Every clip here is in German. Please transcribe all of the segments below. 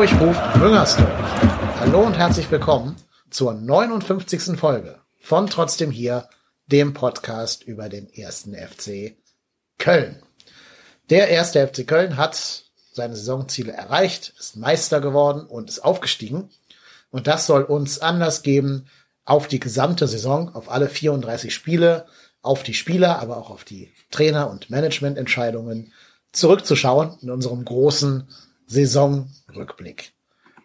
Ruft Müngersdorf. Hallo und herzlich willkommen zur 59. Folge von Trotzdem hier, dem Podcast über den ersten FC Köln. Der erste FC Köln hat seine Saisonziele erreicht, ist Meister geworden und ist aufgestiegen. Und das soll uns Anlass geben, auf die gesamte Saison, auf alle 34 Spiele, auf die Spieler, aber auch auf die Trainer- und Managemententscheidungen zurückzuschauen in unserem großen Saisonrückblick.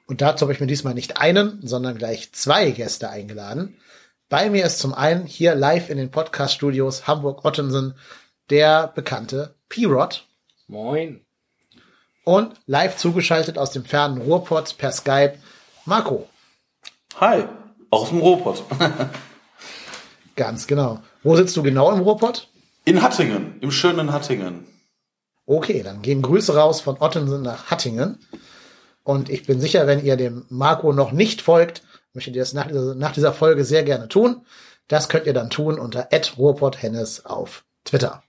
Und dazu habe ich mir diesmal nicht einen, sondern gleich zwei Gäste eingeladen. Bei mir ist zum einen hier live in den Podcast-Studios Hamburg-Ottensen der bekannte P-Rod. Moin. Und live zugeschaltet aus dem fernen Ruhrpott per Skype Marco. Hi, aus dem Ruhrpott. Ganz genau. Wo sitzt du genau im Ruhrpott? In Hattingen, im schönen Hattingen. Okay, dann gehen Grüße raus von Ottensen nach Hattingen. Und ich bin sicher, wenn ihr dem Marco noch nicht folgt, möchtet ihr das nach dieser, nach dieser Folge sehr gerne tun. Das könnt ihr dann tun unter @ruhrpotthennes auf Twitter.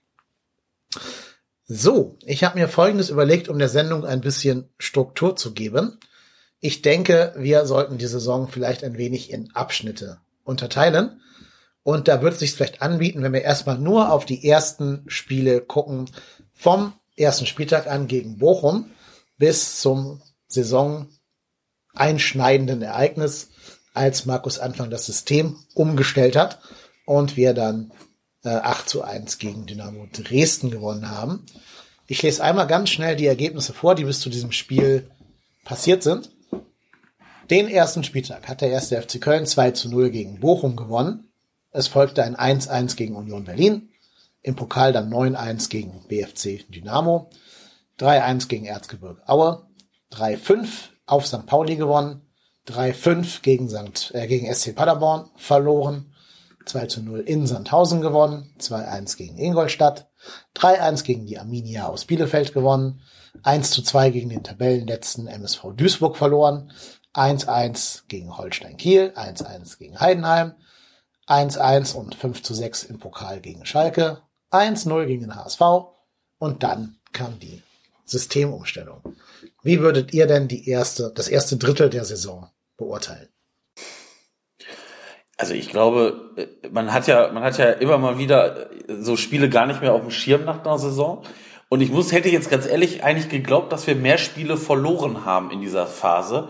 So, ich habe mir Folgendes überlegt, um der Sendung ein bisschen Struktur zu geben. Ich denke, wir sollten die Saison vielleicht ein wenig in Abschnitte unterteilen. Und da wird es sich vielleicht anbieten, wenn wir erstmal nur auf die ersten Spiele gucken, vom ersten Spieltag an gegen Bochum bis zum Saison einschneidenden Ereignis, als Markus Anfang das System umgestellt hat und wir dann äh, 8 zu 1 gegen Dynamo Dresden gewonnen haben. Ich lese einmal ganz schnell die Ergebnisse vor, die bis zu diesem Spiel passiert sind. Den ersten Spieltag hat der erste FC Köln 2 zu 0 gegen Bochum gewonnen. Es folgte ein 1-1 gegen Union Berlin. Im Pokal dann 9-1 gegen BFC Dynamo. 3-1 gegen Erzgebirge Aue. 3-5 auf St. Pauli gewonnen. 3-5 gegen, St., äh, gegen SC Paderborn verloren. 2 zu 0 in Sandhausen gewonnen, 2-1 gegen Ingolstadt, 3-1 gegen die Arminia aus Bielefeld gewonnen, 1 zu 2 gegen den Tabellenletzten MSV Duisburg verloren, 1-1 gegen Holstein Kiel, 1-1 gegen Heidenheim, 1-1 und 5 zu 6 im Pokal gegen Schalke, 1-0 gegen den HSV und dann kam die Systemumstellung. Wie würdet ihr denn die erste, das erste Drittel der Saison beurteilen? Also ich glaube, man hat ja, man hat ja immer mal wieder so Spiele gar nicht mehr auf dem Schirm nach einer Saison. Und ich muss, hätte jetzt ganz ehrlich eigentlich geglaubt, dass wir mehr Spiele verloren haben in dieser Phase.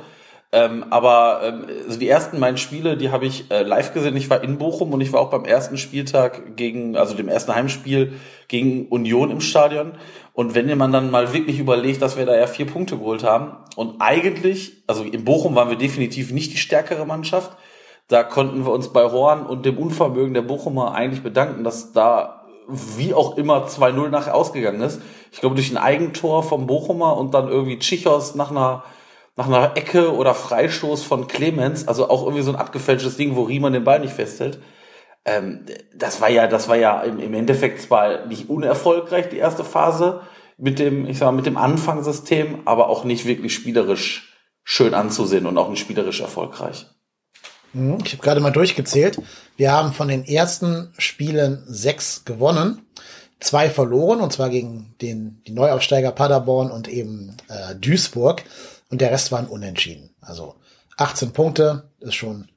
Ähm, aber ähm, also die ersten meinen Spiele, die habe ich äh, live gesehen. Ich war in Bochum und ich war auch beim ersten Spieltag gegen, also dem ersten Heimspiel gegen Union im Stadion. Und wenn man dann mal wirklich überlegt, dass wir da ja vier Punkte geholt haben und eigentlich, also in Bochum waren wir definitiv nicht die stärkere Mannschaft. Da konnten wir uns bei Horn und dem Unvermögen der Bochumer eigentlich bedanken, dass da wie auch immer 2-0 nachher ausgegangen ist. Ich glaube, durch ein Eigentor vom Bochumer und dann irgendwie Tschichos nach einer, nach einer Ecke oder Freistoß von Clemens, also auch irgendwie so ein abgefälschtes Ding, wo Riemann den Ball nicht festhält. Ähm, das war ja, das war ja im, im Endeffekt zwar nicht unerfolgreich, die erste Phase mit dem, ich sag mal, mit dem Anfangssystem, aber auch nicht wirklich spielerisch schön anzusehen und auch nicht spielerisch erfolgreich. Mhm, ich habe gerade mal durchgezählt. Wir haben von den ersten Spielen sechs gewonnen, zwei verloren, und zwar gegen den, die Neuaufsteiger Paderborn und eben äh, Duisburg. Und der Rest waren unentschieden. Also 18 Punkte ist schon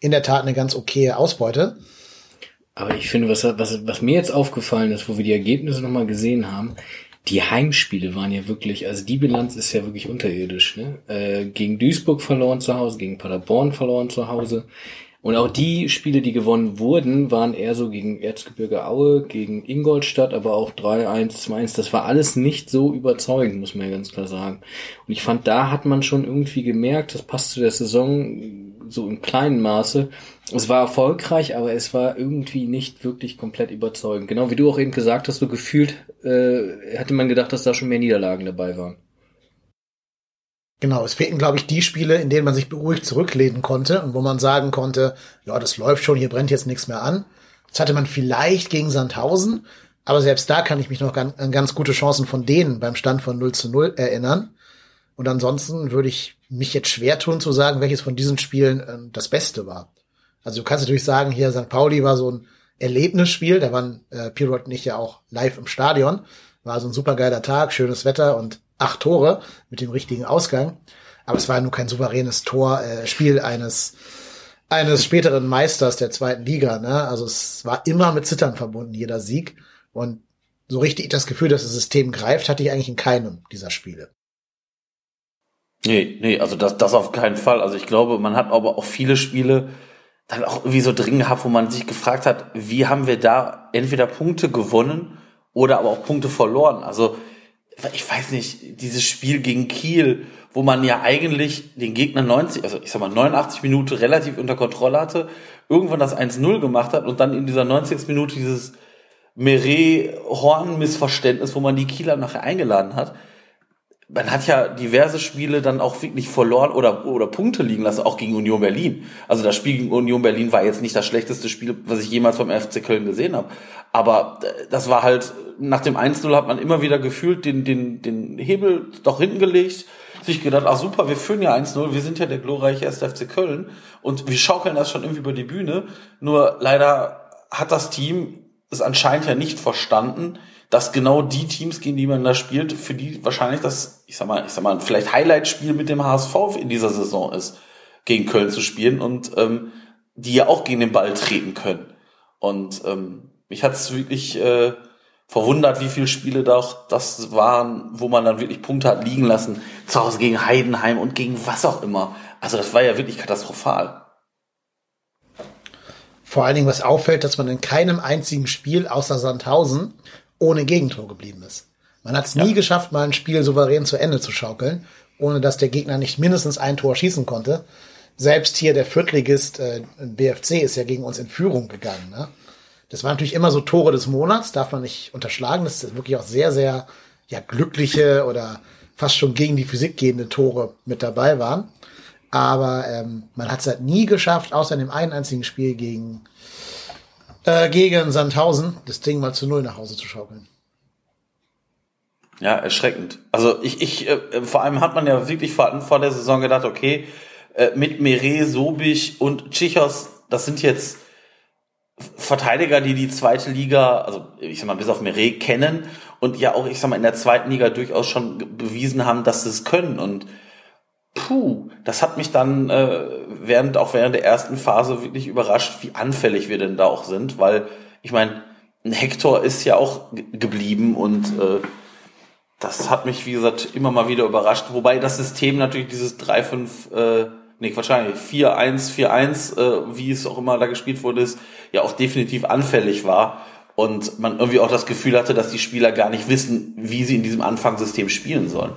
in der Tat eine ganz okaye Ausbeute. Aber ich finde, was, was, was mir jetzt aufgefallen ist, wo wir die Ergebnisse nochmal gesehen haben, die Heimspiele waren ja wirklich, also die Bilanz ist ja wirklich unterirdisch. Ne? Äh, gegen Duisburg verloren zu Hause, gegen Paderborn verloren zu Hause. Und auch die Spiele, die gewonnen wurden, waren eher so gegen Erzgebirge Aue, gegen Ingolstadt, aber auch 3-1, 2-1. Das war alles nicht so überzeugend, muss man ja ganz klar sagen. Und ich fand, da hat man schon irgendwie gemerkt, das passt zu der Saison so im kleinen Maße. Es war erfolgreich, aber es war irgendwie nicht wirklich komplett überzeugend. Genau wie du auch eben gesagt hast, so gefühlt äh, hatte man gedacht, dass da schon mehr Niederlagen dabei waren. Genau, es fehlten, glaube ich, die Spiele, in denen man sich beruhigt zurücklehnen konnte und wo man sagen konnte, ja, das läuft schon, hier brennt jetzt nichts mehr an. Das hatte man vielleicht gegen Sandhausen, aber selbst da kann ich mich noch an ganz gute Chancen von denen beim Stand von 0 zu 0 erinnern. Und ansonsten würde ich mich jetzt schwer tun zu sagen, welches von diesen Spielen äh, das Beste war. Also du kannst natürlich sagen, hier St. Pauli war so ein Erlebnisspiel, da waren äh, Pirot und ich ja auch live im Stadion. War so ein supergeiler Tag, schönes Wetter und acht Tore mit dem richtigen Ausgang. Aber es war nur kein souveränes Tor, äh, Spiel eines eines späteren Meisters der zweiten Liga. Ne? Also es war immer mit Zittern verbunden, jeder Sieg. Und so richtig das Gefühl, dass das System greift, hatte ich eigentlich in keinem dieser Spiele. Nee, nee, also das, das auf keinen Fall. Also ich glaube, man hat aber auch viele Spiele dann auch irgendwie so drin gehabt, wo man sich gefragt hat, wie haben wir da entweder Punkte gewonnen oder aber auch Punkte verloren. Also ich weiß nicht, dieses Spiel gegen Kiel, wo man ja eigentlich den Gegner 90, also ich sag mal 89 Minuten relativ unter Kontrolle hatte, irgendwann das 1-0 gemacht hat und dann in dieser 90. Minute dieses Meret-Horn-Missverständnis, wo man die Kieler nachher eingeladen hat. Man hat ja diverse Spiele dann auch wirklich verloren oder, oder Punkte liegen lassen, auch gegen Union Berlin. Also das Spiel gegen Union Berlin war jetzt nicht das schlechteste Spiel, was ich jemals vom FC Köln gesehen habe. Aber äh, das war halt, nach dem 1-0 hat man immer wieder gefühlt den, den, den Hebel doch hinten gelegt sich gedacht, ach super, wir führen ja 1-0, wir sind ja der glorreiche 1. FC Köln und wir schaukeln das schon irgendwie über die Bühne. Nur leider hat das Team es anscheinend ja nicht verstanden, dass genau die Teams, gegen die man da spielt, für die wahrscheinlich das, ich sag mal, ich sag mal, vielleicht Highlight-Spiel mit dem HSV in dieser Saison ist, gegen Köln zu spielen und ähm, die ja auch gegen den Ball treten können. Und ähm, mich hat es wirklich äh, verwundert, wie viele Spiele doch das waren, wo man dann wirklich Punkte hat liegen lassen. Zu Hause gegen Heidenheim und gegen was auch immer. Also das war ja wirklich katastrophal. Vor allen Dingen, was auffällt, dass man in keinem einzigen Spiel außer Sandhausen ohne Gegentor geblieben ist. Man hat es nie geschafft, mal ein Spiel souverän zu Ende zu schaukeln, ohne dass der Gegner nicht mindestens ein Tor schießen konnte. Selbst hier der Viertligist äh, BFC ist ja gegen uns in Führung gegangen. Ne? Das waren natürlich immer so Tore des Monats, darf man nicht unterschlagen. Das ist wirklich auch sehr, sehr ja, glückliche oder fast schon gegen die Physik gehende Tore mit dabei waren. Aber ähm, man hat es halt nie geschafft, außer in dem einen einzigen Spiel gegen, äh, gegen Sandhausen, das Ding mal zu null nach Hause zu schaukeln. Ja, erschreckend. Also ich, ich äh, vor allem hat man ja wirklich vor, vor der Saison gedacht, okay, äh, mit Meret, Sobich und Tschichos, das sind jetzt Verteidiger, die die zweite Liga, also ich sag mal, bis auf Meret kennen und ja auch, ich sag mal, in der zweiten Liga durchaus schon bewiesen haben, dass sie es können. Und puh, das hat mich dann äh, während, auch während der ersten Phase wirklich überrascht, wie anfällig wir denn da auch sind, weil ich meine, ein Hector ist ja auch geblieben und äh, das hat mich, wie gesagt, immer mal wieder überrascht. Wobei das System natürlich dieses 3-5, äh, nee, wahrscheinlich 4-1, 4-1, äh, wie es auch immer da gespielt wurde, ist, ja auch definitiv anfällig war und man irgendwie auch das Gefühl hatte, dass die Spieler gar nicht wissen, wie sie in diesem Anfangssystem spielen sollen.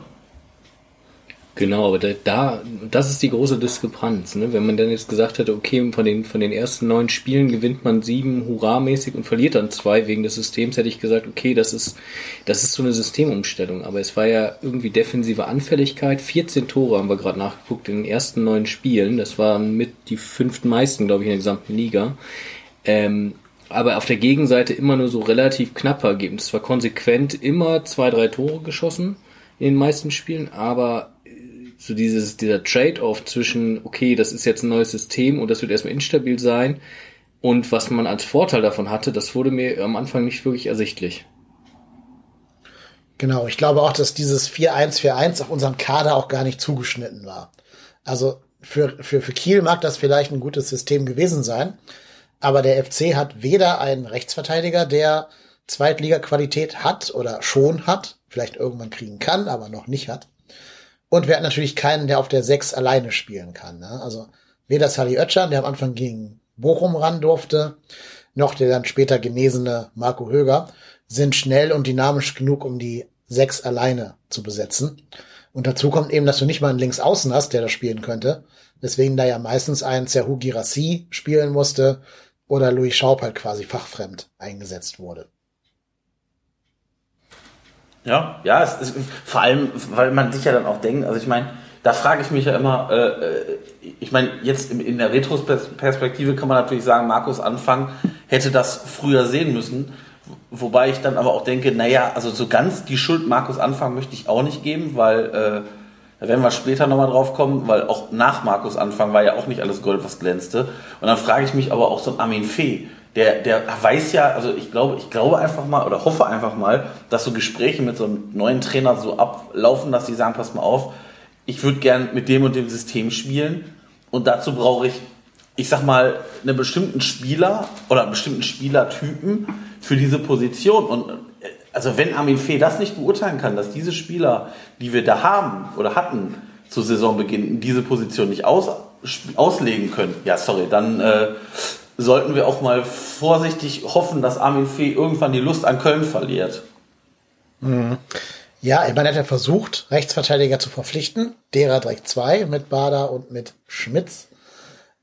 Genau, aber da, da, das ist die große Diskrepanz. Ne? Wenn man dann jetzt gesagt hätte, okay, von den, von den ersten neun Spielen gewinnt man sieben hurramäßig und verliert dann zwei wegen des Systems, hätte ich gesagt, okay, das ist, das ist so eine Systemumstellung. Aber es war ja irgendwie defensive Anfälligkeit. 14 Tore haben wir gerade nachgeguckt in den ersten neun Spielen. Das waren mit die fünften meisten, glaube ich, in der gesamten Liga. Ähm, aber auf der Gegenseite immer nur so relativ knappe Ergebnisse. Es war konsequent immer zwei, drei Tore geschossen in den meisten Spielen, aber so dieses, dieser Trade-off zwischen, okay, das ist jetzt ein neues System und das wird erstmal instabil sein und was man als Vorteil davon hatte, das wurde mir am Anfang nicht wirklich ersichtlich. Genau, ich glaube auch, dass dieses 4-1-4-1 auf unserem Kader auch gar nicht zugeschnitten war. Also für, für, für Kiel mag das vielleicht ein gutes System gewesen sein, aber der FC hat weder einen Rechtsverteidiger, der Zweitliga-Qualität hat oder schon hat, vielleicht irgendwann kriegen kann, aber noch nicht hat. Und wir hatten natürlich keinen, der auf der Sechs alleine spielen kann. Ne? Also weder Sally Oetschan, der am Anfang gegen Bochum ran durfte, noch der dann später genesene Marco Höger sind schnell und dynamisch genug, um die Sechs alleine zu besetzen. Und dazu kommt eben, dass du nicht mal einen Linksaußen hast, der das spielen könnte. Deswegen da ja meistens ein Serhu Girassi spielen musste, oder Louis Schaub halt quasi fachfremd eingesetzt wurde. Ja, ja, es ist, vor allem, weil man sich ja dann auch denkt, also ich meine, da frage ich mich ja immer, äh, äh ich meine, jetzt in, in der Retrospektive kann man natürlich sagen, Markus Anfang hätte das früher sehen müssen, wobei ich dann aber auch denke, naja, also so ganz die Schuld Markus Anfang möchte ich auch nicht geben, weil äh, da werden wir später nochmal drauf kommen, weil auch nach Markus Anfang war ja auch nicht alles Gold, was glänzte. Und dann frage ich mich aber auch so ein Armin Fee, der, der weiß ja, also ich glaube, ich glaube einfach mal oder hoffe einfach mal, dass so Gespräche mit so einem neuen Trainer so ablaufen, dass sie sagen, pass mal auf, ich würde gern mit dem und dem System spielen und dazu brauche ich, ich sag mal, einen bestimmten Spieler oder einen bestimmten Spielertypen für diese Position. Und also wenn Armin Fee das nicht beurteilen kann, dass diese Spieler, die wir da haben oder hatten zu Saisonbeginn, diese Position nicht aus, auslegen können, ja sorry, dann äh, sollten wir auch mal vorsichtig hoffen, dass Armin Fee irgendwann die Lust an Köln verliert. Mhm. Ja, er hat ja versucht, Rechtsverteidiger zu verpflichten. Derer direkt zwei mit Bader und mit Schmitz.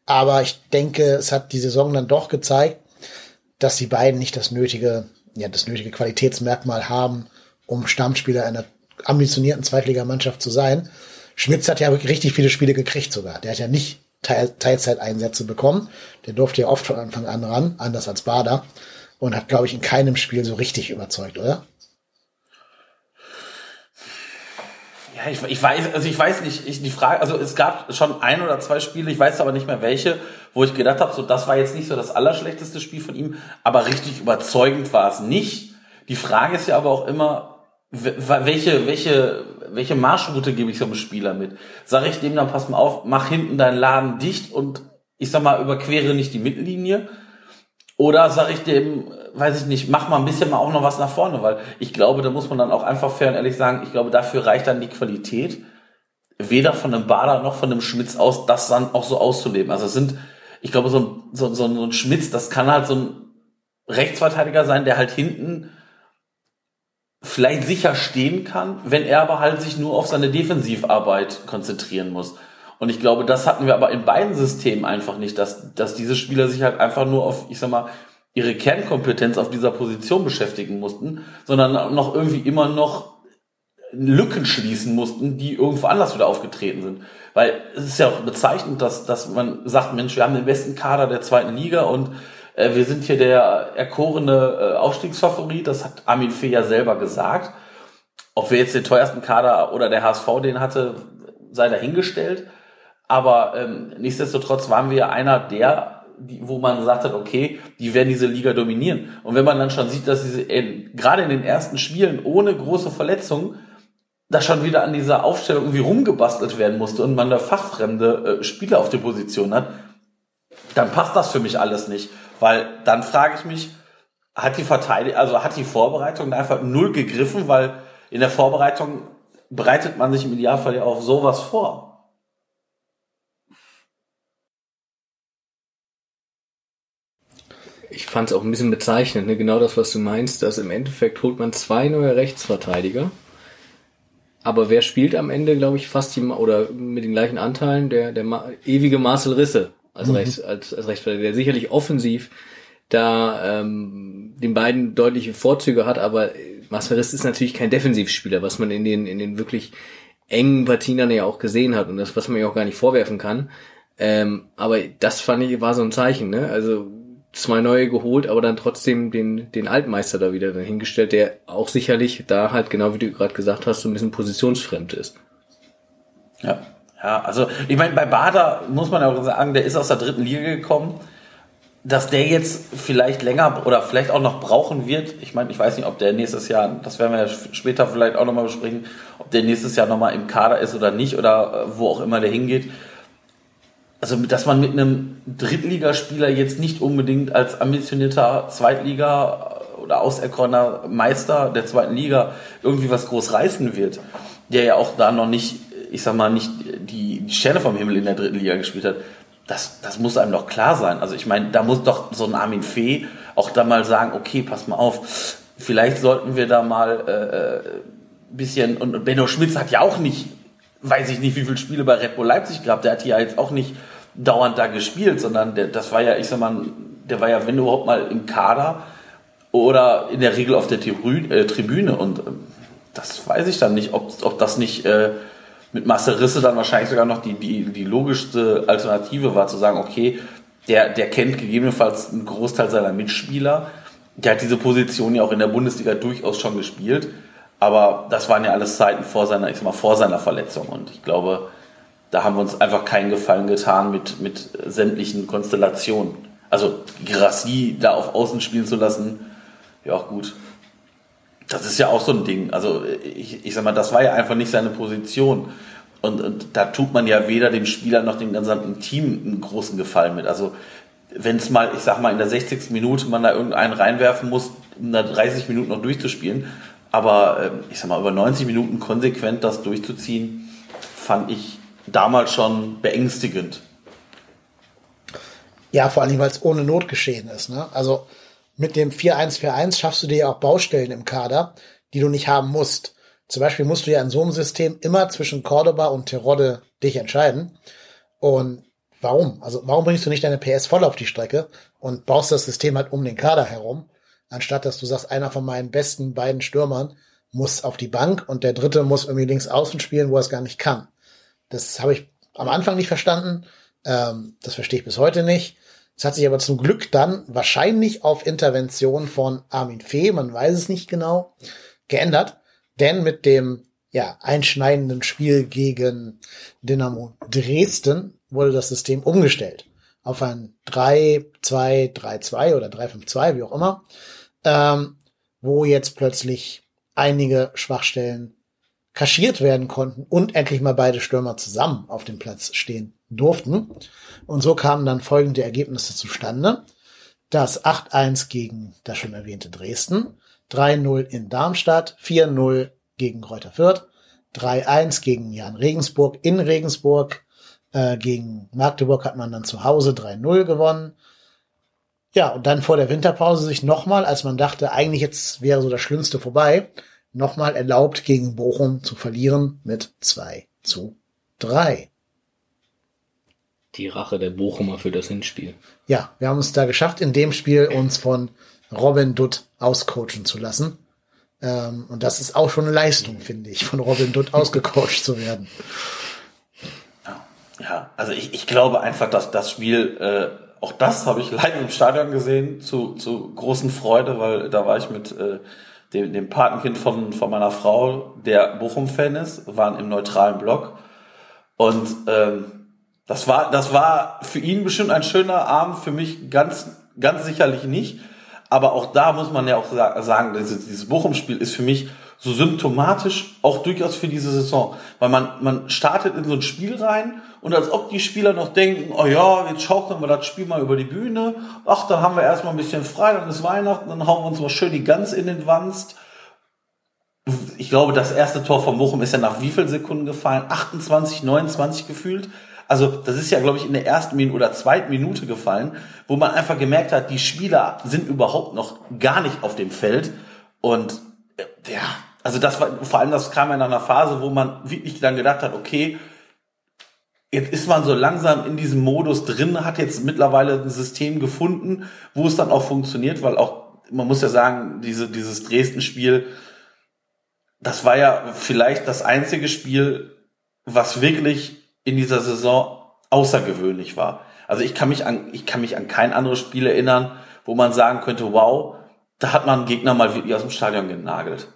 Aber ich denke, es hat die Saison dann doch gezeigt, dass die beiden nicht das nötige, ja, das nötige Qualitätsmerkmal haben, um Stammspieler einer ambitionierten Zweitligamannschaft zu sein. Schmitz hat ja richtig viele Spiele gekriegt sogar. Der hat ja nicht Teil Teilzeiteinsätze bekommen. Der durfte ja oft von Anfang an ran, anders als Bader. Und hat, glaube ich, in keinem Spiel so richtig überzeugt, oder? Ja, ich, ich weiß, also ich weiß nicht, ich, die Frage, also es gab schon ein oder zwei Spiele, ich weiß aber nicht mehr welche, wo ich gedacht habe, so das war jetzt nicht so das allerschlechteste Spiel von ihm, aber richtig überzeugend war es nicht. Die Frage ist ja aber auch immer, welche, welche, welche Marschroute gebe ich so einem Spieler mit? Sag ich dem dann, pass mal auf, mach hinten deinen Laden dicht und ich sag mal, überquere nicht die Mittellinie. Oder sag ich dem, weiß ich nicht, mach mal ein bisschen mal auch noch was nach vorne, weil ich glaube, da muss man dann auch einfach fair und ehrlich sagen, ich glaube, dafür reicht dann die Qualität, weder von einem Bader noch von einem Schmitz aus, das dann auch so auszuleben. Also es sind, ich glaube, so ein, so, so ein Schmitz, das kann halt so ein Rechtsverteidiger sein, der halt hinten vielleicht sicher stehen kann, wenn er aber halt sich nur auf seine Defensivarbeit konzentrieren muss. Und ich glaube, das hatten wir aber in beiden Systemen einfach nicht, dass, dass diese Spieler sich halt einfach nur auf, ich sag mal, ihre Kernkompetenz auf dieser Position beschäftigen mussten, sondern noch irgendwie immer noch Lücken schließen mussten, die irgendwo anders wieder aufgetreten sind. Weil es ist ja auch bezeichnend, dass, dass man sagt, Mensch, wir haben den besten Kader der zweiten Liga und äh, wir sind hier der erkorene äh, Aufstiegsfavorit, das hat Armin Fee ja selber gesagt. Ob wir jetzt den teuersten Kader oder der HSV den hatte, sei dahingestellt. Aber ähm, nichtsdestotrotz waren wir einer der, die, wo man gesagt hat, okay, die werden diese Liga dominieren. Und wenn man dann schon sieht, dass diese äh, gerade in den ersten Spielen ohne große Verletzungen da schon wieder an dieser Aufstellung irgendwie rumgebastelt werden musste und man da fachfremde äh, Spieler auf der Position hat, dann passt das für mich alles nicht. Weil dann frage ich mich, hat die Verteidigung, also hat die Vorbereitung einfach null gegriffen, weil in der Vorbereitung bereitet man sich im Idealfall ja auf sowas vor. Ich fand es auch ein bisschen bezeichnend, ne? genau das, was du meinst, dass im Endeffekt holt man zwei neue Rechtsverteidiger. Aber wer spielt am Ende, glaube ich, fast die, oder mit den gleichen Anteilen, der, der ewige Marcel Risse als, mhm. Rechts, als, als Rechtsverteidiger, der sicherlich offensiv da ähm, den beiden deutliche Vorzüge hat, aber Marcel Risse ist natürlich kein Defensivspieler, was man in den, in den wirklich engen Partien dann ja auch gesehen hat und das, was man ja auch gar nicht vorwerfen kann. Ähm, aber das fand ich, war so ein Zeichen, ne? Also zwei neue geholt, aber dann trotzdem den, den Altmeister da wieder dahingestellt, der auch sicherlich da halt, genau wie du gerade gesagt hast, so ein bisschen positionsfremd ist. Ja, ja, also ich meine, bei Bader muss man auch sagen, der ist aus der dritten Liga gekommen. Dass der jetzt vielleicht länger oder vielleicht auch noch brauchen wird, ich meine, ich weiß nicht, ob der nächstes Jahr, das werden wir ja später vielleicht auch nochmal besprechen, ob der nächstes Jahr nochmal im Kader ist oder nicht oder äh, wo auch immer der hingeht also dass man mit einem Drittligaspieler jetzt nicht unbedingt als ambitionierter Zweitliga oder auserkorener Meister der zweiten Liga irgendwie was groß reißen wird, der ja auch da noch nicht, ich sag mal, nicht die, die Sterne vom Himmel in der dritten Liga gespielt hat, das, das muss einem doch klar sein. Also ich meine, da muss doch so ein Armin Fee auch da mal sagen, okay, pass mal auf, vielleicht sollten wir da mal äh, äh bisschen, und Benno Schmitz hat ja auch nicht weiß ich nicht, wie viele Spiele bei Red Bull Leipzig gehabt. Der hat hier jetzt auch nicht dauernd da gespielt, sondern der, das war ja, ich sag mal, der war ja, wenn überhaupt mal im Kader oder in der Regel auf der äh, Tribüne. Und ähm, das weiß ich dann nicht, ob, ob das nicht äh, mit Marcel Risse dann wahrscheinlich sogar noch die, die, die logischste Alternative war, zu sagen, okay, der, der kennt gegebenenfalls einen Großteil seiner Mitspieler. Der hat diese Position ja auch in der Bundesliga durchaus schon gespielt. Aber das waren ja alles Zeiten vor seiner, ich sag mal, vor seiner Verletzung. Und ich glaube, da haben wir uns einfach keinen Gefallen getan mit, mit sämtlichen Konstellationen. Also Girassi da auf Außen spielen zu lassen, ja auch gut. Das ist ja auch so ein Ding. Also ich, ich sag mal, das war ja einfach nicht seine Position. Und, und da tut man ja weder dem Spieler noch dem gesamten Team einen großen Gefallen mit. Also wenn es mal, ich sag mal, in der 60. Minute man da irgendeinen reinwerfen muss, um da 30 Minuten noch durchzuspielen. Aber äh, ich sag mal, über 90 Minuten konsequent das durchzuziehen, fand ich damals schon beängstigend. Ja, vor allem, weil es ohne Not geschehen ist. Ne? Also mit dem 4-1-4-1 schaffst du dir ja auch Baustellen im Kader, die du nicht haben musst. Zum Beispiel musst du ja in so einem System immer zwischen Cordoba und Terodde dich entscheiden. Und warum? Also warum bringst du nicht deine PS voll auf die Strecke und baust das System halt um den Kader herum, anstatt dass du sagst, einer von meinen besten beiden Stürmern muss auf die Bank und der dritte muss irgendwie links außen spielen, wo er es gar nicht kann. Das habe ich am Anfang nicht verstanden. Ähm, das verstehe ich bis heute nicht. Es hat sich aber zum Glück dann wahrscheinlich auf Intervention von Armin Fee, man weiß es nicht genau, geändert. Denn mit dem ja, einschneidenden Spiel gegen Dynamo Dresden wurde das System umgestellt auf ein 3-2-3-2 oder 3-5-2, wie auch immer, ähm, wo jetzt plötzlich einige Schwachstellen kaschiert werden konnten und endlich mal beide Stürmer zusammen auf dem Platz stehen durften. Und so kamen dann folgende Ergebnisse zustande. Das 8-1 gegen das schon erwähnte Dresden, 3-0 in Darmstadt, 4-0 gegen Kräuter Fürth, 3-1 gegen Jan Regensburg in Regensburg, äh, gegen Magdeburg hat man dann zu Hause 3-0 gewonnen. Ja, und dann vor der Winterpause sich nochmal, als man dachte, eigentlich jetzt wäre so das Schlimmste vorbei, nochmal erlaubt, gegen Bochum zu verlieren mit 2 zu 3 die Rache der Bochumer für das Hinspiel. Ja, wir haben es da geschafft, in dem Spiel uns von Robin Dutt auscoachen zu lassen. Ähm, und das ist auch schon eine Leistung, finde ich, von Robin Dutt ausgecoacht zu werden. Ja, also ich, ich glaube einfach, dass das Spiel, äh, auch das habe ich leider im Stadion gesehen, zu, zu großen Freude, weil da war ich mit äh, dem, dem Patenkind von, von meiner Frau, der Bochum-Fan ist, waren im neutralen Block. Und ähm, das war, das war für ihn bestimmt ein schöner Abend, für mich ganz, ganz sicherlich nicht. Aber auch da muss man ja auch sagen, dieses, Bochum-Spiel ist für mich so symptomatisch auch durchaus für diese Saison. Weil man, man startet in so ein Spiel rein und als ob die Spieler noch denken, oh ja, jetzt schaukeln wir das Spiel mal über die Bühne. Ach, dann haben wir erstmal ein bisschen frei, dann ist Weihnachten, dann hauen wir uns mal schön die Gans in den Wanst. Ich glaube, das erste Tor von Bochum ist ja nach wie vielen Sekunden gefallen? 28, 29 gefühlt. Also das ist ja, glaube ich, in der ersten Minute oder zweiten Minute gefallen, wo man einfach gemerkt hat, die Spieler sind überhaupt noch gar nicht auf dem Feld. Und äh, ja, also das war vor allem das kam ja nach einer Phase, wo man wirklich dann gedacht hat, okay, jetzt ist man so langsam in diesem Modus drin, hat jetzt mittlerweile ein System gefunden, wo es dann auch funktioniert, weil auch, man muss ja sagen, diese, dieses Dresden-Spiel, das war ja vielleicht das einzige Spiel, was wirklich in dieser Saison außergewöhnlich war. Also ich kann mich an, ich kann mich an kein anderes Spiel erinnern, wo man sagen könnte, wow, da hat man einen Gegner mal wirklich aus dem Stadion genagelt.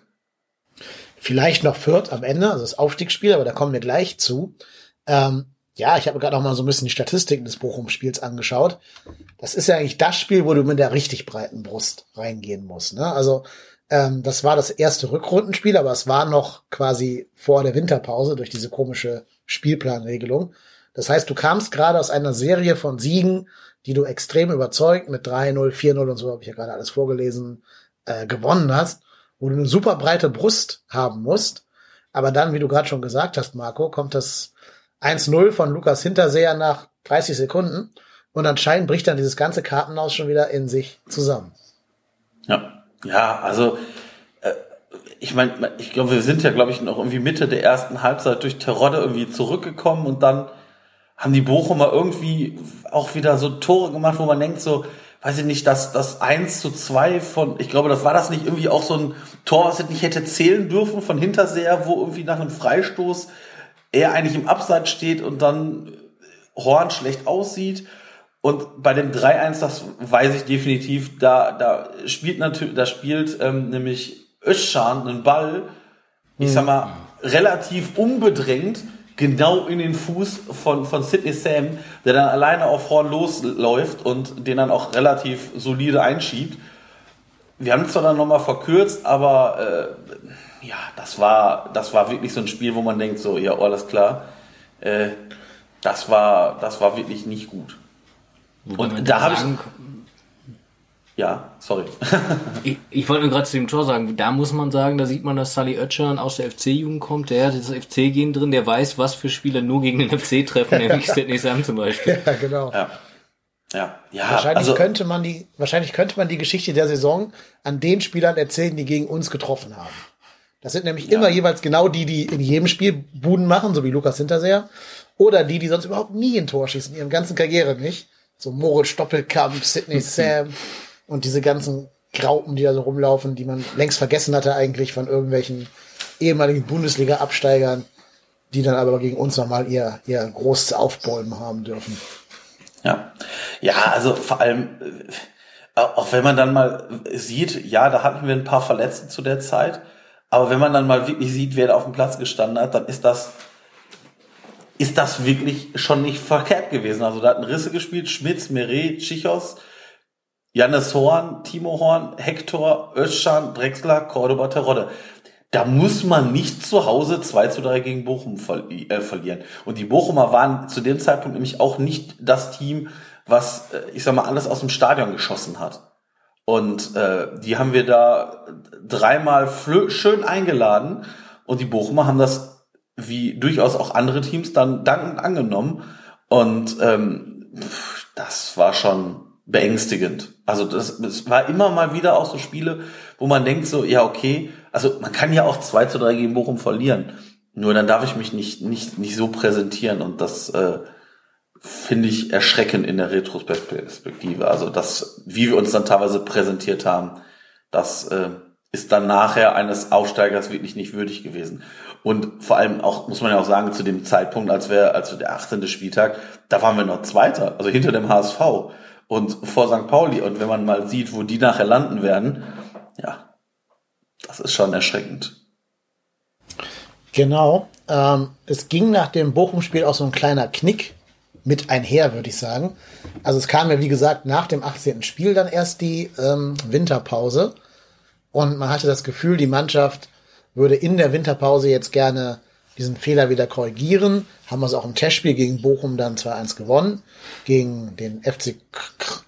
Vielleicht noch Fürth am Ende, also das Aufstiegsspiel, aber da kommen wir gleich zu. Ähm, ja, ich habe gerade auch mal so ein bisschen die Statistiken des Bochum-Spiels angeschaut. Das ist ja eigentlich das Spiel, wo du mit der richtig breiten Brust reingehen musst. Ne? Also ähm, das war das erste Rückrundenspiel, aber es war noch quasi vor der Winterpause durch diese komische Spielplanregelung. Das heißt, du kamst gerade aus einer Serie von Siegen, die du extrem überzeugt mit 3-0, 4-0 und so habe ich ja gerade alles vorgelesen, äh, gewonnen hast, wo du eine super breite Brust haben musst. Aber dann, wie du gerade schon gesagt hast, Marco, kommt das 1-0 von Lukas Hinterseher nach 30 Sekunden und anscheinend bricht dann dieses ganze Kartenhaus schon wieder in sich zusammen. Ja, ja, also ich meine, ich glaube, wir sind ja, glaube ich, noch irgendwie Mitte der ersten Halbzeit durch Terodde irgendwie zurückgekommen und dann haben die Bochumer irgendwie auch wieder so Tore gemacht, wo man denkt so, weiß ich nicht, dass das 1 zu 2 von, ich glaube, das war das nicht irgendwie auch so ein Tor, was nicht hätte zählen dürfen von Hinterseher, wo irgendwie nach einem Freistoß er eigentlich im Abseits steht und dann Horn schlecht aussieht. Und bei dem 3-1, das weiß ich definitiv, da, da spielt natürlich, da spielt ähm, nämlich Özcan einen Ball, ich sag mal, relativ unbedrängt genau in den Fuß von, von Sidney Sam, der dann alleine auf Horn losläuft und den dann auch relativ solide einschiebt. Wir haben es zwar dann nochmal verkürzt, aber äh, ja, das war, das war wirklich so ein Spiel, wo man denkt, so, ja, alles klar, äh, das war, das war wirklich nicht gut. Wobei Und da habe ich, ja, sorry. Ich, ich wollte nur gerade zu dem Tor sagen, da muss man sagen, da sieht man, dass Sally Oetschern aus der FC-Jugend kommt, der hat das FC-Gen drin, der weiß, was für Spieler nur gegen den FC treffen, nämlich Sidney Sam zum Beispiel. Ja, genau. ja. Ja, ja, Wahrscheinlich also, könnte man die, wahrscheinlich könnte man die Geschichte der Saison an den Spielern erzählen, die gegen uns getroffen haben. Das sind nämlich immer jeweils genau die, die in jedem Spiel Buden machen, so wie Lukas Hinterseher, oder die, die sonst überhaupt nie ein Tor schießen, in ihren ganzen Karriere nicht. So Moritz Doppelkamp, Sidney Sam und diese ganzen Graupen, die da so rumlaufen, die man längst vergessen hatte eigentlich von irgendwelchen ehemaligen Bundesliga-Absteigern, die dann aber gegen uns nochmal ihr, ihr großes Aufbäumen haben dürfen. Ja, ja, also vor allem, äh, auch wenn man dann mal sieht, ja, da hatten wir ein paar Verletzte zu der Zeit, aber wenn man dann mal wirklich sieht, wer da auf dem Platz gestanden hat, dann ist das, ist das wirklich schon nicht verkehrt gewesen. Also da hatten Risse gespielt, Schmitz, Meret, Tschichos, Jannes Horn, Timo Horn, Hector, Özcan, Drexler, Cordoba, Terodde. Da muss man nicht zu Hause 2 zu 3 gegen Bochum verli äh, verlieren. Und die Bochumer waren zu dem Zeitpunkt nämlich auch nicht das Team, was, äh, ich sag mal, alles aus dem Stadion geschossen hat. Und äh, die haben wir da dreimal schön eingeladen. Und die Bochumer haben das, wie durchaus auch andere Teams, dann dankend angenommen. Und ähm, das war schon beängstigend. Also das, das war immer mal wieder auch so Spiele, wo man denkt so, ja okay, also man kann ja auch 2 zu 3 gegen Bochum verlieren. Nur dann darf ich mich nicht, nicht, nicht so präsentieren und das äh, finde ich erschreckend in der Retrospektive. Also das, wie wir uns dann teilweise präsentiert haben, das äh, ist dann nachher eines Aufsteigers wirklich nicht würdig gewesen. Und vor allem auch, muss man ja auch sagen, zu dem Zeitpunkt, als wir, als wir der 18. Spieltag, da waren wir noch Zweiter, also hinter dem HSV und vor St. Pauli. Und wenn man mal sieht, wo die nachher landen werden, ja, das ist schon erschreckend. Genau. Ähm, es ging nach dem Bochum-Spiel auch so ein kleiner Knick mit einher, würde ich sagen. Also es kam ja, wie gesagt, nach dem 18. Spiel dann erst die ähm, Winterpause. Und man hatte das Gefühl, die Mannschaft würde in der Winterpause jetzt gerne diesen Fehler wieder korrigieren. Haben wir es auch im Testspiel gegen Bochum dann 2-1 gewonnen. Gegen den FC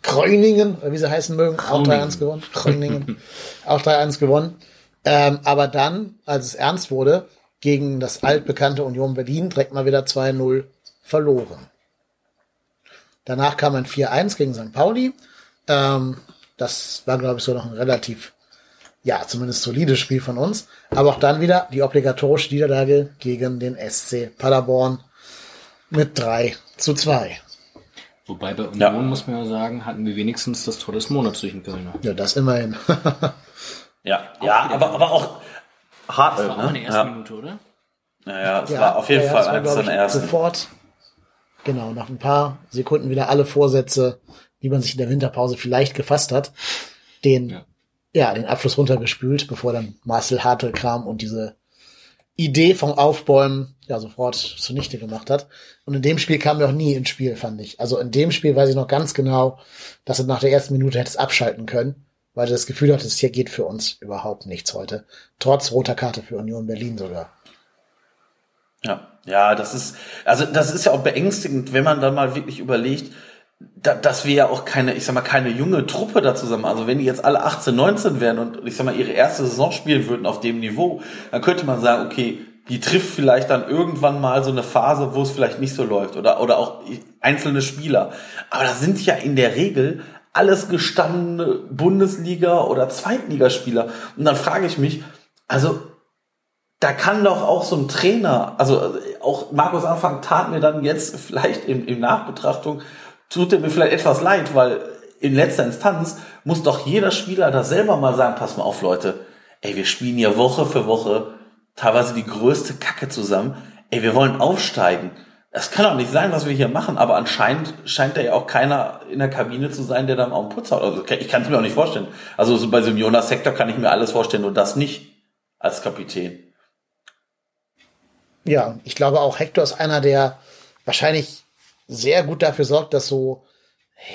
Kreuningen, oder wie sie heißen mögen, auch 3-1 gewonnen. Kreuningen, auch 3-1 gewonnen. Ähm, aber dann, als es ernst wurde, gegen das altbekannte Union Berlin direkt mal wieder 2-0 verloren. Danach kam ein 4-1 gegen St. Pauli. Ähm, das war, glaube ich, so noch ein relativ, ja, zumindest solides Spiel von uns. Aber auch dann wieder die obligatorische Niederlage gegen den SC Paderborn mit 3 zu 2. Wobei bei Union, Ja. muss man ja sagen, hatten wir wenigstens das Tor des Monats durch den Kölner. Ja, das immerhin. Ja, ja, aber, aber auch hart. Das war auch in ne? der ersten ja. Minute, oder? Naja, es Ja, war auf jeden Fall glaub seiner ersten. Sofort, genau, nach ein paar Sekunden wieder alle Vorsätze, die man sich in der Winterpause vielleicht gefasst hat, den, ja, den Abschluss runtergespült, bevor dann Marcel Hartl kam und diese Idee vom Aufbäumen ja sofort zunichte gemacht hat. Und in dem Spiel kam er auch nie ins Spiel, fand ich. Also in dem Spiel weiß ich noch ganz genau, dass er nach der ersten Minute hätte es abschalten können, weil er das Gefühl hatte, es hier geht für uns überhaupt nichts heute. Trotz roter Karte für Union Berlin sogar. Ja, ja, das ist, also das ist ja auch beängstigend, wenn man dann mal wirklich überlegt, da, dass wir ja auch keine, ich sag mal, keine junge Truppe da zusammen, also wenn die jetzt alle 18, 19 wären und ich sag mal, ihre erste Saison spielen würden auf dem Niveau, dann könnte man sagen, okay, die trifft vielleicht dann irgendwann mal so eine Phase, wo es vielleicht nicht so läuft oder, oder auch einzelne Spieler. Aber das sind ja in der Regel alles gestandene Bundesliga- oder Zweitligaspieler. Und dann frage ich mich, also da kann doch auch so ein Trainer, also auch Markus Anfang tat mir dann jetzt vielleicht in, in Nachbetrachtung, tut er mir vielleicht etwas leid, weil in letzter Instanz muss doch jeder Spieler da selber mal sagen, pass mal auf Leute, ey, wir spielen hier Woche für Woche teilweise die größte Kacke zusammen, ey, wir wollen aufsteigen. Das kann doch nicht sein, was wir hier machen, aber anscheinend scheint da ja auch keiner in der Kabine zu sein, der dann auch einen Putz hat. Also ich kann es mir auch nicht vorstellen. Also so bei so einem Jonas-Sektor kann ich mir alles vorstellen, nur das nicht als Kapitän. Ja, ich glaube auch, Hector ist einer, der wahrscheinlich sehr gut dafür sorgt, dass so,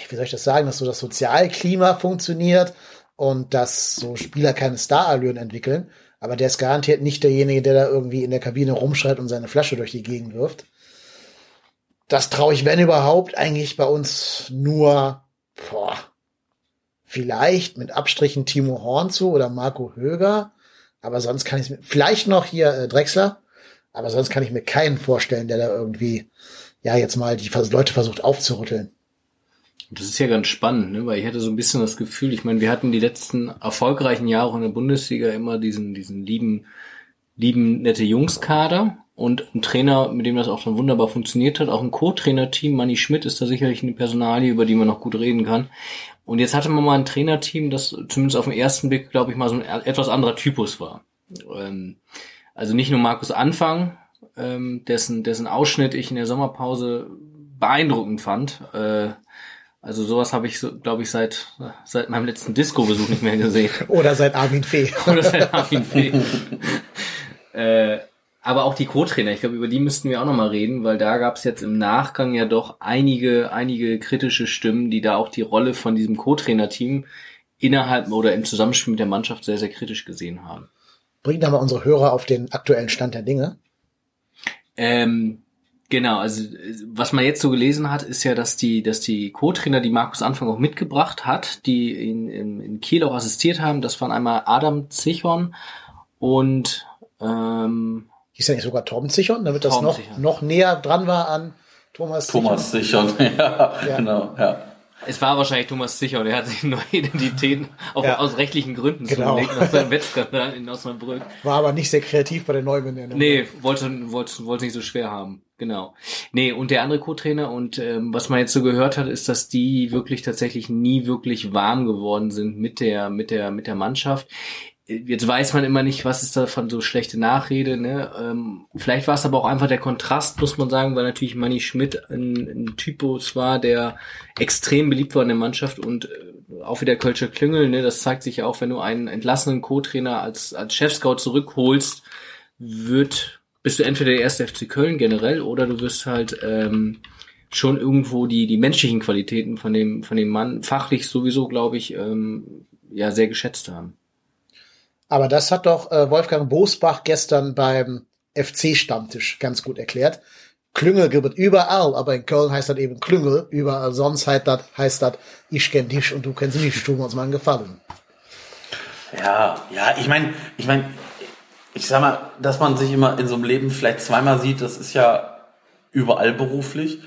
wie soll ich das sagen, dass so das Sozialklima funktioniert und dass so Spieler keine Starallüren entwickeln. Aber der ist garantiert nicht derjenige, der da irgendwie in der Kabine rumschreit und seine Flasche durch die Gegend wirft. Das traue ich, wenn überhaupt, eigentlich bei uns nur, boah, vielleicht mit Abstrichen Timo Horn zu oder Marco Höger. Aber sonst kann ich mir, vielleicht noch hier äh, Drexler, aber sonst kann ich mir keinen vorstellen, der da irgendwie, ja, jetzt mal die Leute versucht aufzurütteln. Das ist ja ganz spannend, ne? weil ich hatte so ein bisschen das Gefühl, ich meine, wir hatten die letzten erfolgreichen Jahre in der Bundesliga immer diesen, diesen lieben, lieben, nette Jungskader und ein Trainer, mit dem das auch dann wunderbar funktioniert hat, auch ein Co-Trainer-Team, Manni Schmidt ist da sicherlich eine Personalie, über die man noch gut reden kann. Und jetzt hatte man mal ein Trainerteam, das zumindest auf den ersten Blick, glaube ich, mal so ein etwas anderer Typus war. Ähm, also nicht nur Markus Anfang, ähm, dessen, dessen Ausschnitt ich in der Sommerpause beeindruckend fand. Äh, also sowas habe ich, so, glaube ich, seit, seit meinem letzten Disco-Besuch nicht mehr gesehen. Oder seit Armin Fee. Oder seit Armin Fee. äh, aber auch die Co-Trainer, ich glaube, über die müssten wir auch nochmal reden, weil da gab es jetzt im Nachgang ja doch einige, einige kritische Stimmen, die da auch die Rolle von diesem Co-Trainer-Team innerhalb oder im Zusammenspiel mit der Mannschaft sehr, sehr kritisch gesehen haben. Bringt aber unsere Hörer auf den aktuellen Stand der Dinge. Ähm, genau, also was man jetzt so gelesen hat, ist ja, dass die, dass die Co-Trainer, die Markus Anfang auch mitgebracht hat, die ihn in, in Kiel auch assistiert haben, das waren einmal Adam Zichon und ähm, hieß ja nicht sogar Torben Zichon, damit das noch, noch näher dran war an Thomas Zichon. Thomas Zichon, ja, ja, genau, ja. Es war wahrscheinlich Thomas Zichon, der hat sich neue Identitäten auch ja. aus rechtlichen Gründen genau. zugelegt nach seinem Wettskandal in Osnabrück. War aber nicht sehr kreativ bei der Neubenennung. Nee, wollte, wollte, wollte nicht so schwer haben. Genau. Nee, und der andere Co-Trainer und ähm, was man jetzt so gehört hat, ist, dass die wirklich tatsächlich nie wirklich warm geworden sind mit der, mit der, mit der Mannschaft jetzt weiß man immer nicht, was ist davon so schlechte Nachrede. Ne? Ähm, vielleicht war es aber auch einfach der Kontrast, muss man sagen, weil natürlich Manny Schmidt ein, ein Typus war, der extrem beliebt war in der Mannschaft und äh, auch wieder Kölscher Klüngel. Ne? Das zeigt sich ja auch, wenn du einen entlassenen Co-Trainer als, als Chefscout zurückholst, wird bist du entweder der erste FC Köln generell oder du wirst halt ähm, schon irgendwo die die menschlichen Qualitäten von dem von dem Mann fachlich sowieso, glaube ich, ähm, ja sehr geschätzt haben. Aber das hat doch äh, Wolfgang Bosbach gestern beim FC-Stammtisch ganz gut erklärt. Klüngel gibt es überall, aber in Köln heißt das eben Klüngel. Überall sonst heißt das, heißt das ich kenn dich und du kennst mich, tun uns mal einen Gefallen. Ja, ja, ich meine, ich meine, ich sag mal, dass man sich immer in so einem Leben vielleicht zweimal sieht, das ist ja überall beruflich.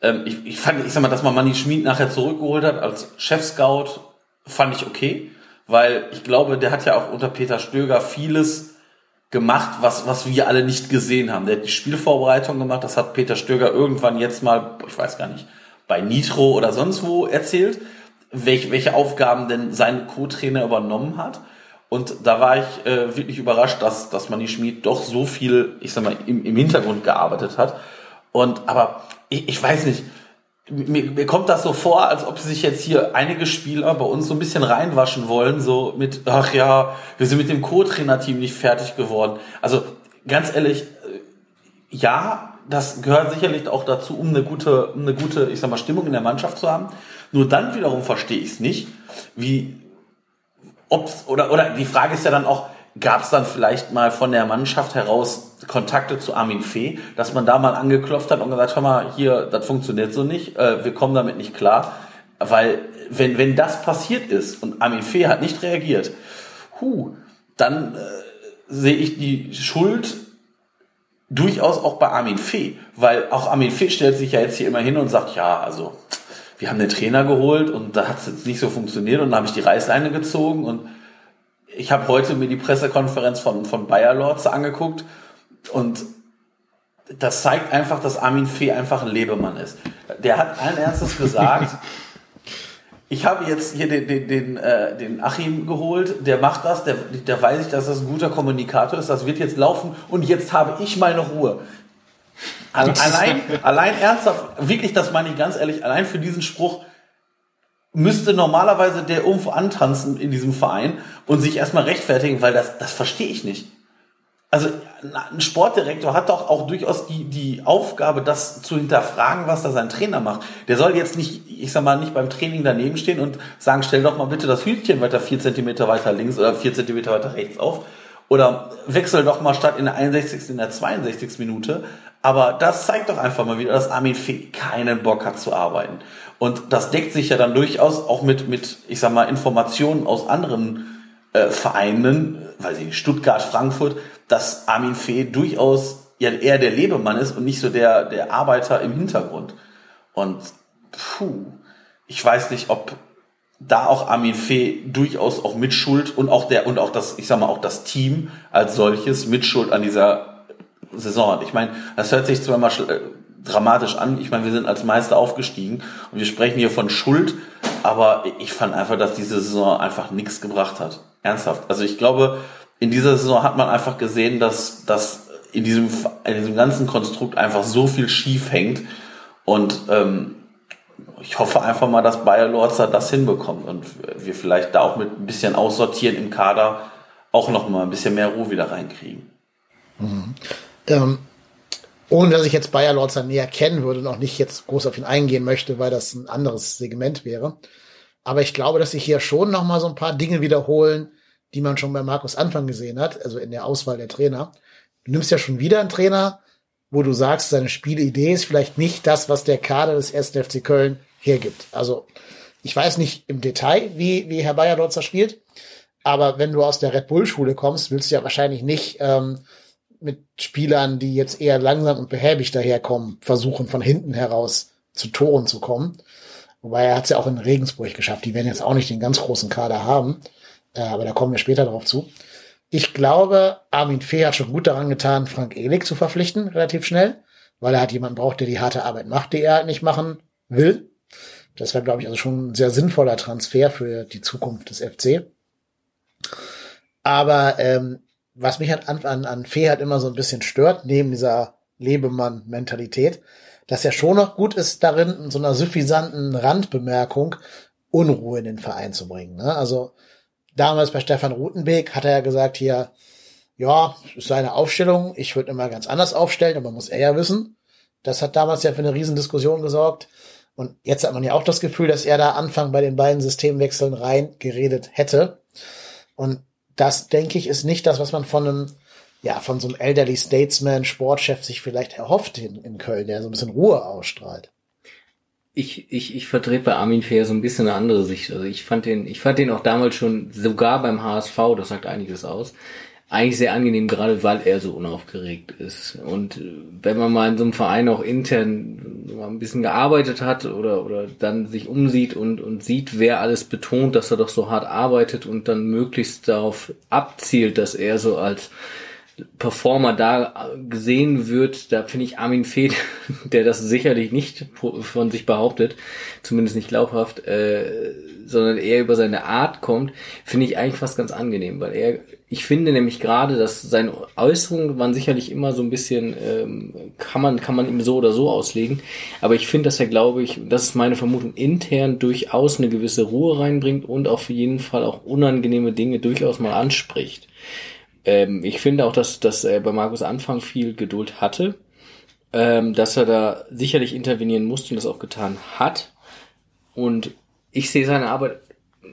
Ähm, ich, ich fand, ich sag mal, dass man Manni Schmid nachher zurückgeholt hat als Chef-Scout, fand ich okay weil ich glaube, der hat ja auch unter Peter Stöger vieles gemacht, was, was wir alle nicht gesehen haben. Der hat die Spielvorbereitung gemacht, das hat Peter Stöger irgendwann jetzt mal, ich weiß gar nicht, bei Nitro oder sonst wo erzählt, welche, welche Aufgaben denn sein Co-Trainer übernommen hat. Und da war ich äh, wirklich überrascht, dass, dass Manni Schmid doch so viel, ich sag mal, im, im Hintergrund gearbeitet hat. Und aber ich, ich weiß nicht, mir, mir kommt das so vor, als ob sich jetzt hier einige Spieler bei uns so ein bisschen reinwaschen wollen, so mit, ach ja, wir sind mit dem Co-Trainer-Team nicht fertig geworden. Also ganz ehrlich, äh, ja, das gehört sicherlich auch dazu, um eine gute, eine gute, ich sag mal, Stimmung in der Mannschaft zu haben. Nur dann wiederum verstehe ich es nicht, wie, ob's, oder, oder die Frage ist ja dann auch, gab es dann vielleicht mal von der Mannschaft heraus Kontakte zu Armin Fee, dass man da mal angeklopft hat und gesagt, hör mal, hier, das funktioniert so nicht, äh, wir kommen damit nicht klar. Weil wenn, wenn das passiert ist und Armin Fee hat nicht reagiert, hu, dann äh, sehe ich die Schuld durchaus auch bei Armin Fee, weil auch Armin Fee stellt sich ja jetzt hier immer hin und sagt, ja, also wir haben den Trainer geholt und da hat es jetzt nicht so funktioniert und da habe ich die Reißleine gezogen und ich habe heute mir die Pressekonferenz von, von Bayer Lords angeguckt und das zeigt einfach, dass Armin Fee einfach ein Lebemann ist. Der hat allen Ernstes gesagt, ich habe jetzt hier den, den, den, äh, den Achim geholt, der macht das, der, der weiß ich, dass das ein guter Kommunikator ist, das wird jetzt laufen und jetzt habe ich meine Ruhe. Allein, allein ernsthaft, wirklich, das meine ich ganz ehrlich, allein für diesen Spruch müsste normalerweise der irgendwo antanzen in diesem Verein und sich erstmal rechtfertigen, weil das, das verstehe ich nicht. also ein Sportdirektor hat doch auch durchaus die, die Aufgabe, das zu hinterfragen, was da sein Trainer macht. Der soll jetzt nicht, ich sag mal, nicht beim Training daneben stehen und sagen, stell doch mal bitte das Hütchen weiter vier Zentimeter weiter links oder vier Zentimeter weiter rechts auf. Oder wechsel doch mal statt in der 61. in der 62. Minute. Aber das zeigt doch einfach mal wieder, dass Armin Fee keinen Bock hat zu arbeiten. Und das deckt sich ja dann durchaus auch mit, mit ich sag mal, Informationen aus anderen äh, Vereinen, weiß ich, Stuttgart, Frankfurt, dass Armin Fee durchaus ja eher der Lebemann ist und nicht so der, der Arbeiter im Hintergrund. Und puh, ich weiß nicht, ob da auch Armin Fee durchaus auch Mitschuld und auch der und auch das, ich sag mal, auch das Team als solches Mitschuld an dieser Saison hat. Ich meine, das hört sich zwar mal äh, dramatisch an. Ich meine, wir sind als Meister aufgestiegen und wir sprechen hier von Schuld, aber ich fand einfach, dass diese Saison einfach nichts gebracht hat. Ernsthaft. Also ich glaube, in dieser Saison hat man einfach gesehen, dass, dass in diesem, in diesem ganzen Konstrukt einfach so viel schief hängt. Und ähm, ich hoffe einfach mal, dass Bayer Lorzer das hinbekommt und wir vielleicht da auch mit ein bisschen Aussortieren im Kader auch noch mal ein bisschen mehr Ruhe wieder reinkriegen. Mhm. Ähm, ohne dass ich jetzt Bayer Lorzer näher kennen würde und auch nicht jetzt groß auf ihn eingehen möchte, weil das ein anderes Segment wäre. Aber ich glaube, dass sich hier schon noch mal so ein paar Dinge wiederholen, die man schon bei Markus Anfang gesehen hat, also in der Auswahl der Trainer. Du nimmst ja schon wieder einen Trainer, wo du sagst, seine Spielidee ist vielleicht nicht das, was der Kader des 1. FC Köln hergibt. Also ich weiß nicht im Detail, wie, wie Herr Bayer Bayerlotzer spielt, aber wenn du aus der Red Bull-Schule kommst, willst du ja wahrscheinlich nicht ähm, mit Spielern, die jetzt eher langsam und behäbig daherkommen, versuchen von hinten heraus zu Toren zu kommen. Wobei er hat es ja auch in Regensburg geschafft. Die werden jetzt auch nicht den ganz großen Kader haben. Äh, aber da kommen wir später drauf zu. Ich glaube, Armin Fee hat schon gut daran getan, Frank Ehlig zu verpflichten, relativ schnell, weil er hat jemanden braucht, der die harte Arbeit macht, die er halt nicht machen will. Das wäre, glaube ich, also schon ein sehr sinnvoller Transfer für die Zukunft des FC. Aber ähm, was mich an, an, an Fee halt immer so ein bisschen stört, neben dieser Lebemann-Mentalität, dass er schon noch gut ist darin, in so einer suffisanten Randbemerkung Unruhe in den Verein zu bringen. Ne? Also damals bei Stefan Rutenbeek hat er ja gesagt hier, ja, ist seine Aufstellung, ich würde immer ganz anders aufstellen, aber muss er ja wissen. Das hat damals ja für eine Riesendiskussion gesorgt. Und jetzt hat man ja auch das Gefühl, dass er da Anfang bei den beiden Systemwechseln rein geredet hätte. Und das, denke ich, ist nicht das, was man von einem, ja, von so einem Elderly Statesman, Sportchef sich vielleicht erhofft in, in Köln, der so ein bisschen Ruhe ausstrahlt ich, ich, ich vertrete bei Armin Fehr so ein bisschen eine andere Sicht. Also ich fand den, ich fand den auch damals schon, sogar beim HSV, das sagt einiges aus, eigentlich sehr angenehm, gerade weil er so unaufgeregt ist. Und wenn man mal in so einem Verein auch intern mal ein bisschen gearbeitet hat oder, oder dann sich umsieht und, und sieht, wer alles betont, dass er doch so hart arbeitet und dann möglichst darauf abzielt, dass er so als Performer da gesehen wird, da finde ich Armin Fee, der das sicherlich nicht von sich behauptet, zumindest nicht glaubhaft, äh, sondern eher über seine Art kommt, finde ich eigentlich fast ganz angenehm, weil er, ich finde nämlich gerade, dass seine Äußerungen waren sicherlich immer so ein bisschen, ähm, kann man, kann man ihm so oder so auslegen, aber ich finde, dass er, glaube ich, das ist meine Vermutung, intern durchaus eine gewisse Ruhe reinbringt und auf jeden Fall auch unangenehme Dinge durchaus mal anspricht. Ähm, ich finde auch, dass, dass er bei Markus Anfang viel Geduld hatte, ähm, dass er da sicherlich intervenieren musste und das auch getan hat. Und ich sehe seine Arbeit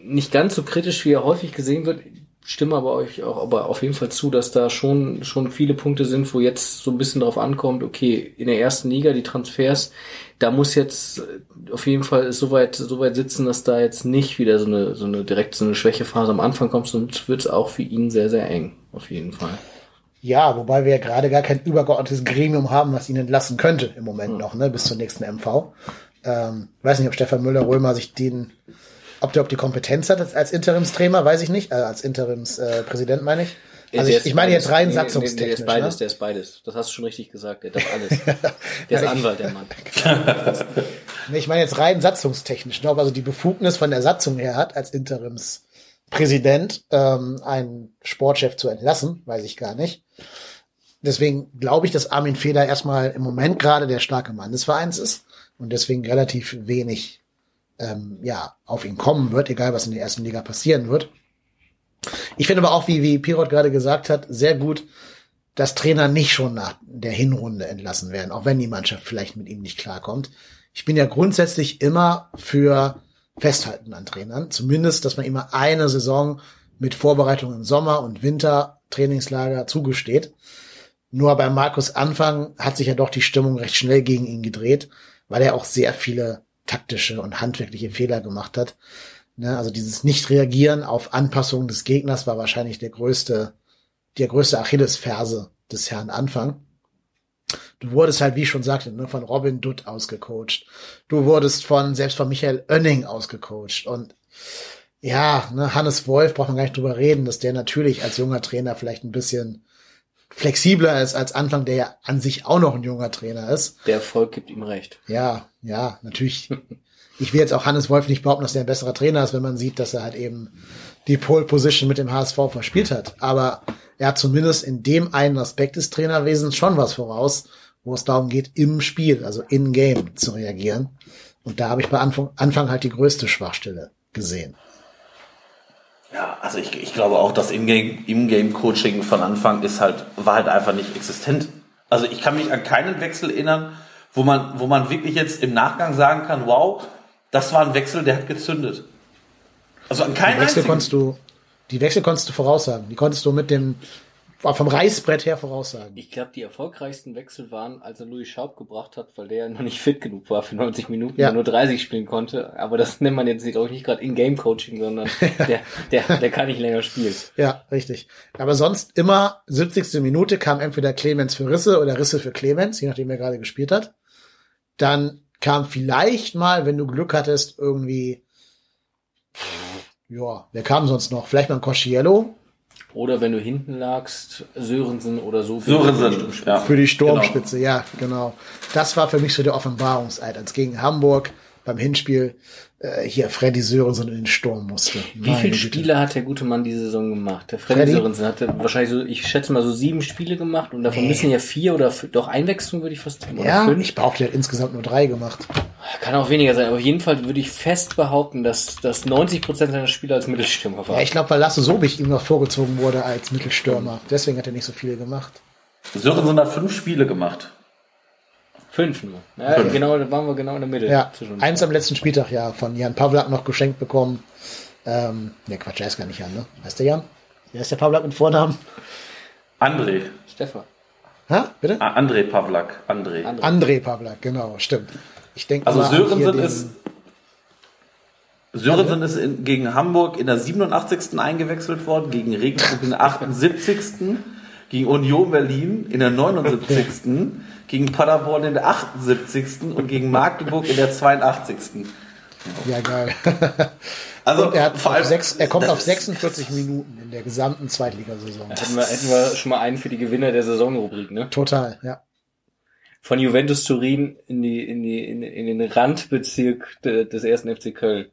nicht ganz so kritisch, wie er häufig gesehen wird. Stimme aber euch auch aber auf jeden Fall zu, dass da schon, schon viele Punkte sind, wo jetzt so ein bisschen drauf ankommt, okay, in der ersten Liga die Transfers, da muss jetzt auf jeden Fall so weit, so weit sitzen, dass da jetzt nicht wieder so eine, so eine direkt so eine Schwächephase am Anfang kommt, sonst wird es auch für ihn sehr, sehr eng, auf jeden Fall. Ja, wobei wir ja gerade gar kein übergeordnetes Gremium haben, was ihn entlassen könnte im Moment hm. noch, ne, bis zur nächsten MV. Ähm, weiß nicht, ob Stefan Müller-Römer sich den, ob der ob die Kompetenz hat als Interimstrainer, weiß ich nicht, äh, als Interimspräsident äh, meine ich. Also ich, ich meine jetzt rein satzungstechnisch. der ist beides, ne? der ist beides. Das hast du schon richtig gesagt. Der darf alles. Der ist Anwalt, der Mann. ich meine jetzt rein satzungstechnisch, ne? ob also die Befugnis von der Satzung her hat, als Interimspräsident ähm, einen Sportchef zu entlassen, weiß ich gar nicht. Deswegen glaube ich, dass Armin Feder erstmal im Moment gerade der starke Mann des Vereins ist und deswegen relativ wenig ähm, ja auf ihn kommen wird, egal was in der ersten Liga passieren wird. Ich finde aber auch, wie, wie Pirot gerade gesagt hat, sehr gut, dass Trainer nicht schon nach der Hinrunde entlassen werden, auch wenn die Mannschaft vielleicht mit ihm nicht klarkommt. Ich bin ja grundsätzlich immer für Festhalten an Trainern. Zumindest, dass man immer eine Saison mit Vorbereitung im Sommer und Winter Trainingslager zugesteht. Nur bei Markus Anfang hat sich ja doch die Stimmung recht schnell gegen ihn gedreht, weil er auch sehr viele taktische und handwerkliche Fehler gemacht hat. Ne, also dieses Nicht-Reagieren auf Anpassungen des Gegners war wahrscheinlich der größte, der größte Achillesferse des Herrn Anfang. Du wurdest halt, wie ich schon sagte, ne, von Robin Dutt ausgecoacht. Du wurdest von, selbst von Michael Oenning ausgecoacht. Und ja, ne, Hannes Wolf braucht man gar nicht drüber reden, dass der natürlich als junger Trainer vielleicht ein bisschen flexibler ist als Anfang, der ja an sich auch noch ein junger Trainer ist. Der Erfolg gibt ihm recht. Ja, ja, natürlich. ich will jetzt auch Hannes Wolf nicht behaupten, dass er ein besserer Trainer ist, wenn man sieht, dass er halt eben die Pole Position mit dem HSV verspielt hat. Aber er hat zumindest in dem einen Aspekt des Trainerwesens schon was voraus, wo es darum geht, im Spiel, also in Game zu reagieren. Und da habe ich bei Anfang, Anfang halt die größte Schwachstelle gesehen. Ja, also ich, ich glaube auch, das Ingame-Coaching von Anfang ist halt, war halt einfach nicht existent. Also ich kann mich an keinen Wechsel erinnern, wo man, wo man wirklich jetzt im Nachgang sagen kann, wow, das war ein Wechsel, der hat gezündet. Also an keinen die Wechsel einzigen. konntest du, die Wechsel konntest du voraussagen. Die konntest du mit dem vom Reißbrett her voraussagen. Ich glaube, die erfolgreichsten Wechsel waren, als er Louis Schaub gebracht hat, weil der noch nicht fit genug war für 90 Minuten, ja. nur 30 spielen konnte. Aber das nennt man jetzt, glaube ich, nicht gerade In-Game-Coaching, sondern der, der, der kann nicht länger spielen. Ja, richtig. Aber sonst immer 70. Minute kam entweder Clemens für Risse oder Risse für Clemens, je nachdem wer gerade gespielt hat. Dann kam vielleicht mal, wenn du Glück hattest, irgendwie ja, wer kam sonst noch? Vielleicht mal ein Cosciello. Oder wenn du hinten lagst, Sörensen oder so. Für Sörensen, die ja. Für die Sturmspitze, genau. ja, genau. Das war für mich so der Offenbarungseid, als gegen Hamburg beim Hinspiel äh, hier Freddy Sörensen in den Sturm musste. Wie viele Spiele hat der gute Mann diese Saison gemacht? Der Freddy, Freddy? Sörensen hatte wahrscheinlich so, ich schätze mal so sieben Spiele gemacht und davon nee. müssen ja vier oder doch Einwechslung würde ich fast sagen. Ja, fünf. ich behaupte, er hat insgesamt nur drei gemacht. Kann auch weniger sein, aber auf jeden Fall würde ich fest behaupten, dass, dass 90 Prozent seiner Spieler als Mittelstürmer waren. Ja, ich glaube, weil Lasse Sobich ihm noch vorgezogen wurde als Mittelstürmer. Deswegen hat er nicht so viele gemacht. Sörensen hat fünf Spiele gemacht. Fünf nur. Ja, Fünf. Genau, da waren wir genau in der Mitte. Ja, eins am letzten Spieltag, ja, von Jan Pavlak noch geschenkt bekommen. Ähm, ne, Quatsch, er ist gar nicht Jan, ne? Heißt der Jan? Wer ist der Pavlak mit Vornamen? André. Stefan. Ha, bitte? Ah, André Pavlak. André. André. André Pavlak, genau, stimmt. Ich denke Also Sörensen ist Sörensen ist in, gegen Hamburg in der 87. eingewechselt worden, gegen Regensburg in der 78. gegen Union Berlin in der 79 gegen Paderborn in der 78. und gegen Magdeburg in der 82. Ja, geil. Also er, hat vor allem, sechs, er kommt auf 46 Minuten in der gesamten Zweitligasaison. Hätten wir, hätten wir schon mal einen für die Gewinner der Saisonrubrik, ne? Total, ja. Von Juventus Turin in die, in die, in, in den Randbezirk des ersten FC Köln.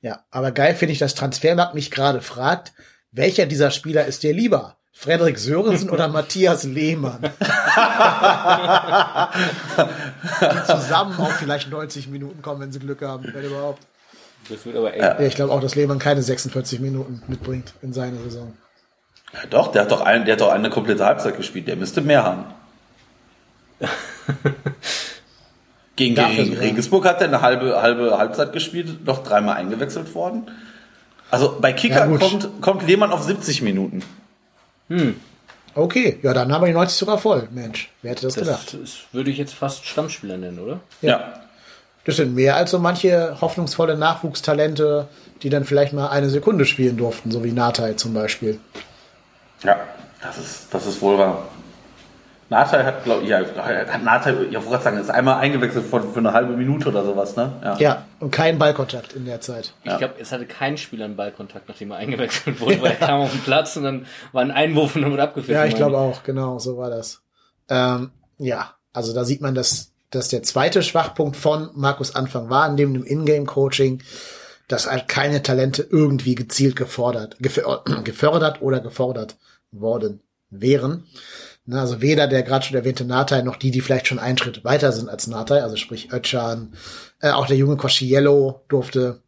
Ja, aber geil finde ich, dass Transfermarkt mich gerade fragt, welcher dieser Spieler ist dir lieber? Frederik Sörensen oder Matthias Lehmann. Die zusammen auch vielleicht 90 Minuten kommen, wenn sie Glück haben, wenn überhaupt. Das wird aber echt. Ich glaube auch, dass Lehmann keine 46 Minuten mitbringt in seiner Saison. Ja, doch, der hat doch, ein, der hat doch eine komplette Halbzeit gespielt. Der müsste mehr haben. gegen, gegen Regensburg hat er eine halbe, halbe Halbzeit gespielt, noch dreimal eingewechselt worden. Also bei Kicker ja, kommt, kommt Lehmann auf 70 Minuten. Hm. Okay, ja, dann haben wir die 90 sogar voll. Mensch, wer hätte das, das gedacht? Das würde ich jetzt fast Stammspieler nennen, oder? Ja. ja. Das sind mehr als so manche hoffnungsvolle Nachwuchstalente, die dann vielleicht mal eine Sekunde spielen durften, so wie Natai zum Beispiel. Ja, das ist, das ist wohl wahr. Nathan hat, glaube ich, ja, hat Nathan, ja, wollte sagen, ist einmal eingewechselt für, für eine halbe Minute oder sowas, ne? Ja, ja und kein Ballkontakt in der Zeit. Ich glaube, es hatte kein Spieler einen Ballkontakt, nachdem er eingewechselt wurde, weil er kam auf den Platz und dann war ein Einwurf und dann wurde abgepfiffen. Ja, ich glaube auch, genau, so war das. Ähm, ja, also da sieht man, dass, dass der zweite Schwachpunkt von Markus Anfang war, neben dem Ingame-Coaching, dass halt keine Talente irgendwie gezielt gefordert, gefördert oder gefordert worden wären. Ne, also weder der gerade schon erwähnte Natai noch die, die vielleicht schon einen Schritt weiter sind als Natai, also sprich Ötchan, äh, auch der junge Cosciello durfte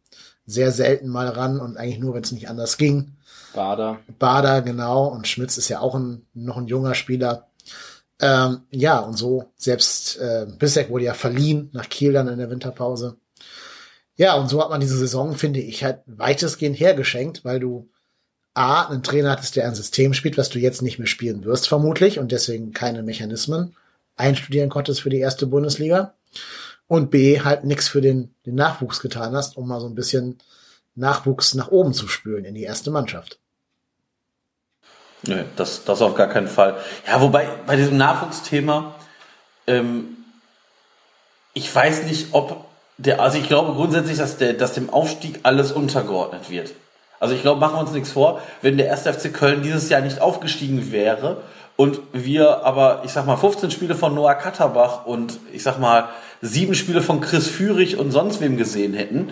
sehr selten mal ran und eigentlich nur, wenn es nicht anders ging. Bader. Bader, genau. Und Schmitz ist ja auch ein, noch ein junger Spieler. Ähm, ja, und so, selbst äh, Bissek wurde ja verliehen nach Kiel dann in der Winterpause. Ja, und so hat man diese Saison, finde ich, halt weitestgehend hergeschenkt, weil du A, einen Trainer hattest, der ein System spielt, was du jetzt nicht mehr spielen wirst, vermutlich, und deswegen keine Mechanismen einstudieren konntest für die erste Bundesliga. Und B, halt nichts für den, den Nachwuchs getan hast, um mal so ein bisschen Nachwuchs nach oben zu spülen in die erste Mannschaft. Nee, das, das auf gar keinen Fall. Ja, wobei bei diesem Nachwuchsthema, ähm, ich weiß nicht, ob der, also ich glaube grundsätzlich, dass, der, dass dem Aufstieg alles untergeordnet wird. Also ich glaube, machen wir uns nichts vor, wenn der 1. FC Köln dieses Jahr nicht aufgestiegen wäre und wir aber, ich sag mal, 15 Spiele von Noah Katterbach und ich sag mal, sieben Spiele von Chris Führig und sonst wem gesehen hätten,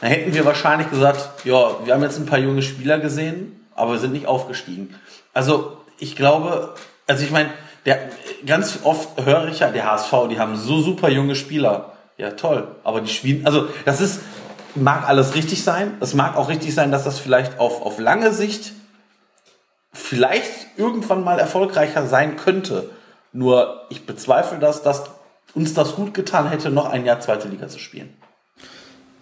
dann hätten wir wahrscheinlich gesagt, ja, wir haben jetzt ein paar junge Spieler gesehen, aber wir sind nicht aufgestiegen. Also ich glaube, also ich meine, der, ganz oft höre ich ja, der HSV, die haben so super junge Spieler. Ja, toll. Aber die spielen, also das ist, mag alles richtig sein. Es mag auch richtig sein, dass das vielleicht auf, auf lange Sicht vielleicht irgendwann mal erfolgreicher sein könnte. Nur ich bezweifle das, dass uns das gut getan hätte, noch ein Jahr zweite Liga zu spielen.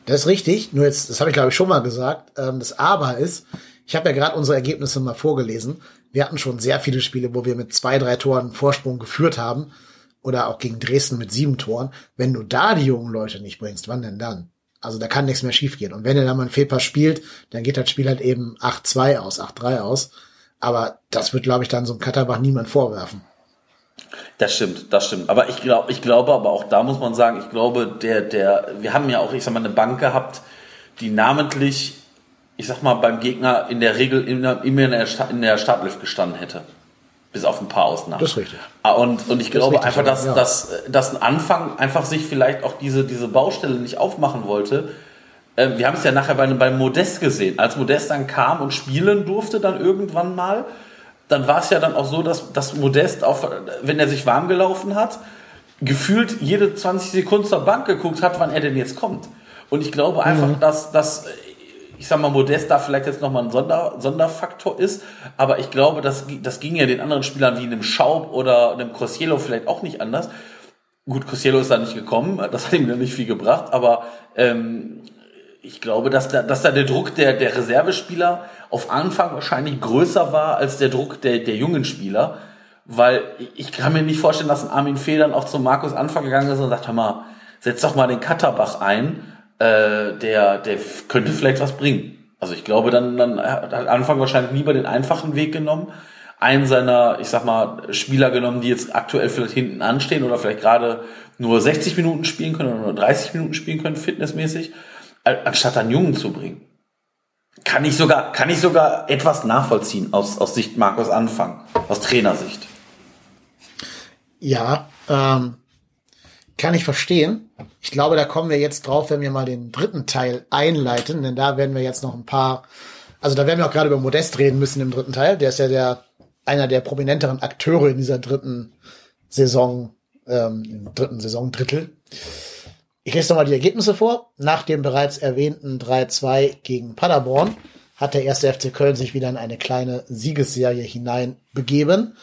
Das ist richtig. Nur jetzt, das habe ich glaube ich schon mal gesagt. Ähm, das Aber ist, ich habe ja gerade unsere Ergebnisse mal vorgelesen. Wir hatten schon sehr viele Spiele, wo wir mit zwei, drei Toren Vorsprung geführt haben. Oder auch gegen Dresden mit sieben Toren. Wenn du da die jungen Leute nicht bringst, wann denn dann? Also da kann nichts mehr schiefgehen. Und wenn er dann mal ein Fehlpass spielt, dann geht das Spiel halt eben 8-2 aus, 8-3 aus. Aber das wird, glaube ich, dann so ein Katterbach niemand vorwerfen. Das stimmt, das stimmt. Aber ich glaube, ich glaube, aber auch da muss man sagen, ich glaube, der, der, wir haben ja auch, ich sag mal, eine Bank gehabt, die namentlich, ich sag mal, beim Gegner in der Regel immer in der, in der Startlift gestanden hätte. Bis auf ein paar Ausnahmen. Das ist richtig. Ah, und, und ich glaube einfach, dass, ja. dass, dass ein Anfang einfach sich vielleicht auch diese, diese Baustelle nicht aufmachen wollte. Ähm, wir haben es ja nachher bei, bei Modest gesehen. Als Modest dann kam und spielen durfte, dann irgendwann mal, dann war es ja dann auch so, dass, dass Modest, auf, wenn er sich warm gelaufen hat, gefühlt jede 20 Sekunden zur Bank geguckt hat, wann er denn jetzt kommt. Und ich glaube einfach, Mhm. dass, dass ich sag mal, Modest da vielleicht jetzt nochmal ein Sonder, Sonderfaktor ist, aber ich glaube, das, das ging ja den anderen Spielern wie einem Schaub oder einem Cosiello vielleicht auch nicht anders. Gut, Cosiello ist da nicht gekommen, das hat ihm dann nicht viel gebracht, aber ähm, ich glaube, dass da, dass da der Druck der, der Reservespieler auf Anfang wahrscheinlich größer war als der Druck der, der jungen Spieler, weil ich kann mir nicht vorstellen, dass ein Armin Federn auch zum Markus Anfang gegangen ist und sagt, hör mal, setz doch mal den Katterbach ein, äh, der, der könnte vielleicht was bringen. Also ich glaube, dann, dann hat Anfang wahrscheinlich lieber den einfachen Weg genommen, einen seiner, ich sag mal, Spieler genommen, die jetzt aktuell vielleicht hinten anstehen oder vielleicht gerade nur 60 Minuten spielen können oder nur 30 Minuten spielen können, fitnessmäßig, anstatt einen Jungen zu bringen. Kann ich sogar, kann ich sogar etwas nachvollziehen aus, aus Sicht Markus Anfang, aus Trainersicht. Ja, ähm, kann ich verstehen. Ich glaube, da kommen wir jetzt drauf, wenn wir mal den dritten Teil einleiten, denn da werden wir jetzt noch ein paar, also da werden wir auch gerade über Modest reden müssen im dritten Teil. Der ist ja der einer der prominenteren Akteure in dieser dritten Saison, ähm, im dritten Saisondrittel. Ich lese nochmal die Ergebnisse vor. Nach dem bereits erwähnten 3-2 gegen Paderborn hat der erste FC Köln sich wieder in eine kleine Siegesserie hinein begeben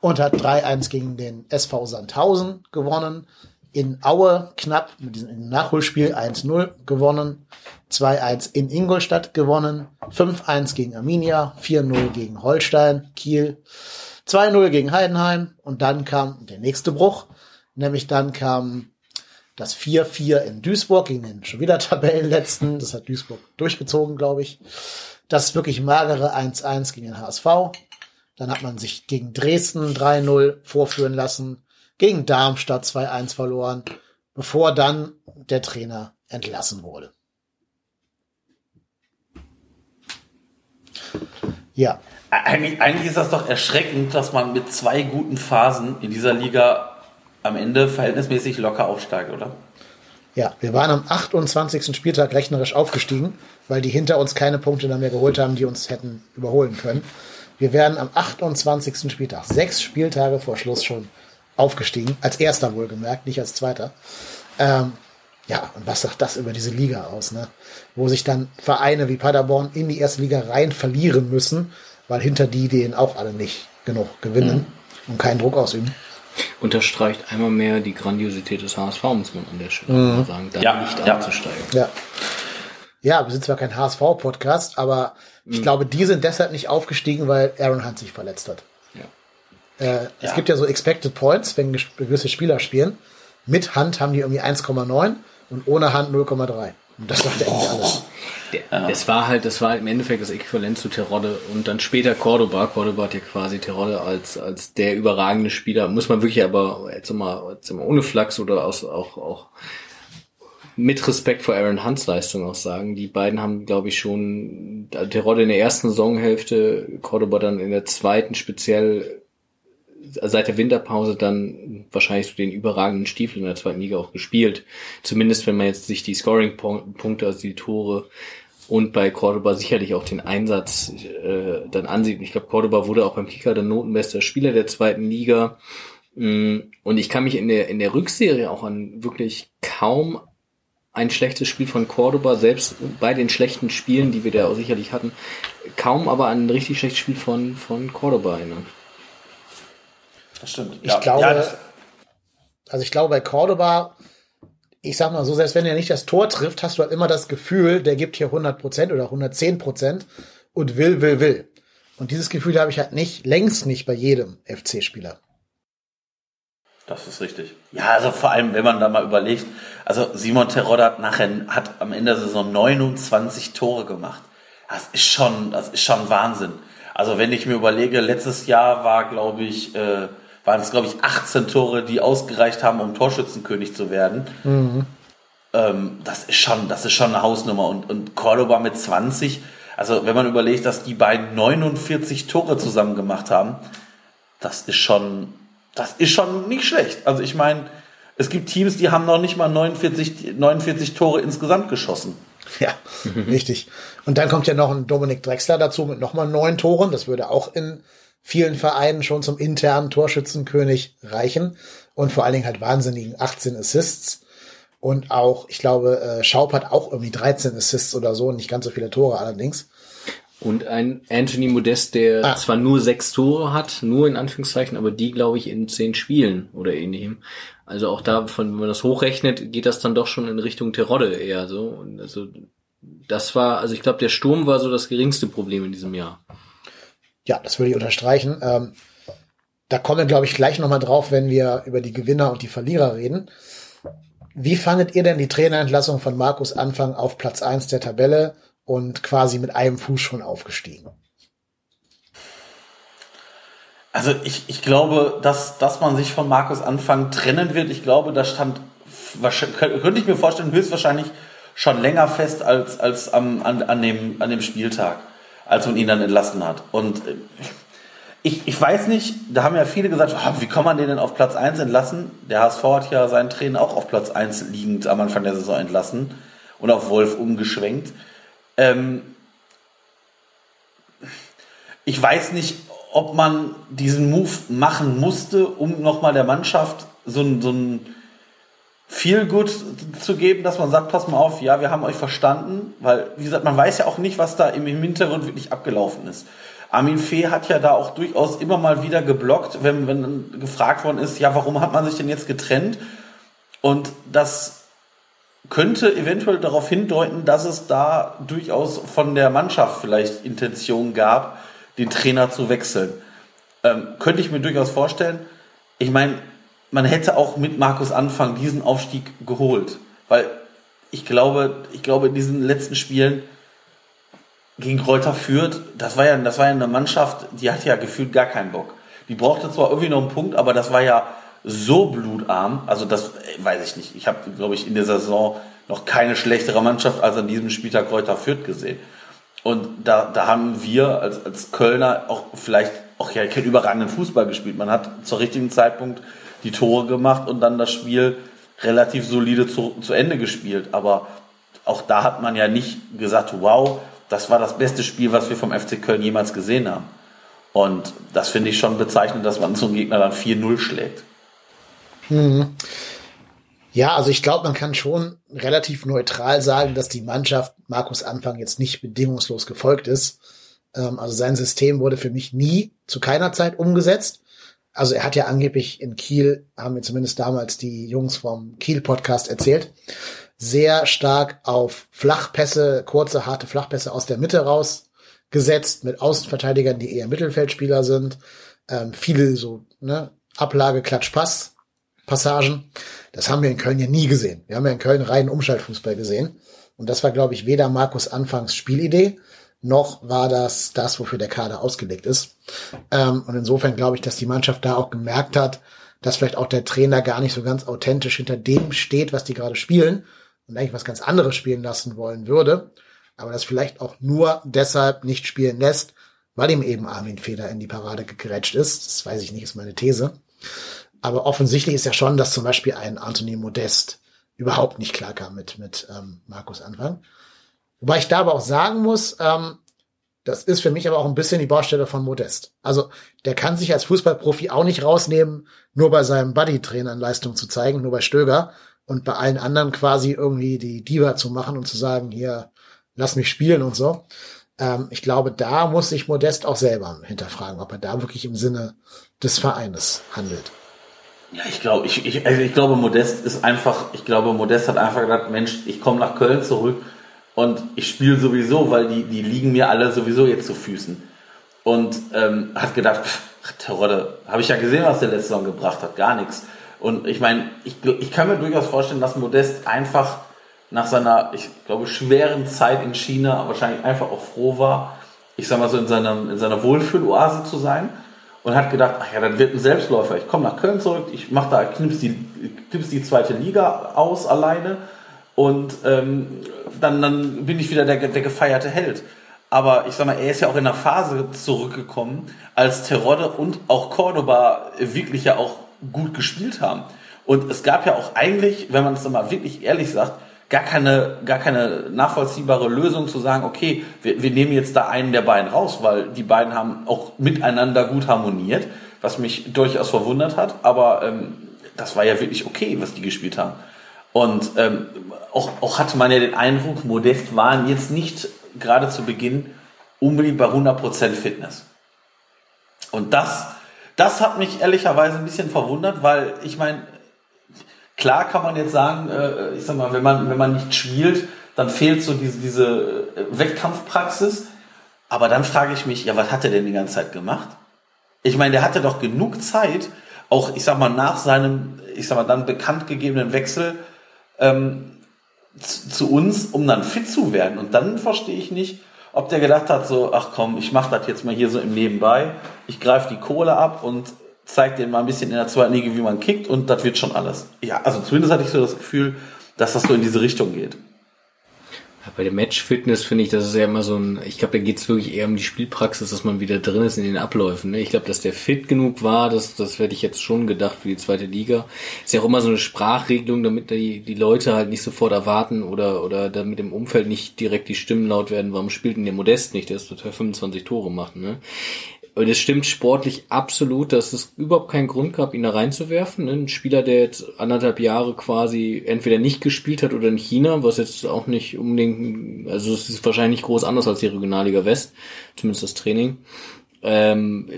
und hat 3-1 gegen den SV Sandhausen gewonnen. In Aue knapp mit diesem Nachholspiel 1-0 gewonnen. 2-1 in Ingolstadt gewonnen. 5-1 gegen Arminia. 4-0 gegen Holstein, Kiel. 2-0 gegen Heidenheim. Und dann kam der nächste Bruch. Nämlich dann kam das 4-4 in Duisburg gegen den schon wieder Tabellenletzten. Das hat Duisburg durchgezogen, glaube ich. Das wirklich magere 1-1 gegen den HSV. Dann hat man sich gegen Dresden 3-0 vorführen lassen, gegen Darmstadt 2-1 verloren, bevor dann der Trainer entlassen wurde. Ja, Eigentlich, eigentlich ist das doch erschreckend, dass man mit zwei guten Phasen in dieser Liga am Ende verhältnismäßig locker aufsteigt, oder? ja, wir waren am 28. Spieltag rechnerisch aufgestiegen, weil die hinter uns keine Punkte mehr geholt haben, die uns hätten überholen können. Wir wären am 28. Spieltag, sechs Spieltage vor Schluss schon aufgestiegen, als erster wohlgemerkt, nicht als zweiter. Ähm, Ja, und was sagt das über diese Liga aus, ne? Wo sich dann Vereine wie Paderborn in die erste Liga rein verlieren müssen, weil hinter die denen auch alle nicht genug gewinnen mhm. und keinen Druck ausüben. Unterstreicht einmal mehr die Grandiosität des HSV, muss man an der Stelle mhm. sagen, da ja, nicht ja. abzusteigen. Ja. Ja, wir sind zwar kein HSV-Podcast, aber ich mhm. glaube, die sind deshalb nicht aufgestiegen, weil Aaron Hunt sich verletzt hat. Ja. Äh, es ja. gibt ja so Expected Points, wenn gewisse Spieler spielen. Mit Hand haben die irgendwie 1,9 und ohne Hand 0,3. Und das sagt ja irgendwie alles. Der, Das war halt, das war im Endeffekt das Äquivalent zu Terodde und dann später Cordoba. Cordoba hat ja quasi Terodde als, als der überragende Spieler, muss man wirklich aber jetzt mal, jetzt mal ohne Flachs oder aus, auch, auch mit Respekt vor Aaron Hunts Leistung auch sagen. Die beiden haben, glaube ich, schon Terodde in der ersten Saisonhälfte, Cordoba dann in der zweiten speziell seit der Winterpause dann wahrscheinlich so den überragenden Stiefel in der zweiten Liga auch gespielt. Zumindest wenn man jetzt sich die Scoring-Punkte, also die Tore und bei Cordoba sicherlich auch den Einsatz äh, dann ansieht. Ich glaube, Cordoba wurde auch beim Kicker der notenbester Spieler der zweiten Liga. Mm, und ich kann mich in der, in der Rückserie auch an wirklich kaum ein schlechtes Spiel von Cordoba, selbst bei den schlechten Spielen, die wir da auch sicherlich hatten, kaum aber an ein richtig schlechtes Spiel von, von Cordoba erinnern. Das stimmt. Ich ja. glaube, ja, also ich glaube bei Cordoba, ich sag mal so, selbst wenn er nicht das Tor trifft, hast du halt immer das Gefühl, der gibt hier 100 Prozent oder 110 Prozent und will, will, will. Und dieses Gefühl habe ich halt nicht, längst nicht bei jedem FC-Spieler. Das ist richtig. Ja, also vor allem, wenn man da mal überlegt, also Simon Terodde hat nachher, hat am Ende der Saison 29 Tore gemacht. Das ist schon, das ist schon Wahnsinn. Also wenn ich mir überlege, letztes Jahr war, glaube ich, äh, waren es, glaube ich, 18 Tore, die ausgereicht haben, um Torschützenkönig zu werden. Mhm. Ähm, das ist schon, das ist schon eine Hausnummer. Und, und Cordoba mit 20, also wenn man überlegt, dass die beiden 49 Tore zusammen gemacht haben, das ist schon, das ist schon nicht schlecht. Also ich meine, es gibt Teams, die haben noch nicht mal 49, 49 Tore insgesamt geschossen. Ja, richtig. Und dann kommt ja noch ein Dominik Drexler dazu mit nochmal neun Toren. Das würde auch in vielen Vereinen schon zum internen Torschützenkönig reichen und vor allen Dingen halt wahnsinnigen 18 Assists. Und auch, ich glaube, äh, Schaub hat auch irgendwie 13 Assists oder so, nicht ganz so viele Tore allerdings. Und ein Anthony Modest, der ah. zwar nur sechs Tore hat, nur in Anführungszeichen, aber die, glaube ich, in zehn Spielen oder ähnlichem. Also auch da, von, wenn man das hochrechnet, geht das dann doch schon in Richtung Terodde eher so. Und also das war, also ich glaube, der Sturm war so das geringste Problem in diesem Jahr. Ja, das würde ich unterstreichen. Ähm, da kommen wir, glaube ich, gleich nochmal drauf, wenn wir über die Gewinner und die Verlierer reden. Wie fandet ihr denn die Trainerentlassung von Markus Anfang auf Platz eins der Tabelle und quasi mit einem Fuß schon aufgestiegen? Also ich, ich glaube, dass, dass man sich von Markus Anfang trennen wird. Ich glaube, da stand, könnte ich mir vorstellen, höchstwahrscheinlich schon länger fest als, als am, an, an, dem, an dem Spieltag als man ihn dann entlassen hat. Und äh, ich, ich weiß nicht, da haben ja viele gesagt, oh, wie kann man den denn auf Platz 1 entlassen? Der HSV hat ja seinen Trainer auch auf Platz 1 liegend am Anfang der Saison entlassen und auf Wolf umgeschwenkt. Ähm ich weiß nicht, ob man diesen Move machen musste, um nochmal der Mannschaft so ein, so ein viel gut zu geben, dass man sagt, pass mal auf, ja, wir haben euch verstanden, weil, wie gesagt, man weiß ja auch nicht, was da im Hintergrund wirklich abgelaufen ist. Armin Fee hat ja da auch durchaus immer mal wieder geblockt, wenn, wenn gefragt worden ist, ja, warum hat man sich denn jetzt getrennt? Und das könnte eventuell darauf hindeuten, dass es da durchaus von der Mannschaft vielleicht Intention gab, den Trainer zu wechseln. Ähm, könnte ich mir durchaus vorstellen. Ich meine, man hätte auch mit Markus Anfang diesen Aufstieg geholt. Weil ich glaube, ich glaube, in diesen letzten Spielen gegen Kräuter führt, das war ja, das war ja eine Mannschaft, die hat ja gefühlt gar keinen Bock. Die brauchte zwar irgendwie noch einen Punkt, aber das war ja so blutarm. Also das äh, weiß ich nicht. Ich habe, glaube ich, in der Saison noch keine schlechtere Mannschaft als an diesem Spieltag Kräuter Fürth gesehen. Und da, da haben wir als, als Kölner auch vielleicht auch ja keinen überragenden Fußball gespielt. Man hat zur richtigen Zeitpunkt die Tore gemacht und dann das Spiel relativ solide zu, zu Ende gespielt. Aber auch da hat man ja nicht gesagt, wow, das war das beste Spiel, was wir vom FC Köln jemals gesehen haben. Und das finde ich schon bezeichnend, dass man so einen Gegner dann 4-0 schlägt. Hm. Ja, also ich glaube, man kann schon relativ neutral sagen, dass die Mannschaft Markus Anfang jetzt nicht bedingungslos gefolgt ist. Ähm, also sein System wurde für mich nie zu keiner Zeit umgesetzt. Also er hat ja angeblich in Kiel, haben mir zumindest damals die Jungs vom Kiel-Podcast erzählt, sehr stark auf Flachpässe, kurze, harte Flachpässe aus der Mitte rausgesetzt, mit Außenverteidigern, die eher Mittelfeldspieler sind. Ähm, viele so ne, Ablage, Klatsch, Pass, Passagen. Das haben wir in Köln ja nie gesehen. Wir haben ja in Köln reinen Umschaltfußball gesehen. Und das war, glaube ich, weder Markus Anfangs Spielidee, noch war das das, wofür der Kader ausgelegt ist. Ähm, und insofern glaube ich, dass die Mannschaft da auch gemerkt hat, dass vielleicht auch der Trainer gar nicht so ganz authentisch hinter dem steht, was die gerade spielen und eigentlich was ganz anderes spielen lassen wollen würde. Aber das vielleicht auch nur deshalb nicht spielen lässt, weil ihm eben Armin Feder in die Parade gerätscht ist. Das weiß ich nicht, ist meine These. Aber offensichtlich ist ja schon, dass zum Beispiel ein Anthony Modest überhaupt nicht klarkam mit, mit ähm, Markus Anfang. Wobei ich da aber auch sagen muss, ähm, das ist für mich aber auch ein bisschen die Baustelle von Modest. Also der kann sich als Fußballprofi auch nicht rausnehmen, nur bei seinem Buddy-Trainern Leistung zu zeigen, nur bei Stöger und bei allen anderen quasi irgendwie die Diva zu machen und zu sagen, hier, lass mich spielen und so. Ähm, ich glaube, da muss sich Modest auch selber hinterfragen, ob er da wirklich im Sinne des Vereines handelt. Ja, ich glaube, ich, ich, also ich glaube, Modest ist einfach, ich glaube, Modest hat einfach gedacht, Mensch, ich komme nach Köln zurück und ich spiele sowieso, weil die, die liegen mir alle sowieso jetzt zu Füßen. Und ähm, hat gedacht, Terodde, habe ich ja gesehen, was der letzte Saison gebracht hat, gar nichts. Und ich meine, ich, ich kann mir durchaus vorstellen, dass Modest einfach nach seiner, ich glaube, schweren Zeit in China wahrscheinlich einfach auch froh war, ich sag mal so in seiner, in seiner Wohlfühloase zu sein und hat gedacht, ach ja, dann wird ein Selbstläufer. Ich komme nach Köln zurück, ich mache da, knips die, knips die zweite Liga aus alleine und ähm, dann, dann bin ich wieder der, der gefeierte Held. Aber ich sag mal, er ist ja auch in einer Phase zurückgekommen, als Terodde und auch Cordoba wirklich ja auch gut gespielt haben. Und es gab ja auch eigentlich, wenn man es mal wirklich ehrlich sagt, gar keine, gar keine nachvollziehbare Lösung zu sagen, okay, wir, wir nehmen jetzt da einen der beiden raus, weil die beiden haben auch miteinander gut harmoniert, was mich durchaus verwundert hat, aber ähm, das war ja wirklich okay, was die gespielt haben. Und ähm, auch, auch hatte man ja den Eindruck, Modest waren jetzt nicht gerade zu Beginn unbedingt bei 100% Fitness. Und das, das hat mich ehrlicherweise ein bisschen verwundert, weil ich meine, Klar kann man jetzt sagen, äh, ich sag mal, wenn man, wenn man nicht spielt, dann fehlt so diese, diese Wettkampfpraxis. Aber dann frage ich mich, ja, was hat er denn die ganze Zeit gemacht? Ich meine, der hatte doch genug Zeit, auch, ich sag mal, nach seinem, ich sag mal, dann bekannt gegebenen Wechsel ähm, zu, zu uns, um dann fit zu werden. Und dann verstehe ich nicht, ob der gedacht hat, so, ach komm, ich mache das jetzt mal hier so im Nebenbei, ich greife die Kohle ab und zeigt denen mal ein bisschen in der zweiten Liga, wie man kickt und das wird schon alles. Ja, also zumindest hatte ich so das Gefühl, dass das so in diese Richtung geht. Bei der Match-Fitness finde ich, das ist ja immer so ein, ich glaube, da geht es wirklich eher um die Spielpraxis, dass man wieder drin ist in den Abläufen. Ne? Ich glaube, dass der fit genug war, das, das werde ich jetzt schon gedacht für die zweite Liga. Ist ja auch immer so eine Sprachregelung, damit die, die Leute halt nicht sofort erwarten oder, oder damit im Umfeld nicht direkt die Stimmen laut werden, warum spielt denn der Modest nicht, der ist total 25 Tore macht. Ne? Und es stimmt sportlich absolut, dass es überhaupt keinen Grund gab, ihn da reinzuwerfen. Ne? Ein Spieler, der jetzt anderthalb Jahre quasi entweder nicht gespielt hat oder in China, was jetzt auch nicht unbedingt, also es ist wahrscheinlich groß anders als die Regionalliga West, zumindest das Training. Ähm,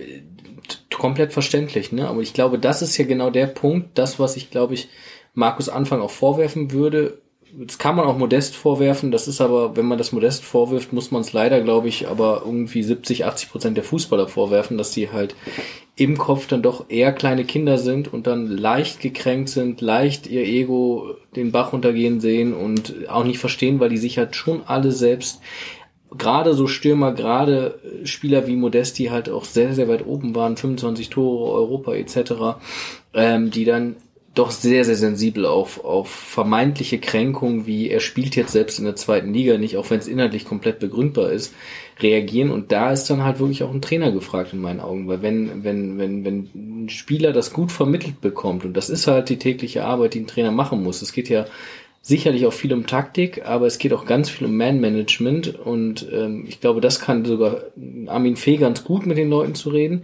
komplett verständlich, ne? Aber ich glaube, das ist ja genau der Punkt, das, was ich, glaube ich, Markus Anfang auch vorwerfen würde, das kann man auch Modest vorwerfen, das ist aber, wenn man das Modest vorwirft, muss man es leider, glaube ich, aber irgendwie 70, 80 Prozent der Fußballer vorwerfen, dass die halt im Kopf dann doch eher kleine Kinder sind und dann leicht gekränkt sind, leicht ihr Ego den Bach runtergehen sehen und auch nicht verstehen, weil die sich halt schon alle selbst gerade so Stürmer, gerade Spieler wie Modesti halt auch sehr, sehr weit oben waren, 25 Tore, Europa etc., ähm, die dann doch sehr, sehr sensibel auf, auf vermeintliche Kränkungen, wie er spielt jetzt selbst in der zweiten Liga nicht, auch wenn es inhaltlich komplett begründbar ist, reagieren. Und da ist dann halt wirklich auch ein Trainer gefragt in meinen Augen, weil wenn, wenn, wenn, wenn ein Spieler das gut vermittelt bekommt, und das ist halt die tägliche Arbeit, die ein Trainer machen muss. Es geht ja sicherlich auch viel um Taktik, aber es geht auch ganz viel um Man-Management und ähm, ich glaube, das kann sogar Armin Fee ganz gut mit den Leuten zu reden.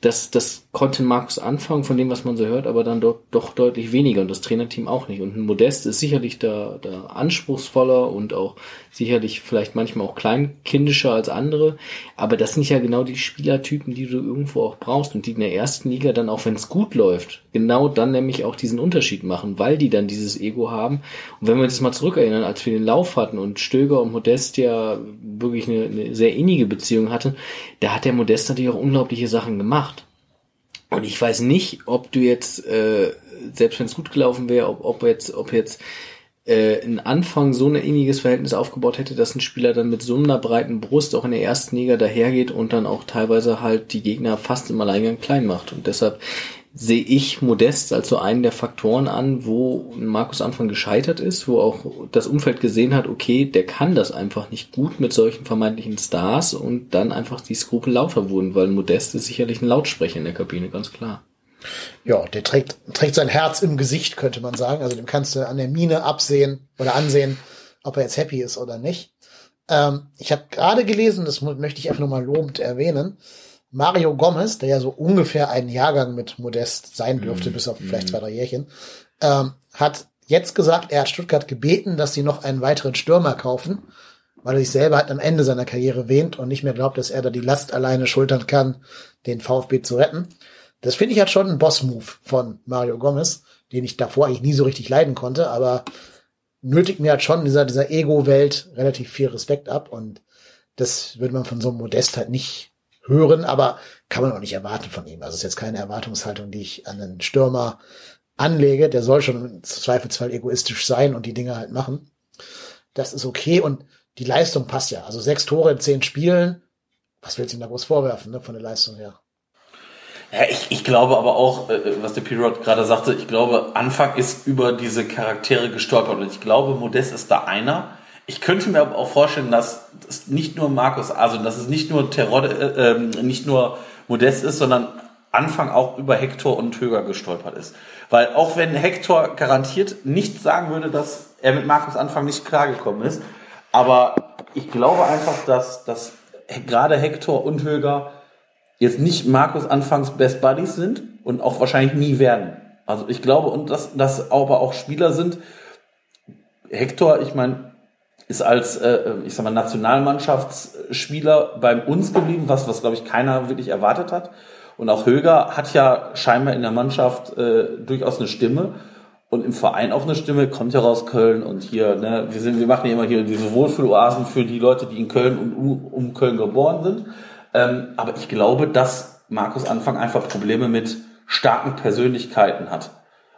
Das, das konnte Markus anfangen von dem, was man so hört, aber dann doch, doch deutlich weniger und das Trainerteam auch nicht. Und ein Modest ist sicherlich da, da anspruchsvoller und auch sicherlich vielleicht manchmal auch kleinkindischer als andere. Aber das sind ja genau die Spielertypen, die du irgendwo auch brauchst und die in der ersten Liga dann auch, wenn es gut läuft, genau dann nämlich auch diesen Unterschied machen, weil die dann dieses Ego haben. Und wenn wir uns mal zurückerinnern, als wir den Lauf hatten und Stöger und Modest ja wirklich eine, eine sehr innige Beziehung hatten, da hat der Modest natürlich auch unglaubliche Sachen gemacht. Und ich weiß nicht, ob du jetzt, äh, selbst wenn es gut gelaufen wäre, ob, ob jetzt, ob jetzt äh, ein Anfang so ein inniges Verhältnis aufgebaut hätte, dass ein Spieler dann mit so einer breiten Brust auch in der ersten Liga dahergeht und dann auch teilweise halt die Gegner fast im Alleingang klein macht. Und deshalb sehe ich Modest als so einen der Faktoren an, wo Markus Anfang gescheitert ist, wo auch das Umfeld gesehen hat, okay, der kann das einfach nicht gut mit solchen vermeintlichen Stars und dann einfach die Skrupel lauter wurden, weil Modest ist sicherlich ein Lautsprecher in der Kabine, ganz klar. Ja, der trägt, trägt sein Herz im Gesicht, könnte man sagen. Also dem kannst du an der Mine absehen oder ansehen, ob er jetzt happy ist oder nicht. Ähm, ich habe gerade gelesen, das möchte ich einfach nur mal lobend erwähnen, Mario Gomez, der ja so ungefähr einen Jahrgang mit Modest sein dürfte, mm, bis auf vielleicht mm. zwei, drei Jährchen, ähm, hat jetzt gesagt, er hat Stuttgart gebeten, dass sie noch einen weiteren Stürmer kaufen, weil er sich selber halt am Ende seiner Karriere wähnt und nicht mehr glaubt, dass er da die Last alleine schultern kann, den VfB zu retten. Das finde ich halt schon ein Boss-Move von Mario Gomez, den ich davor eigentlich nie so richtig leiden konnte, aber nötigt mir halt schon in dieser, dieser Ego-Welt relativ viel Respekt ab und das würde man von so einem Modest halt nicht hören, aber kann man auch nicht erwarten von ihm. Also es ist jetzt keine Erwartungshaltung, die ich an einen Stürmer anlege. Der soll schon im Zweifelsfall egoistisch sein und die Dinge halt machen. Das ist okay und die Leistung passt ja. Also sechs Tore in zehn Spielen. Was willst du ihm da groß vorwerfen, ne, von der Leistung her? Ja, ich, ich glaube aber auch, äh, was der Pirot gerade sagte, ich glaube, Anfang ist über diese Charaktere gestolpert und ich glaube, Modest ist da einer, ich könnte mir aber auch vorstellen, dass es nicht nur Markus, also dass es nicht nur Terror, äh, ähm, nicht nur Modest ist, sondern Anfang auch über Hector und Höger gestolpert ist. Weil auch wenn Hector garantiert nicht sagen würde, dass er mit Markus Anfang nicht klargekommen ist, aber ich glaube einfach, dass, dass gerade Hector und Höger jetzt nicht Markus Anfangs Best Buddies sind und auch wahrscheinlich nie werden. Also ich glaube, und dass, dass aber auch Spieler sind, Hector, ich meine, ist als, äh, ich sag mal, Nationalmannschaftsspieler bei uns geblieben, was, was glaube ich keiner wirklich erwartet hat. Und auch Höger hat ja scheinbar in der Mannschaft äh, durchaus eine Stimme und im Verein auch eine Stimme, kommt ja raus Köln und hier, ne, wir sind, wir machen ja immer hier diese Wohlfühloasen für die Leute, die in Köln und um, um Köln geboren sind. Ähm, aber ich glaube, dass Markus Anfang einfach Probleme mit starken Persönlichkeiten hat.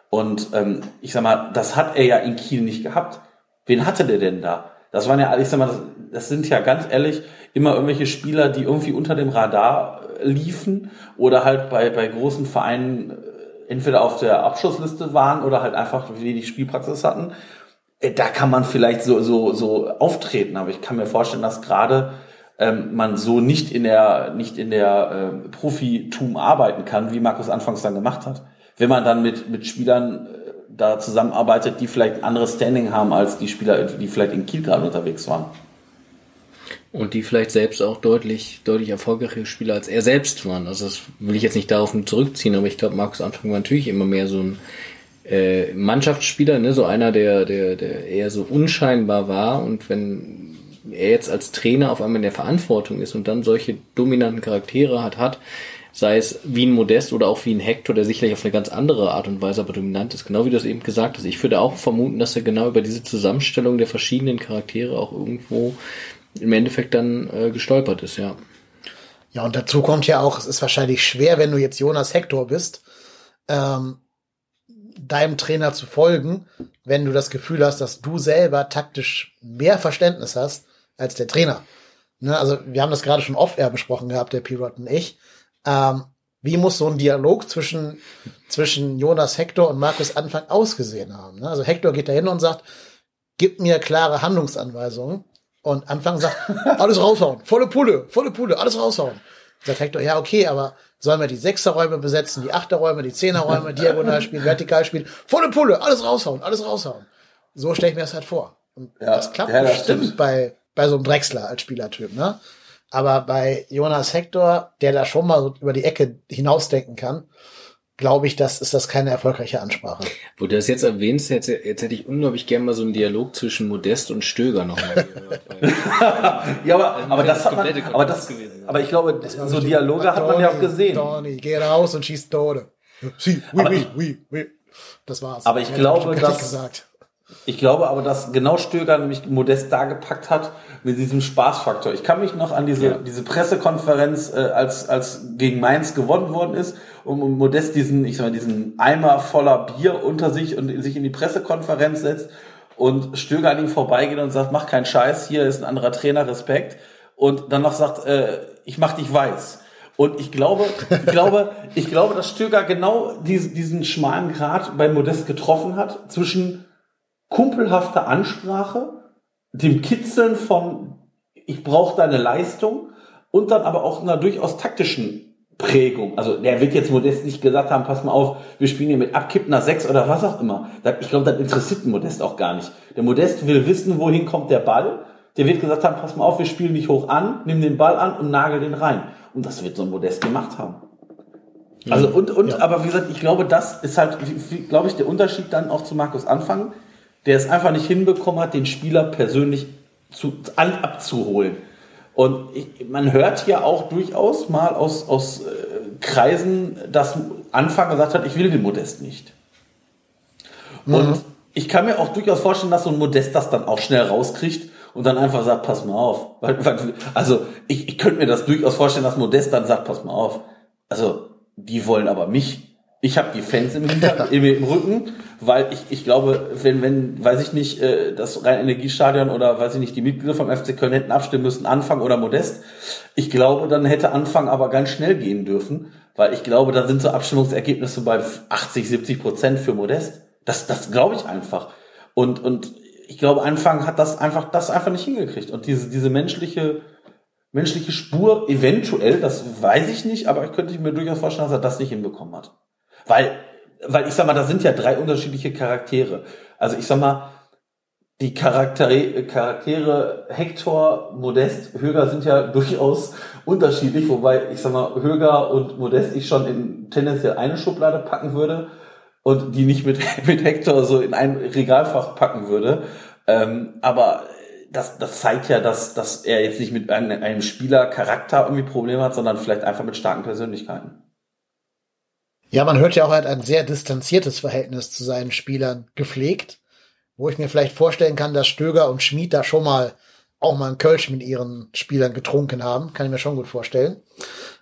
Und ähm, ich sag mal, das hat er ja in Kiel nicht gehabt. Wen hatte der denn da? Das waren ja, ich sag mal, das, das sind ja ganz ehrlich immer irgendwelche Spieler, die irgendwie unter dem Radar liefen oder halt bei, bei großen Vereinen äh, entweder auf der Abschlussliste waren oder halt einfach wenig Spielpraxis hatten. Äh, da kann man vielleicht so, so, so auftreten, aber ich kann mir vorstellen, dass gerade ähm, man so nicht in der, nicht in der äh, Profitum arbeiten kann, wie Markus anfangs dann gemacht hat. Wenn man dann mit, mit Spielern äh, da zusammenarbeitet, die vielleicht anderes Standing haben als die Spieler, die vielleicht in Kiel gerade unterwegs waren. Und die vielleicht selbst auch deutlich, deutlich erfolgreichere Spieler als er selbst waren. Also das will ich jetzt nicht darauf zurückziehen, aber ich glaube, Markus Anfang war natürlich immer mehr so ein äh, Mannschaftsspieler, ne, so einer, der, der, der eher so unscheinbar war. Und wenn er jetzt als Trainer auf einmal in der Verantwortung ist und dann solche dominanten Charaktere hat, hat, sei es wie ein Modest oder auch wie ein Hector, der sicherlich auf eine ganz andere Art und Weise aber dominant ist, genau wie du es eben gesagt hast. Ich würde auch vermuten, dass er genau über diese Zusammenstellung der verschiedenen Charaktere auch irgendwo im Endeffekt dann äh, gestolpert ist, ja. Ja, und dazu kommt ja auch, es ist wahrscheinlich schwer, wenn du jetzt Jonas Hector bist, ähm, deinem Trainer zu folgen, wenn du das Gefühl hast, dass du selber taktisch mehr Verständnis hast als der Trainer. Ne, also wir haben das gerade schon off-air besprochen gehabt, der Pirot und ich. Ähm, wie muss so ein Dialog zwischen, zwischen Jonas Hector und Markus Anfang ausgesehen haben? Ne? Also Hector geht da hin und sagt, gib mir klare Handlungsanweisungen. Und Anfang sagt, alles raushauen, volle Pulle, volle Pulle, alles raushauen. Sagt Hector, ja, okay, aber sollen wir die Sechserräume besetzen, die Achterräume, die Zehnerräume, diagonal spielen, vertikal spielen, volle Pulle, alles raushauen, alles raushauen. So stelle ich mir das halt vor. Und ja, das klappt ja, das bestimmt bei, bei so einem Drechsler als Spielertyp, ne? Aber bei Jonas Hector, der da schon mal so über die Ecke hinausdenken kann, glaube ich, das ist das keine erfolgreiche Ansprache. Wo du das jetzt erwähnst, jetzt, jetzt hätte ich unglaublich gerne mal so einen Dialog zwischen Modest und Stöger nochmal gehört. ja, aber, aber das hat man, aber das, aber ich glaube, so Dialoge hat man ja auch gesehen. Donny, geh raus und schieß Tode. Sie, oui, oui, oui, oui. Das war's. Aber ich glaube, dass, gesagt. Ich glaube aber, dass genau Stöger nämlich Modest da gepackt hat mit diesem Spaßfaktor. Ich kann mich noch an diese, ja. diese Pressekonferenz, äh, als, als gegen Mainz gewonnen worden ist und Modest diesen, ich sag mal, diesen Eimer voller Bier unter sich und sich in die Pressekonferenz setzt und Stöger an ihm vorbeigeht und sagt, mach keinen Scheiß, hier ist ein anderer Trainer, Respekt. Und dann noch sagt, äh, ich mach dich weiß. Und ich glaube, ich glaube, ich glaube, dass Stöger genau diesen, diesen schmalen Grad bei Modest getroffen hat zwischen kumpelhafter Ansprache, dem Kitzeln von ich brauche deine Leistung und dann aber auch einer durchaus taktischen Prägung. Also der wird jetzt Modest nicht gesagt haben, pass mal auf, wir spielen hier mit abkippender Sechs oder was auch immer. Ich glaube, das interessiert Modest auch gar nicht. Der Modest will wissen, wohin kommt der Ball. Der wird gesagt haben, pass mal auf, wir spielen nicht hoch an, nimm den Ball an und nagel den rein. Und das wird so ein Modest gemacht haben. Also und, und ja. aber wie gesagt, ich glaube, das ist halt, glaube ich, der Unterschied dann auch zu Markus Anfang, der es einfach nicht hinbekommen hat, den Spieler persönlich zu, an, abzuholen. Und ich, man hört ja auch durchaus mal aus, aus äh, Kreisen, dass Anfang gesagt hat, ich will den Modest nicht. Mhm. Und ich kann mir auch durchaus vorstellen, dass so ein Modest das dann auch schnell rauskriegt und dann einfach sagt, pass mal auf. Also ich, ich könnte mir das durchaus vorstellen, dass Modest dann sagt, pass mal auf. Also die wollen aber mich. Ich habe die Fans im, Hinter im, im Rücken, weil ich, ich glaube, wenn, wenn, weiß ich nicht, äh, das Rhein-Energiestadion oder weiß ich nicht, die Mitglieder vom FC Köln hätten abstimmen müssen, Anfang oder Modest. Ich glaube, dann hätte Anfang aber ganz schnell gehen dürfen, weil ich glaube, da sind so Abstimmungsergebnisse bei 80, 70 Prozent für Modest. Das, das glaube ich einfach. Und, und ich glaube, Anfang hat das einfach, das einfach nicht hingekriegt. Und diese, diese menschliche, menschliche Spur, eventuell, das weiß ich nicht, aber ich könnte mir durchaus vorstellen, dass er das nicht hinbekommen hat. Weil, weil ich sag mal, da sind ja drei unterschiedliche Charaktere. Also ich sag mal, die Charaktere, Charaktere Hector, Modest, Höger sind ja durchaus unterschiedlich, wobei ich sag mal, Höger und Modest ich schon in tendenziell eine Schublade packen würde und die nicht mit, mit Hector so in ein Regalfach packen würde. Ähm, aber das, das zeigt ja, dass, dass er jetzt nicht mit einem, einem Spieler Charakter irgendwie Probleme hat, sondern vielleicht einfach mit starken Persönlichkeiten. Ja, man hört ja auch, er hat ein sehr distanziertes Verhältnis zu seinen Spielern gepflegt, wo ich mir vielleicht vorstellen kann, dass Stöger und Schmid da schon mal auch mal einen Kölsch mit ihren Spielern getrunken haben. Kann ich mir schon gut vorstellen.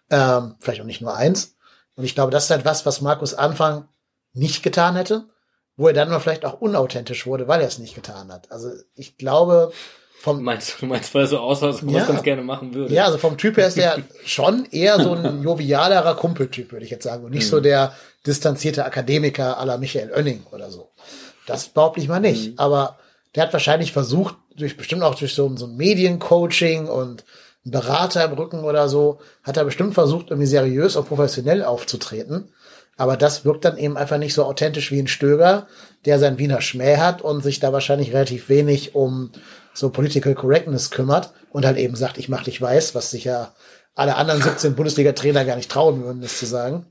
Ähm, vielleicht auch nicht nur eins. Und ich glaube, das ist halt was, was Markus Anfang nicht getan hätte, wo er dann mal vielleicht auch unauthentisch wurde, weil er es nicht getan hat. Also ich glaube, vom meinst, du meinst, weil er so aussah, dass man ja, ganz gerne machen würde. Ja, also vom Typ her ist er schon eher so ein jovialerer Kumpeltyp, würde ich jetzt sagen. Und nicht mhm. so der distanzierte Akademiker aller Michael Oenning oder so. Das behaupte ich mal nicht. Mhm. Aber der hat wahrscheinlich versucht, durch bestimmt auch durch so, so ein Mediencoaching und Berater im Rücken oder so, hat er bestimmt versucht, irgendwie seriös und professionell aufzutreten. Aber das wirkt dann eben einfach nicht so authentisch wie ein Stöger, der sein Wiener Schmäh hat und sich da wahrscheinlich relativ wenig um so Political Correctness kümmert und halt eben sagt, ich mach dich weiß, was sich ja alle anderen 17 Bundesliga-Trainer gar nicht trauen würden, das zu sagen.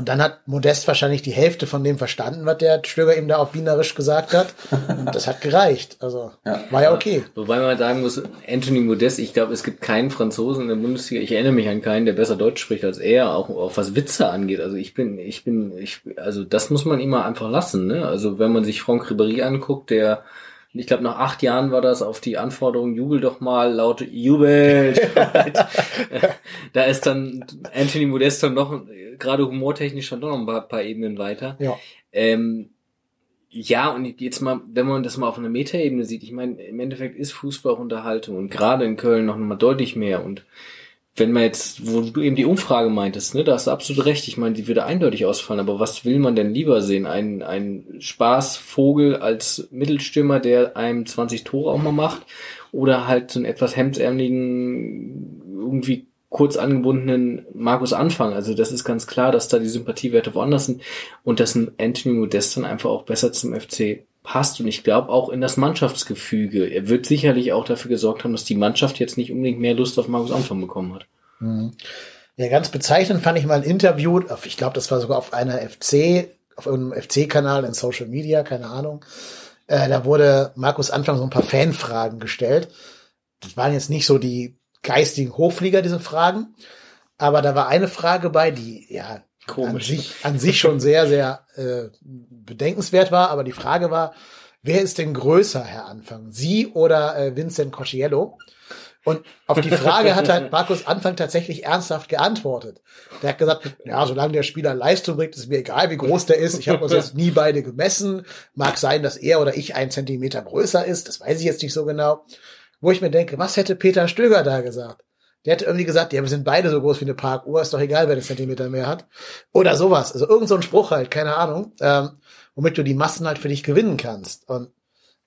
Und dann hat Modest wahrscheinlich die Hälfte von dem verstanden, was der Stöger ihm da auf Wienerisch gesagt hat. Und das hat gereicht. Also ja. war ja okay. Wobei man sagen muss, Anthony Modest, ich glaube, es gibt keinen Franzosen in der Bundesliga, ich erinnere mich an keinen, der besser Deutsch spricht als er, auch, auch was Witze angeht. Also ich bin, ich bin, ich, also das muss man immer einfach lassen. Ne? Also wenn man sich Franck Ribéry anguckt, der ich glaube, nach acht Jahren war das auf die Anforderung, jubel doch mal, laut Jubel. da ist dann Anthony Modest dann noch, gerade humortechnisch schon noch ein paar, paar Ebenen weiter. Ja. Ähm, ja, und jetzt mal, wenn man das mal auf einer Metaebene sieht, ich meine, im Endeffekt ist Fußball auch Unterhaltung und gerade in Köln noch mal deutlich mehr und wenn man jetzt, wo du eben die Umfrage meintest, ne, da hast du absolut recht. Ich meine, die würde eindeutig ausfallen. Aber was will man denn lieber sehen? Ein, ein Spaßvogel als Mittelstürmer, der einem 20 Tore auch mal macht? Oder halt so einen etwas hemdsärmeligen, irgendwie kurz angebundenen Markus Anfang. Also das ist ganz klar, dass da die Sympathiewerte woanders sind und dass ein Anthony Modest dann einfach auch besser zum FC passt und ich glaube auch in das Mannschaftsgefüge. Er wird sicherlich auch dafür gesorgt haben, dass die Mannschaft jetzt nicht unbedingt mehr Lust auf Markus Anfang bekommen hat. Mhm. Ja, ganz bezeichnend fand ich mal ein Interview, ich glaube, das war sogar auf einer FC, auf irgendeinem FC-Kanal in Social Media, keine Ahnung. Äh, da wurde Markus Anfang so ein paar Fanfragen gestellt. Das waren jetzt nicht so die geistigen Hochflieger, diese Fragen. Aber da war eine Frage bei, die ja Komisch. An, sich, an sich schon sehr, sehr äh, bedenkenswert war. Aber die Frage war, wer ist denn größer, Herr Anfang? Sie oder äh, Vincent Cosciello? Und auf die Frage hat halt Markus Anfang tatsächlich ernsthaft geantwortet. Der hat gesagt, ja, solange der Spieler Leistung bringt, ist mir egal, wie groß der ist. Ich habe uns jetzt nie beide gemessen. Mag sein, dass er oder ich einen Zentimeter größer ist. Das weiß ich jetzt nicht so genau. Wo ich mir denke, was hätte Peter Stöger da gesagt? Der hätte irgendwie gesagt, ja, wir sind beide so groß wie eine Parkuhr, ist doch egal, wer den Zentimeter mehr hat. Oder sowas. Also irgend so ein Spruch halt, keine Ahnung, ähm, womit du die Massen halt für dich gewinnen kannst. Und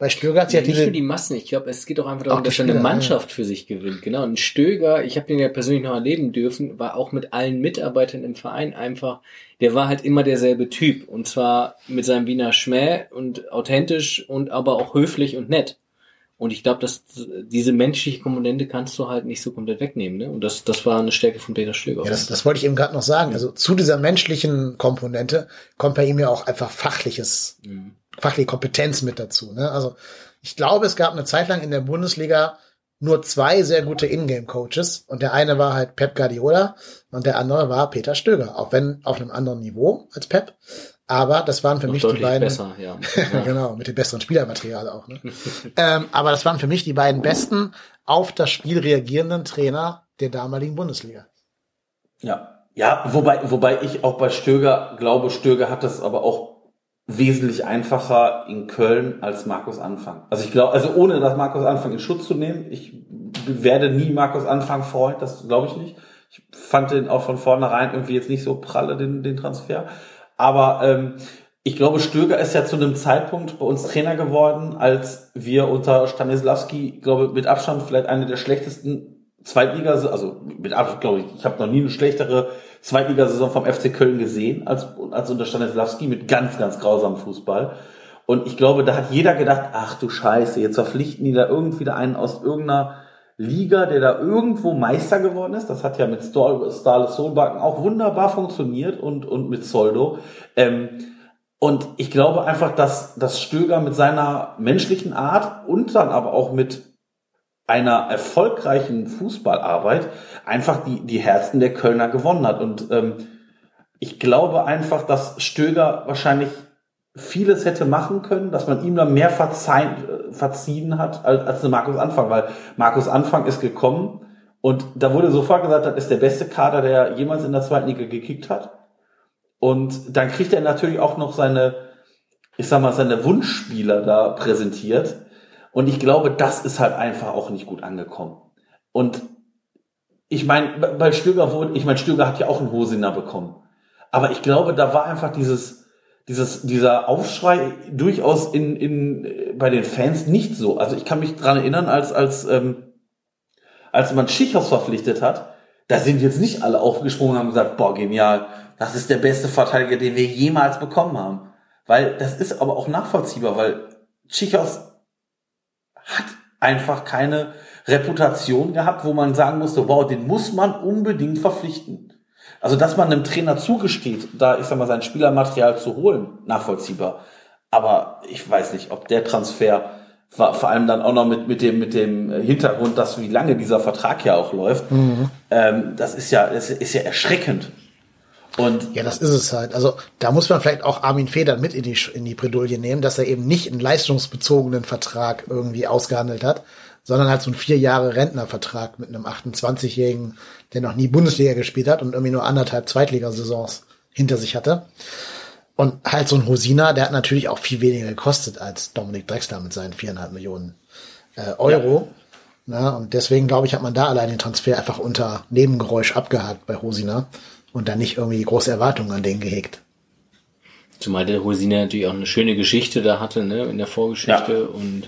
bei Stöger hat ja, ja nicht diese, nur die Massen, ich glaube, es geht auch einfach darum, dass er eine Mannschaft ja. für sich gewinnt. Genau. Und Stöger, ich habe den ja persönlich noch erleben dürfen, war auch mit allen Mitarbeitern im Verein einfach, der war halt immer derselbe Typ. Und zwar mit seinem Wiener Schmäh und authentisch und aber auch höflich und nett. Und ich glaube, dass diese menschliche Komponente kannst du halt nicht so komplett wegnehmen. Ne? Und das, das war eine Stärke von Peter Stöger. Ja, das, das wollte ich eben gerade noch sagen. Also zu dieser menschlichen Komponente kommt bei ihm ja auch einfach fachliches, mhm. fachliche Kompetenz mit dazu. Ne? Also ich glaube, es gab eine Zeit lang in der Bundesliga nur zwei sehr gute Ingame-Coaches und der eine war halt Pep Guardiola und der andere war Peter Stöger, auch wenn auf einem anderen Niveau als Pep. Aber das waren für Noch mich die beiden. Besser, ja. genau, mit dem besseren Spielermaterial auch. Ne? ähm, aber das waren für mich die beiden besten auf das Spiel reagierenden Trainer der damaligen Bundesliga. Ja, ja, wobei, wobei ich auch bei Stöger glaube, Stöger hat das aber auch wesentlich einfacher in Köln als Markus Anfang. Also ich glaube, also ohne das Markus Anfang in Schutz zu nehmen, ich werde nie Markus Anfang freuen, das glaube ich nicht. Ich fand den auch von vornherein irgendwie jetzt nicht so pralle, den, den Transfer. Aber ähm, ich glaube, Stöger ist ja zu einem Zeitpunkt bei uns Trainer geworden, als wir unter Stanislawski, glaube mit Abstand vielleicht eine der schlechtesten Zweitliga, also mit Abstand, glaube ich, ich habe noch nie eine schlechtere Zweitligasaison vom FC Köln gesehen als, als unter Stanislawski mit ganz, ganz grausamem Fußball. Und ich glaube, da hat jeder gedacht, ach du Scheiße, jetzt verpflichten die da irgendwie da einen aus irgendeiner Liga, der da irgendwo Meister geworden ist. Das hat ja mit Starle Solbakken auch wunderbar funktioniert und, und mit Soldo. Ähm, und ich glaube einfach, dass, dass Stöger mit seiner menschlichen Art und dann aber auch mit einer erfolgreichen Fußballarbeit einfach die, die Herzen der Kölner gewonnen hat. Und ähm, ich glaube einfach, dass Stöger wahrscheinlich vieles hätte machen können, dass man ihm dann mehr verzeihen, verziehen hat als, als Markus Anfang, weil Markus Anfang ist gekommen und da wurde sofort gesagt, das ist der beste Kader, der jemals in der zweiten Liga gekickt hat. Und dann kriegt er natürlich auch noch seine, ich sag mal, seine Wunschspieler da präsentiert. Und ich glaube, das ist halt einfach auch nicht gut angekommen. Und ich meine, bei Stöger wurde, ich meine, Stöger hat ja auch einen Hosiner bekommen. Aber ich glaube, da war einfach dieses, dieses, dieser Aufschrei durchaus in, in, bei den Fans nicht so. Also ich kann mich dran erinnern, als, als, ähm, als man Schichos verpflichtet hat, da sind jetzt nicht alle aufgesprungen und haben gesagt, boah, genial, das ist der beste Verteidiger, den wir jemals bekommen haben. Weil das ist aber auch nachvollziehbar, weil Schichos hat einfach keine Reputation gehabt, wo man sagen musste, wow, den muss man unbedingt verpflichten. Also, dass man einem Trainer zugesteht, da, ich sag mal, sein Spielermaterial zu holen, nachvollziehbar. Aber ich weiß nicht, ob der Transfer war vor allem dann auch noch mit, mit dem, mit dem Hintergrund, dass wie lange dieser Vertrag ja auch läuft. Mhm. Ähm, das ist ja, das ist ja erschreckend. Und ja, das ist es halt. Also da muss man vielleicht auch Armin Federn mit in die, in die Bredouille nehmen, dass er eben nicht einen leistungsbezogenen Vertrag irgendwie ausgehandelt hat, sondern halt so ein vier Jahre Rentnervertrag mit einem 28-Jährigen, der noch nie Bundesliga gespielt hat und irgendwie nur anderthalb Zweitligasaisons hinter sich hatte. Und halt so ein Hosina, der hat natürlich auch viel weniger gekostet als Dominik Drexler mit seinen viereinhalb Millionen äh, Euro. Ja. Na, und deswegen glaube ich, hat man da allein den Transfer einfach unter Nebengeräusch abgehakt bei Hosina und dann nicht irgendwie große Erwartungen an den gehegt. Zumal der Hosina natürlich auch eine schöne Geschichte da hatte, ne, in der Vorgeschichte. Ja. Und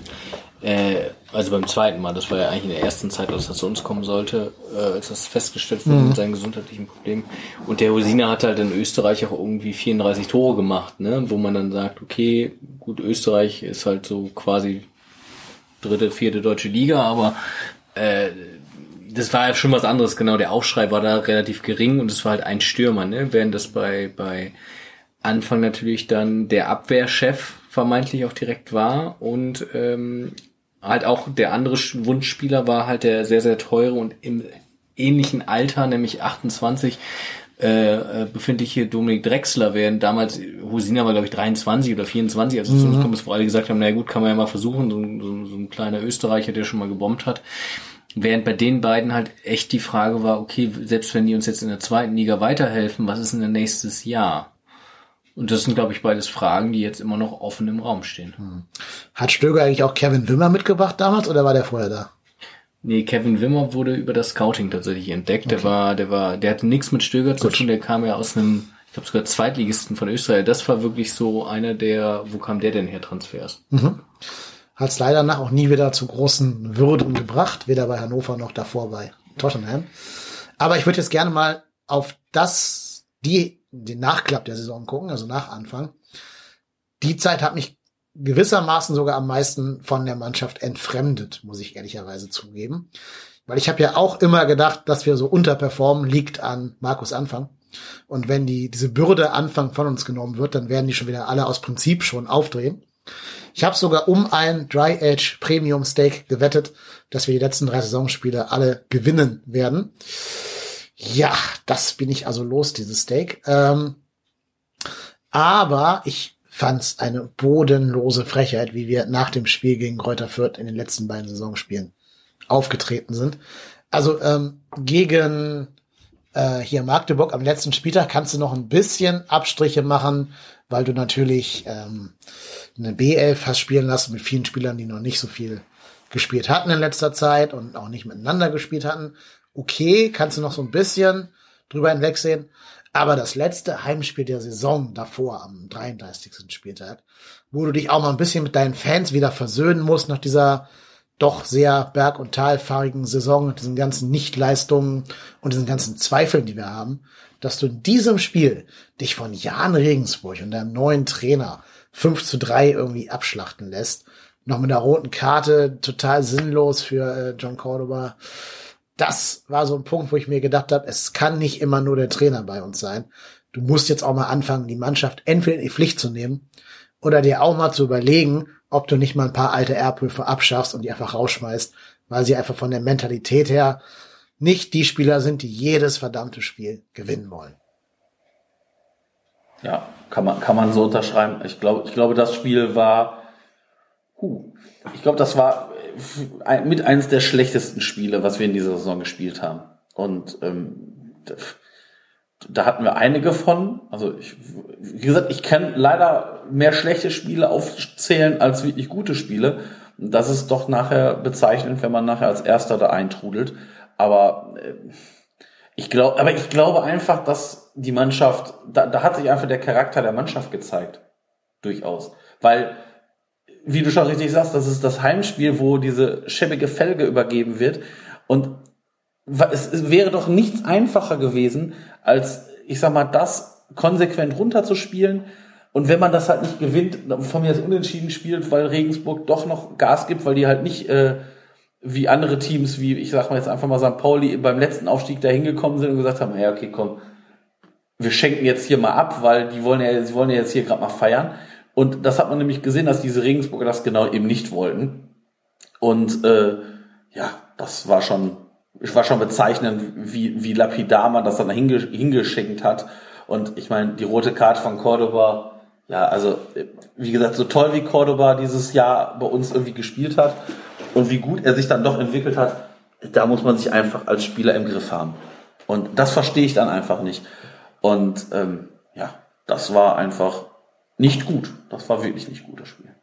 Äh, also beim zweiten Mal, das war ja eigentlich in der ersten Zeit, als das zu uns kommen sollte, äh, als das festgestellt wurde mhm. mit seinen gesundheitlichen Problemen. Und der Hosina hat halt in Österreich auch irgendwie 34 Tore gemacht, ne? wo man dann sagt, okay, gut, Österreich ist halt so quasi dritte, vierte deutsche Liga, aber äh, das war ja schon was anderes, genau. Der Aufschrei war da relativ gering und es war halt ein Stürmer, ne? Während das bei, bei Anfang natürlich dann der Abwehrchef vermeintlich auch direkt war und ähm, halt auch der andere Wunschspieler war halt der sehr, sehr teure und im ähnlichen Alter, nämlich 28, äh, äh, befindliche Dominik Drexler während damals, Husina war glaube ich 23 oder 24, als es mhm. zu uns kommt, wo alle gesagt haben, naja gut, kann man ja mal versuchen, so, so, so ein kleiner Österreicher, der schon mal gebombt hat. Während bei den beiden halt echt die Frage war, okay, selbst wenn die uns jetzt in der zweiten Liga weiterhelfen, was ist denn nächstes Jahr? Und das sind, glaube ich, beides Fragen, die jetzt immer noch offen im Raum stehen. Hm. Hat Stöger eigentlich auch Kevin Wimmer mitgebracht damals oder war der vorher da? Nee, Kevin Wimmer wurde über das Scouting tatsächlich entdeckt. Okay. Der war, der war, der hatte nichts mit Stöger zu tun, der kam ja aus einem, ich glaube sogar Zweitligisten von Österreich. Das war wirklich so einer der, wo kam der denn her, Transfers? Mhm hat es leider nach auch nie wieder zu großen Würden gebracht, weder bei Hannover noch davor bei Tottenham. Aber ich würde jetzt gerne mal auf das, die, den Nachklapp der Saison gucken, also nach Anfang. Die Zeit hat mich gewissermaßen sogar am meisten von der Mannschaft entfremdet, muss ich ehrlicherweise zugeben. Weil ich habe ja auch immer gedacht, dass wir so unterperformen, liegt an Markus Anfang. Und wenn die, diese Bürde Anfang von uns genommen wird, dann werden die schon wieder alle aus Prinzip schon aufdrehen. Ich habe sogar um ein Dry Age Premium Steak gewettet, dass wir die letzten drei Saisonspiele alle gewinnen werden. Ja, das bin ich also los, dieses Steak. Ähm, aber ich fand's eine bodenlose Frechheit, wie wir nach dem Spiel gegen Kräuter Fürth in den letzten beiden Saisonspielen aufgetreten sind. Also ähm, gegen äh, hier Magdeburg am letzten Spieltag kannst du noch ein bisschen Abstriche machen, weil du natürlich ähm, eine B11 hast spielen lassen mit vielen Spielern, die noch nicht so viel gespielt hatten in letzter Zeit und auch nicht miteinander gespielt hatten. Okay, kannst du noch so ein bisschen drüber hinwegsehen. Aber das letzte Heimspiel der Saison davor, am 33. Spieltag, wo du dich auch mal ein bisschen mit deinen Fans wieder versöhnen musst nach dieser doch sehr berg- und talfahrigen Saison und diesen ganzen Nichtleistungen und diesen ganzen Zweifeln, die wir haben, dass du in diesem Spiel dich von Jan Regensburg und deinem neuen Trainer 5 zu 3 irgendwie abschlachten lässt. Noch mit einer roten Karte, total sinnlos für äh, John Cordoba. Das war so ein Punkt, wo ich mir gedacht habe, es kann nicht immer nur der Trainer bei uns sein. Du musst jetzt auch mal anfangen, die Mannschaft entweder in die Pflicht zu nehmen oder dir auch mal zu überlegen, ob du nicht mal ein paar alte Erbhöfe abschaffst und die einfach rausschmeißt, weil sie einfach von der Mentalität her nicht die Spieler sind, die jedes verdammte Spiel gewinnen wollen. Ja, kann man, kann man so unterschreiben. Ich glaube, ich glaube, das Spiel war, huh, ich glaube, das war mit eines der schlechtesten Spiele, was wir in dieser Saison gespielt haben. Und ähm, da hatten wir einige von. Also ich, wie gesagt, ich kann leider mehr schlechte Spiele aufzählen als wirklich gute Spiele. Das ist doch nachher bezeichnend, wenn man nachher als Erster da eintrudelt. Aber äh, ich glaube, aber ich glaube einfach, dass die Mannschaft, da, da hat sich einfach der Charakter der Mannschaft gezeigt. Durchaus. Weil, wie du schon richtig sagst, das ist das Heimspiel, wo diese schäbige Felge übergeben wird. Und es, wäre doch nichts einfacher gewesen, als, ich sag mal, das konsequent runterzuspielen. Und wenn man das halt nicht gewinnt, von mir jetzt unentschieden spielt, weil Regensburg doch noch Gas gibt, weil die halt nicht äh, wie andere Teams, wie ich sag mal jetzt einfach mal St. Pauli beim letzten Aufstieg da hingekommen sind und gesagt haben, ja, okay, komm, wir schenken jetzt hier mal ab, weil die wollen ja, sie wollen ja jetzt hier gerade mal feiern. Und das hat man nämlich gesehen, dass diese Regensburger das genau eben nicht wollten. Und äh, ja, das war schon, ich war schon bezeichnend, wie, wie lapidar man das dann hinge, hingeschenkt hat. Und ich meine, die rote Karte von Cordoba, ja, also wie gesagt, so toll wie Cordoba dieses Jahr bei uns irgendwie gespielt hat, und wie gut er sich dann doch entwickelt hat, da muss man sich einfach als Spieler im Griff haben. Und das verstehe ich dann einfach nicht. Und ähm, ja, das war einfach nicht gut. Das war wirklich nicht gut, das Spiel.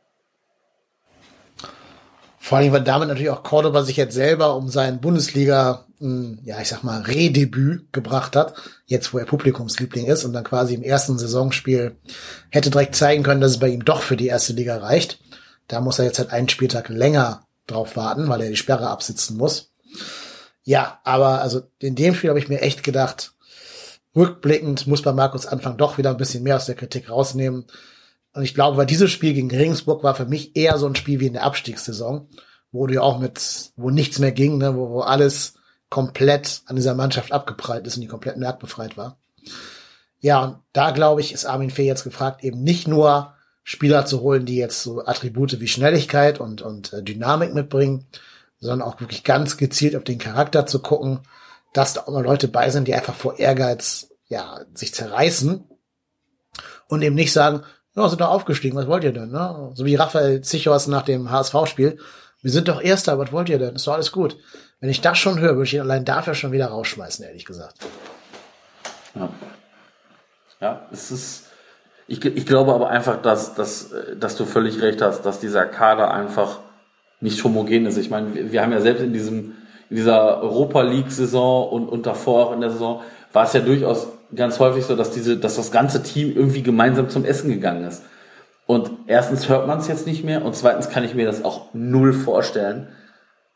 Vor allem, weil damit natürlich auch Cordoba sich jetzt selber um sein Bundesliga, hm, ja, ich sag mal, Redebüt gebracht hat, jetzt wo er Publikumsliebling ist und dann quasi im ersten Saisonspiel hätte direkt zeigen können, dass es bei ihm doch für die erste Liga reicht. Da muss er jetzt halt einen Spieltag länger drauf warten, weil er die Sperre absitzen muss. Ja, aber also in dem Spiel habe ich mir echt gedacht, rückblickend muss bei Markus Anfang doch wieder ein bisschen mehr aus der Kritik rausnehmen. Und ich glaube, weil dieses Spiel gegen Regensburg war für mich eher so ein Spiel wie in der Abstiegssaison, wo du ja auch mit, wo nichts mehr ging, ne, wo, wo alles komplett an dieser Mannschaft abgeprallt ist und die komplett merkbefreit war. Ja, und da glaube ich, ist Armin Fee jetzt gefragt, eben nicht nur Spieler zu holen, die jetzt so Attribute wie Schnelligkeit und, und äh, Dynamik mitbringen, sondern auch wirklich ganz gezielt auf den Charakter zu gucken, dass da auch mal Leute bei sind, die einfach vor Ehrgeiz ja sich zerreißen und eben nicht sagen, ja, sind doch aufgestiegen, was wollt ihr denn? Ne? So wie Raphael Zichos nach dem HSV-Spiel. Wir sind doch Erster, was wollt ihr denn? Ist doch alles gut. Wenn ich das schon höre, würde ich ihn allein dafür schon wieder rausschmeißen, ehrlich gesagt. Ja, ja es ist, ich, ich glaube aber einfach, dass, dass, dass du völlig recht hast, dass dieser Kader einfach nicht homogen ist. Ich meine, wir, wir haben ja selbst in diesem, in dieser Europa League-Saison und, und davor auch in der Saison war es ja durchaus ganz häufig so, dass diese, dass das ganze Team irgendwie gemeinsam zum Essen gegangen ist. Und erstens hört man es jetzt nicht mehr und zweitens kann ich mir das auch null vorstellen,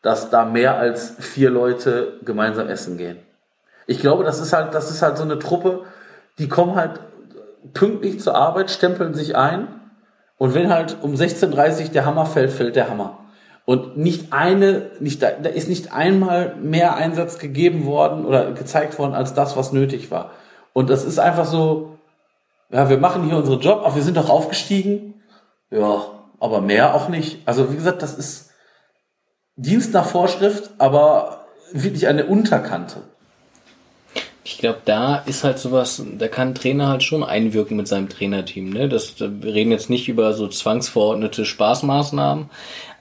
dass da mehr als vier Leute gemeinsam essen gehen. Ich glaube, das ist halt, das ist halt so eine Truppe, die kommen halt pünktlich zur Arbeit, stempeln sich ein und wenn halt um 16.30 Uhr der Hammer fällt, fällt der Hammer. Und nicht eine, nicht, da ist nicht einmal mehr Einsatz gegeben worden oder gezeigt worden als das, was nötig war. Und das ist einfach so, ja, wir machen hier unseren Job, aber wir sind doch aufgestiegen. Ja, aber mehr auch nicht. Also wie gesagt, das ist Dienst nach Vorschrift, aber wirklich eine Unterkante. Ich glaube, da ist halt sowas, da kann ein Trainer halt schon einwirken mit seinem Trainerteam. Ne? Das, wir reden jetzt nicht über so zwangsverordnete Spaßmaßnahmen,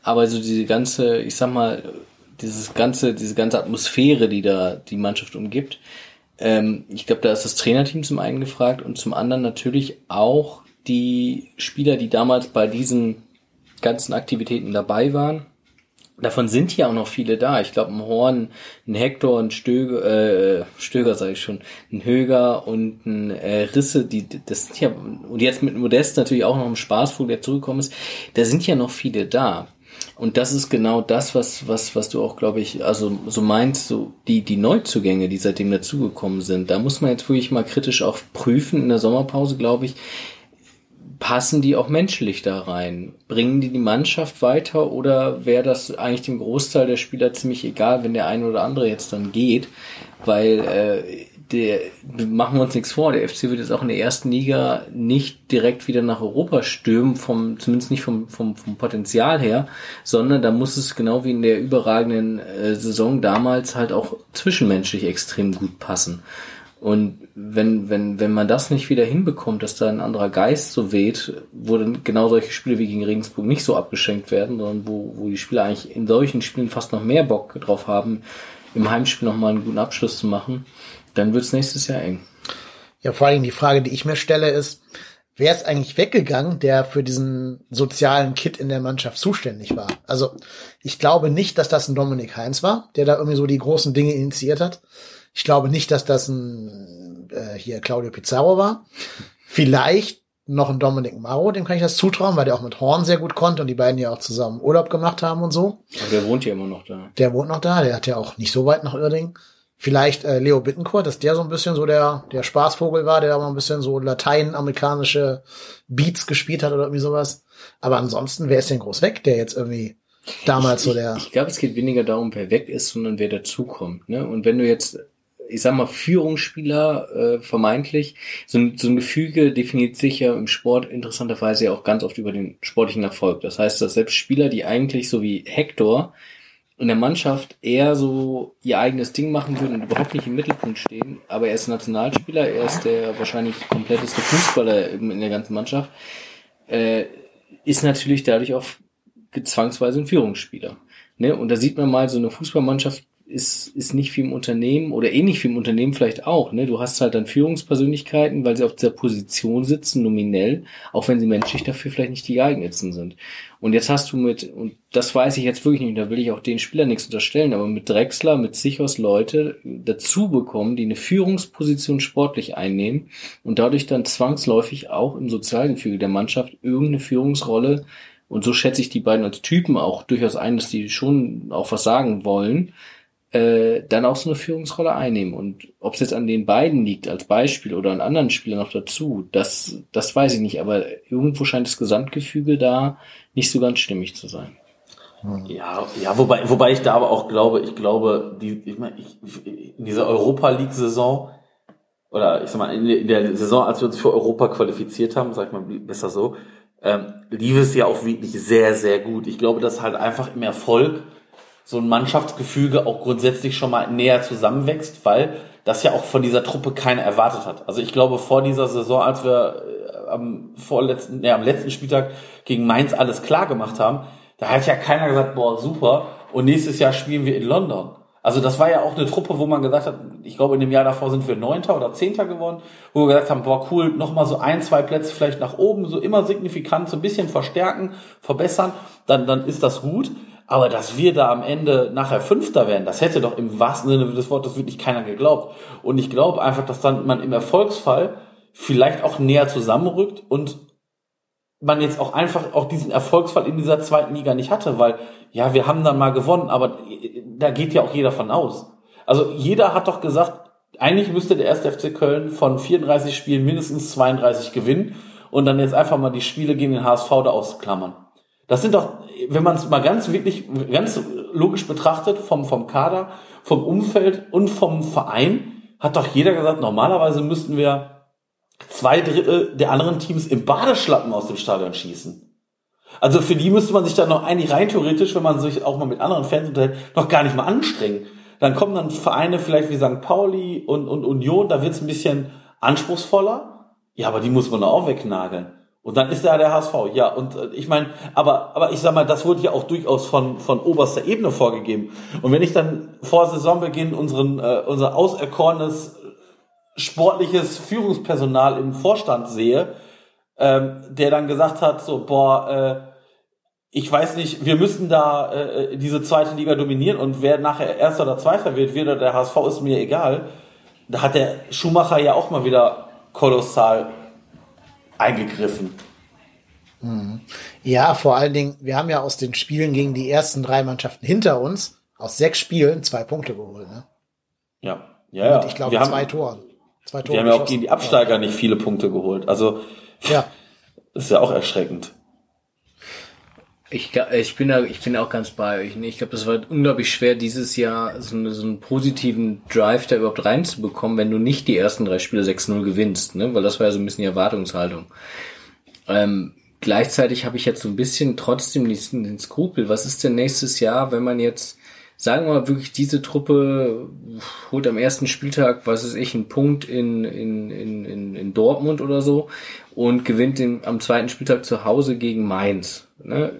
aber so diese ganze, ich sag mal, dieses ganze, diese ganze Atmosphäre, die da die Mannschaft umgibt, ähm, ich glaube, da ist das Trainerteam zum einen gefragt und zum anderen natürlich auch die Spieler, die damals bei diesen ganzen Aktivitäten dabei waren. Davon sind ja auch noch viele da. Ich glaube, ein Horn, ein Hector, ein Stöger, äh, Stöger sage ich schon, ein Höger und ein äh, Risse, die, das sind ja, und jetzt mit Modest natürlich auch noch ein Spaßvogel, der zurückgekommen ist, da sind ja noch viele da. Und das ist genau das, was, was, was du auch, glaube ich, also so meinst, so die, die Neuzugänge, die seitdem dazugekommen sind. Da muss man jetzt wirklich mal kritisch auch prüfen in der Sommerpause, glaube ich. Passen die auch menschlich da rein? Bringen die die Mannschaft weiter oder wäre das eigentlich dem Großteil der Spieler ziemlich egal, wenn der eine oder andere jetzt dann geht? Weil äh, der, machen wir uns nichts vor, der FC wird jetzt auch in der ersten Liga nicht direkt wieder nach Europa stürmen, vom, zumindest nicht vom, vom, vom Potenzial her, sondern da muss es genau wie in der überragenden äh, Saison damals halt auch zwischenmenschlich extrem gut passen. Und wenn, wenn, wenn man das nicht wieder hinbekommt, dass da ein anderer Geist so weht, wo dann genau solche Spiele wie gegen Regensburg nicht so abgeschenkt werden, sondern wo, wo die Spieler eigentlich in solchen Spielen fast noch mehr Bock drauf haben, im Heimspiel nochmal einen guten Abschluss zu machen, dann wird's nächstes Jahr eng. Ja, vor allem die Frage, die ich mir stelle, ist, wer ist eigentlich weggegangen, der für diesen sozialen Kit in der Mannschaft zuständig war? Also ich glaube nicht, dass das ein Dominik Heinz war, der da irgendwie so die großen Dinge initiiert hat. Ich glaube nicht, dass das ein äh, hier Claudio Pizarro war. Vielleicht noch ein Dominik Maro, dem kann ich das zutrauen, weil der auch mit Horn sehr gut konnte und die beiden ja auch zusammen Urlaub gemacht haben und so. Aber der wohnt ja immer noch da. Der wohnt noch da, der hat ja auch nicht so weit nach Irding. Vielleicht äh, Leo Bittencourt, dass der so ein bisschen so der, der Spaßvogel war, der da mal ein bisschen so lateinamerikanische Beats gespielt hat oder irgendwie sowas. Aber ansonsten, wer ist denn groß weg, der jetzt irgendwie damals ich, so der. Ich, ich glaube, es geht weniger darum, wer weg ist, sondern wer dazukommt. Ne? Und wenn du jetzt, ich sag mal, Führungsspieler äh, vermeintlich, so ein, so ein Gefüge definiert sich ja im Sport interessanterweise ja auch ganz oft über den sportlichen Erfolg. Das heißt, dass selbst Spieler, die eigentlich so wie Hector in der Mannschaft eher so ihr eigenes Ding machen würden und überhaupt nicht im Mittelpunkt stehen. Aber er ist Nationalspieler, er ist der wahrscheinlich kompletteste Fußballer in der ganzen Mannschaft, äh, ist natürlich dadurch auch zwangsweise ein Führungsspieler. Ne? Und da sieht man mal, so eine Fußballmannschaft ist, ist nicht viel im Unternehmen oder ähnlich viel im Unternehmen vielleicht auch. Ne? Du hast halt dann Führungspersönlichkeiten, weil sie auf dieser Position sitzen, nominell, auch wenn sie menschlich dafür vielleicht nicht die geeignetsten sind. Und jetzt hast du mit, und das weiß ich jetzt wirklich nicht, da will ich auch den Spieler nichts unterstellen, aber mit Drexler, mit Sichos Leute dazu bekommen, die eine Führungsposition sportlich einnehmen und dadurch dann zwangsläufig auch im Sozialgefüge der Mannschaft irgendeine Führungsrolle und so schätze ich die beiden als Typen auch durchaus ein, dass die schon auch was sagen wollen, äh, dann auch so eine Führungsrolle einnehmen. Und ob es jetzt an den beiden liegt als Beispiel oder an anderen Spielern noch dazu, das, das weiß ich nicht. Aber irgendwo scheint das Gesamtgefüge da nicht so ganz stimmig zu sein. Ja, ja, wobei, wobei ich da aber auch glaube, ich glaube, die, ich meine, ich, in dieser Europa League Saison oder ich sag mal in der Saison, als wir uns für Europa qualifiziert haben, sag ich mal besser so, ähm, lief es ja auch wirklich sehr, sehr gut. Ich glaube, dass halt einfach im Erfolg so ein Mannschaftsgefüge auch grundsätzlich schon mal näher zusammenwächst, weil das ja auch von dieser Truppe keiner erwartet hat. Also ich glaube, vor dieser Saison, als wir äh, am vorletzten, ja, am letzten Spieltag gegen Mainz alles klar gemacht haben, da hat ja keiner gesagt, boah, super, und nächstes Jahr spielen wir in London. Also das war ja auch eine Truppe, wo man gesagt hat, ich glaube in dem Jahr davor sind wir Neunter oder Zehnter geworden, wo wir gesagt haben, boah cool, nochmal so ein, zwei Plätze vielleicht nach oben, so immer signifikant, so ein bisschen verstärken, verbessern, dann, dann ist das gut. Aber dass wir da am Ende nachher Fünfter werden, das hätte doch im wahrsten Sinne des Wortes wirklich keiner geglaubt. Und ich glaube einfach, dass dann man im Erfolgsfall vielleicht auch näher zusammenrückt und man jetzt auch einfach auch diesen Erfolgsfall in dieser zweiten Liga nicht hatte, weil ja, wir haben dann mal gewonnen, aber da geht ja auch jeder von aus. Also jeder hat doch gesagt, eigentlich müsste der erste FC Köln von 34 Spielen mindestens 32 gewinnen und dann jetzt einfach mal die Spiele gegen den HSV da ausklammern. Das sind doch, wenn man es mal ganz wirklich, ganz logisch betrachtet, vom, vom Kader, vom Umfeld und vom Verein, hat doch jeder gesagt, normalerweise müssten wir zwei Drittel der anderen Teams im Badeschlappen aus dem Stadion schießen. Also für die müsste man sich dann noch eigentlich rein theoretisch, wenn man sich auch mal mit anderen Fans unterhält, noch gar nicht mal anstrengen. Dann kommen dann Vereine vielleicht wie St. Pauli und, und Union, da wird es ein bisschen anspruchsvoller. Ja, aber die muss man auch wegnageln. Und dann ist da der HSV. Ja, und äh, ich meine, aber, aber ich sag mal, das wurde ja auch durchaus von, von oberster Ebene vorgegeben. Und wenn ich dann vor Saisonbeginn unseren, äh, unser auserkorenes sportliches Führungspersonal im Vorstand sehe, ähm, der dann gesagt hat, so, boah, äh, ich weiß nicht, wir müssen da äh, diese zweite Liga dominieren und wer nachher Erster oder Zweiter wird, wird der HSV, ist mir egal. Da hat der Schumacher ja auch mal wieder kolossal eingegriffen. Ja, vor allen Dingen, wir haben ja aus den Spielen gegen die ersten drei Mannschaften hinter uns aus sechs Spielen zwei Punkte geholt. Ne? Ja, ja, ja. Und ich glaube, zwei Toren. Zwei Tore. Wir haben ja auch gegen die Absteiger nicht viele Punkte geholt. Also, ja. Das ist ja auch erschreckend. Ich, ich bin da, ich bin auch ganz bei euch. Ich glaube, das war unglaublich schwer, dieses Jahr so, eine, so einen positiven Drive da überhaupt reinzubekommen, wenn du nicht die ersten drei Spiele 6-0 gewinnst, ne? Weil das war ja so ein bisschen die Erwartungshaltung. Ähm, gleichzeitig habe ich jetzt so ein bisschen trotzdem den, Skrupel. Was ist denn nächstes Jahr, wenn man jetzt, sagen wir mal, wirklich diese Truppe holt am ersten Spieltag, was ist ich, einen Punkt in, in, in, in, Dortmund oder so und gewinnt den, am zweiten Spieltag zu Hause gegen Mainz. Ne?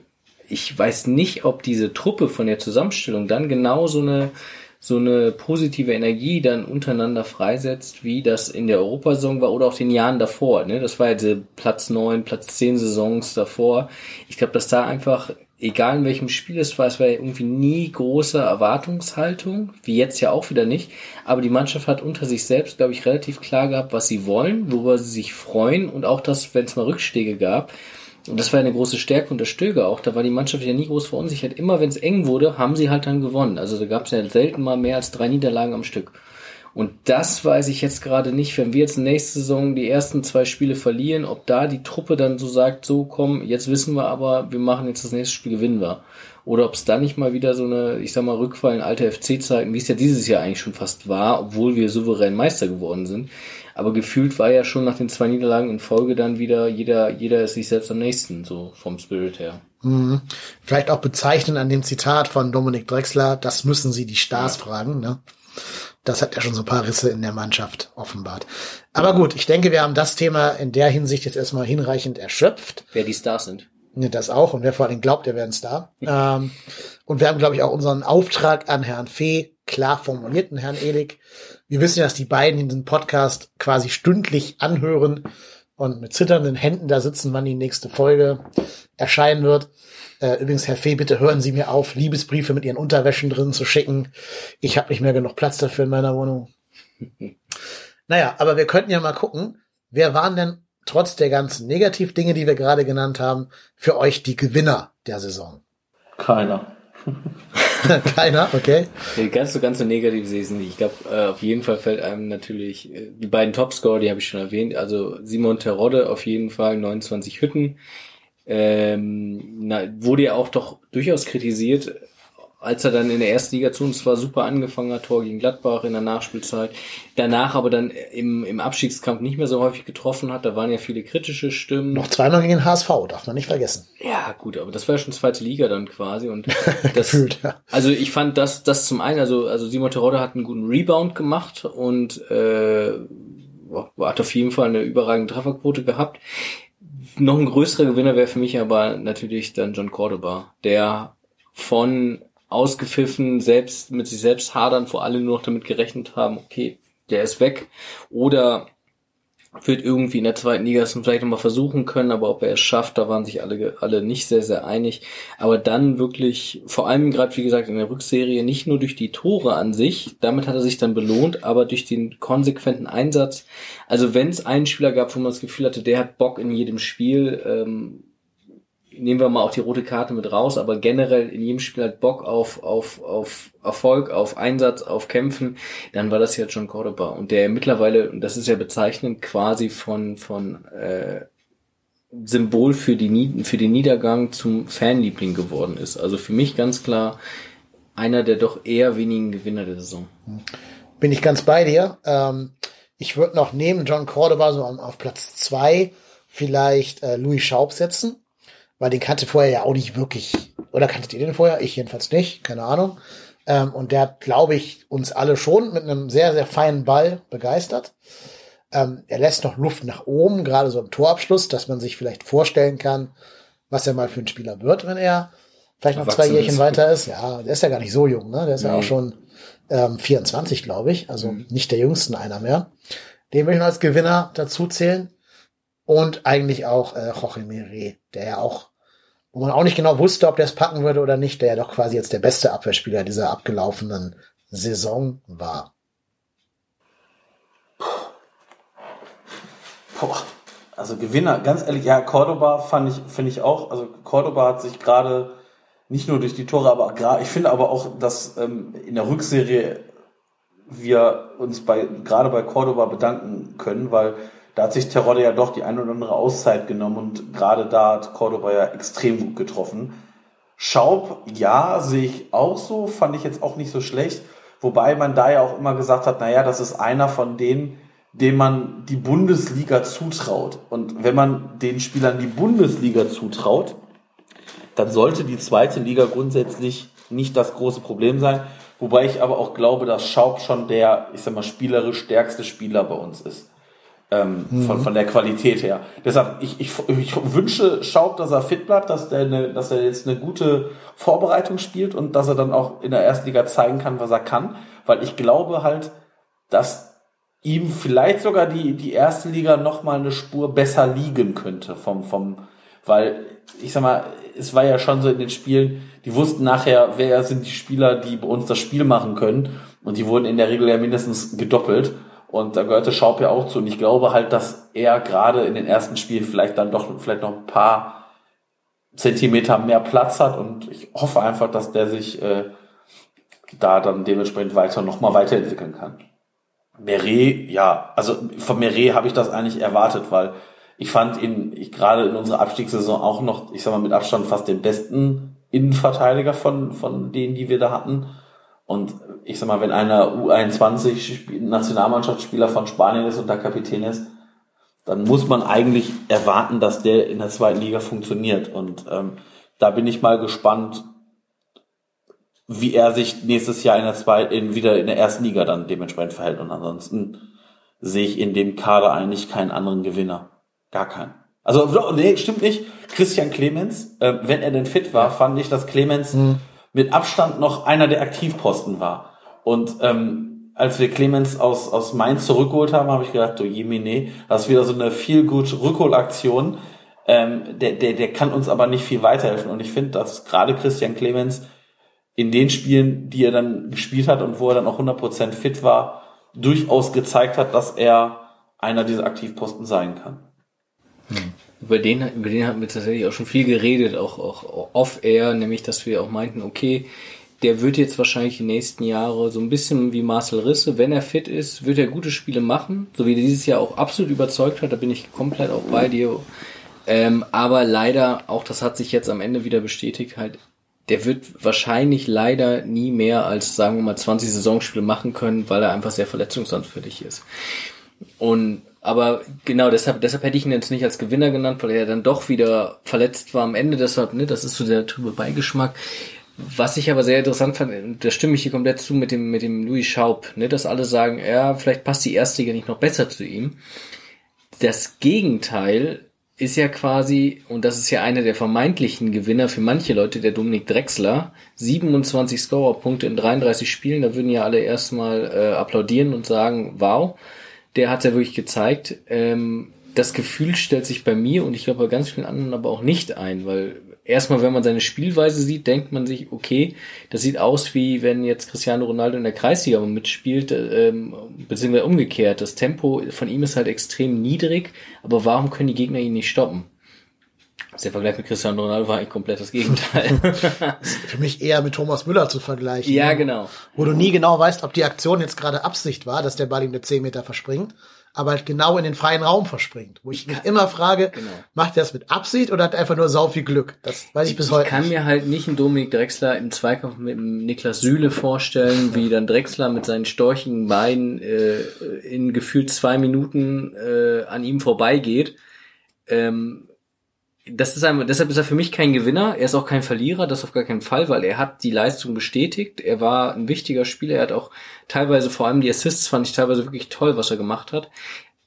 Ich weiß nicht, ob diese Truppe von der Zusammenstellung dann genau so eine, so eine positive Energie dann untereinander freisetzt, wie das in der Europasaison war oder auch den Jahren davor. Ne? Das war ja diese Platz neun, Platz zehn Saisons davor. Ich glaube, dass da einfach, egal in welchem Spiel es war, es war ja irgendwie nie große Erwartungshaltung, wie jetzt ja auch wieder nicht. Aber die Mannschaft hat unter sich selbst, glaube ich, relativ klar gehabt, was sie wollen, worüber sie sich freuen und auch das, wenn es mal Rückschläge gab, und das war eine große Stärke und der Stöger auch. Da war die Mannschaft ja nie groß verunsichert. Immer wenn es eng wurde, haben sie halt dann gewonnen. Also da gab es ja selten mal mehr als drei Niederlagen am Stück. Und das weiß ich jetzt gerade nicht, wenn wir jetzt nächste Saison die ersten zwei Spiele verlieren, ob da die Truppe dann so sagt, so komm, jetzt wissen wir aber, wir machen jetzt das nächste Spiel, gewinnen wir. Oder ob es da nicht mal wieder so eine, ich sag mal, Rückfall in alte FC-Zeiten, wie es ja dieses Jahr eigentlich schon fast war, obwohl wir souverän Meister geworden sind. Aber gefühlt war ja schon nach den zwei Niederlagen in Folge dann wieder jeder, jeder ist sich selbst am nächsten, so vom Spirit her. Mhm. Vielleicht auch bezeichnen an dem Zitat von Dominik Drexler, das müssen Sie die Stars ja. fragen, ne? Das hat ja schon so ein paar Risse in der Mannschaft offenbart. Aber gut, ich denke, wir haben das Thema in der Hinsicht jetzt erstmal hinreichend erschöpft. Wer die Stars sind. Ne, das auch. Und wer vor allem glaubt, der wäre ein Star. ähm, und wir haben, glaube ich, auch unseren Auftrag an Herrn Fee klar formuliert, und Herrn Elik. Wir wissen ja, dass die beiden in diesem Podcast quasi stündlich anhören und mit zitternden Händen da sitzen, wann die nächste Folge erscheinen wird. Äh, übrigens, Herr Fee, bitte hören Sie mir auf, Liebesbriefe mit Ihren Unterwäschen drin zu schicken. Ich habe nicht mehr genug Platz dafür in meiner Wohnung. naja, aber wir könnten ja mal gucken, wer waren denn trotz der ganzen Negativdinge, die wir gerade genannt haben, für euch die Gewinner der Saison? Keiner. Keiner, okay. Ganz so, ganz so negativ sehe ich es nicht. Ich glaube, äh, auf jeden Fall fällt einem natürlich äh, die beiden Topscorer, die habe ich schon erwähnt. Also Simon Terodde auf jeden Fall, 29 Hütten. Ähm, na, wurde ja auch doch durchaus kritisiert, als er dann in der ersten Liga zu uns zwar super angefangen hat, Tor gegen Gladbach in der Nachspielzeit, danach aber dann im, im Abstiegskampf nicht mehr so häufig getroffen hat, da waren ja viele kritische Stimmen. Noch zweimal gegen den HSV, darf man nicht vergessen. Ja, gut, aber das war ja schon zweite Liga dann quasi und das, Gefühlt, ja. also ich fand das, das zum einen, also, also Simon Terodde hat einen guten Rebound gemacht und äh, hat auf jeden Fall eine überragende Trefferquote gehabt. Noch ein größerer Gewinner wäre für mich aber natürlich dann John Cordoba, der von ausgepfiffen, selbst mit sich selbst hadern, vor allem nur noch damit gerechnet haben, okay, der ist weg. Oder wird irgendwie in der zweiten Liga es vielleicht nochmal versuchen können, aber ob er es schafft, da waren sich alle, alle nicht sehr, sehr einig. Aber dann wirklich, vor allem gerade, wie gesagt, in der Rückserie, nicht nur durch die Tore an sich, damit hat er sich dann belohnt, aber durch den konsequenten Einsatz. Also wenn es einen Spieler gab, wo man das Gefühl hatte, der hat Bock in jedem Spiel, ähm, nehmen wir mal auch die rote Karte mit raus, aber generell in jedem Spiel hat Bock auf, auf, auf Erfolg, auf Einsatz, auf Kämpfen, dann war das jetzt schon Cordoba. Und der mittlerweile, und das ist ja bezeichnend, quasi von, von äh, Symbol für, die, für den Niedergang zum Fanliebling geworden ist. Also für mich ganz klar einer der doch eher wenigen Gewinner der Saison. Bin ich ganz bei dir. Ähm, ich würde noch neben John Cordoba so auf Platz zwei vielleicht äh, Louis Schaub setzen weil den kannte vorher ja auch nicht wirklich. Oder kanntet ihr den vorher? Ich jedenfalls nicht, keine Ahnung. Ähm, und der hat, glaube ich, uns alle schon mit einem sehr, sehr feinen Ball begeistert. Ähm, er lässt noch Luft nach oben, gerade so im Torabschluss, dass man sich vielleicht vorstellen kann, was er mal für ein Spieler wird, wenn er vielleicht noch zwei Jährchen weiter ist. Ja, der ist ja gar nicht so jung, ne? Der ist nee. ja auch schon ähm, 24, glaube ich. Also mhm. nicht der jüngsten einer mehr. Den will ich noch als Gewinner dazu zählen und eigentlich auch äh, Jorge Mire, der ja auch, wo man auch nicht genau wusste, ob der es packen würde oder nicht, der ja doch quasi jetzt der beste Abwehrspieler dieser abgelaufenen Saison war. Boah. Also Gewinner, ganz ehrlich, ja, Cordoba fand ich, finde ich auch, also Cordoba hat sich gerade nicht nur durch die Tore, aber gerade, ich finde aber auch, dass ähm, in der Rückserie wir uns bei, gerade bei Cordoba bedanken können, weil da hat sich Terodde ja doch die ein oder andere Auszeit genommen und gerade da hat Cordoba ja extrem gut getroffen. Schaub, ja, sehe ich auch so, fand ich jetzt auch nicht so schlecht. Wobei man da ja auch immer gesagt hat, naja, das ist einer von denen, dem man die Bundesliga zutraut. Und wenn man den Spielern die Bundesliga zutraut, dann sollte die zweite Liga grundsätzlich nicht das große Problem sein. Wobei ich aber auch glaube, dass Schaub schon der, ich sag mal, spielerisch stärkste Spieler bei uns ist ähm, mhm. von, von der Qualität her. Deshalb, ich, ich, ich wünsche Schaub, dass er fit bleibt, dass der, eine, dass er jetzt eine gute Vorbereitung spielt und dass er dann auch in der ersten Liga zeigen kann, was er kann. Weil ich glaube halt, dass ihm vielleicht sogar die, die erste Liga noch mal eine Spur besser liegen könnte vom, vom, weil ich sag mal, es war ja schon so in den Spielen, die wussten nachher, wer sind die Spieler, die bei uns das Spiel machen können und die wurden in der Regel ja mindestens gedoppelt und da gehörte Schaub ja auch zu. Und ich glaube halt, dass er gerade in den ersten Spielen vielleicht dann doch vielleicht noch ein paar Zentimeter mehr Platz hat. Und ich hoffe einfach, dass der sich äh, da dann dementsprechend weiter nochmal weiterentwickeln kann. Meret, ja, also von Meret habe ich das eigentlich erwartet, weil ich fand ihn ich gerade in unserer Abstiegssaison auch noch, ich sag mal mit Abstand fast den besten Innenverteidiger von, von denen, die wir da hatten. Und ich sag mal, wenn einer U21 Nationalmannschaftsspieler von Spanien ist und da Kapitän ist, dann muss man eigentlich erwarten, dass der in der zweiten Liga funktioniert. Und ähm, da bin ich mal gespannt, wie er sich nächstes Jahr in der zweiten, in, wieder in der ersten Liga dann dementsprechend verhält. Und ansonsten sehe ich in dem Kader eigentlich keinen anderen Gewinner. Gar keinen. Also, nee, stimmt nicht. Christian Clemens, äh, wenn er denn fit war, fand ich, dass Clemens mhm mit Abstand noch einer der Aktivposten war. Und ähm, als wir Clemens aus, aus Mainz zurückgeholt haben, habe ich gedacht, du Jemine, das ist wieder so eine viel gut Rückholaktion. Ähm, der, der, der kann uns aber nicht viel weiterhelfen. Und ich finde, dass gerade Christian Clemens in den Spielen, die er dann gespielt hat und wo er dann auch 100% fit war, durchaus gezeigt hat, dass er einer dieser Aktivposten sein kann. Hm. Über den, über den hatten wir tatsächlich auch schon viel geredet, auch, auch off-air, nämlich, dass wir auch meinten, okay, der wird jetzt wahrscheinlich die nächsten Jahre so ein bisschen wie Marcel Risse, wenn er fit ist, wird er gute Spiele machen, so wie er dieses Jahr auch absolut überzeugt hat, da bin ich komplett auch bei dir. Ähm, aber leider, auch das hat sich jetzt am Ende wieder bestätigt, halt, der wird wahrscheinlich leider nie mehr als, sagen wir mal, 20 Saisonspiele machen können, weil er einfach sehr verletzungsanfällig ist. Und aber genau, deshalb, deshalb hätte ich ihn jetzt nicht als Gewinner genannt, weil er dann doch wieder verletzt war am Ende. Deshalb, ne, das ist so der trübe Beigeschmack. Was ich aber sehr interessant fand, da stimme ich hier komplett zu mit dem, mit dem Louis Schaub, ne, dass alle sagen, ja, vielleicht passt die Erstliga nicht noch besser zu ihm. Das Gegenteil ist ja quasi, und das ist ja einer der vermeintlichen Gewinner für manche Leute, der Dominik Drexler, 27 Scorerpunkte in 33 Spielen, da würden ja alle erstmal äh, applaudieren und sagen, wow, der hat ja wirklich gezeigt. Ähm, das Gefühl stellt sich bei mir und ich glaube bei ganz vielen anderen aber auch nicht ein, weil erstmal, wenn man seine Spielweise sieht, denkt man sich, okay, das sieht aus wie wenn jetzt Cristiano Ronaldo in der Kreisliga mitspielt, ähm, beziehungsweise umgekehrt. Das Tempo von ihm ist halt extrem niedrig, aber warum können die Gegner ihn nicht stoppen? Der Vergleich mit Cristiano Ronaldo war eigentlich komplett das Gegenteil. Für mich eher mit Thomas Müller zu vergleichen. Ja, genau. Wo du nie genau weißt, ob die Aktion jetzt gerade Absicht war, dass der Ball ihm eine 10 Meter verspringt aber halt genau in den freien Raum verspringt. Wo ich mich immer frage, genau. macht er das mit Absicht oder hat er einfach nur sau viel Glück? Das weiß ich bis heute. Ich kann nicht. mir halt nicht einen Dominik Drexler im Zweikampf mit dem Niklas Süle vorstellen, wie dann Drexler mit seinen storchigen Beinen äh, in gefühlt zwei Minuten äh, an ihm vorbeigeht. Ähm, das ist einfach, deshalb ist er für mich kein Gewinner. Er ist auch kein Verlierer, das auf gar keinen Fall, weil er hat die Leistung bestätigt. Er war ein wichtiger Spieler. Er hat auch teilweise, vor allem die Assists fand ich teilweise wirklich toll, was er gemacht hat.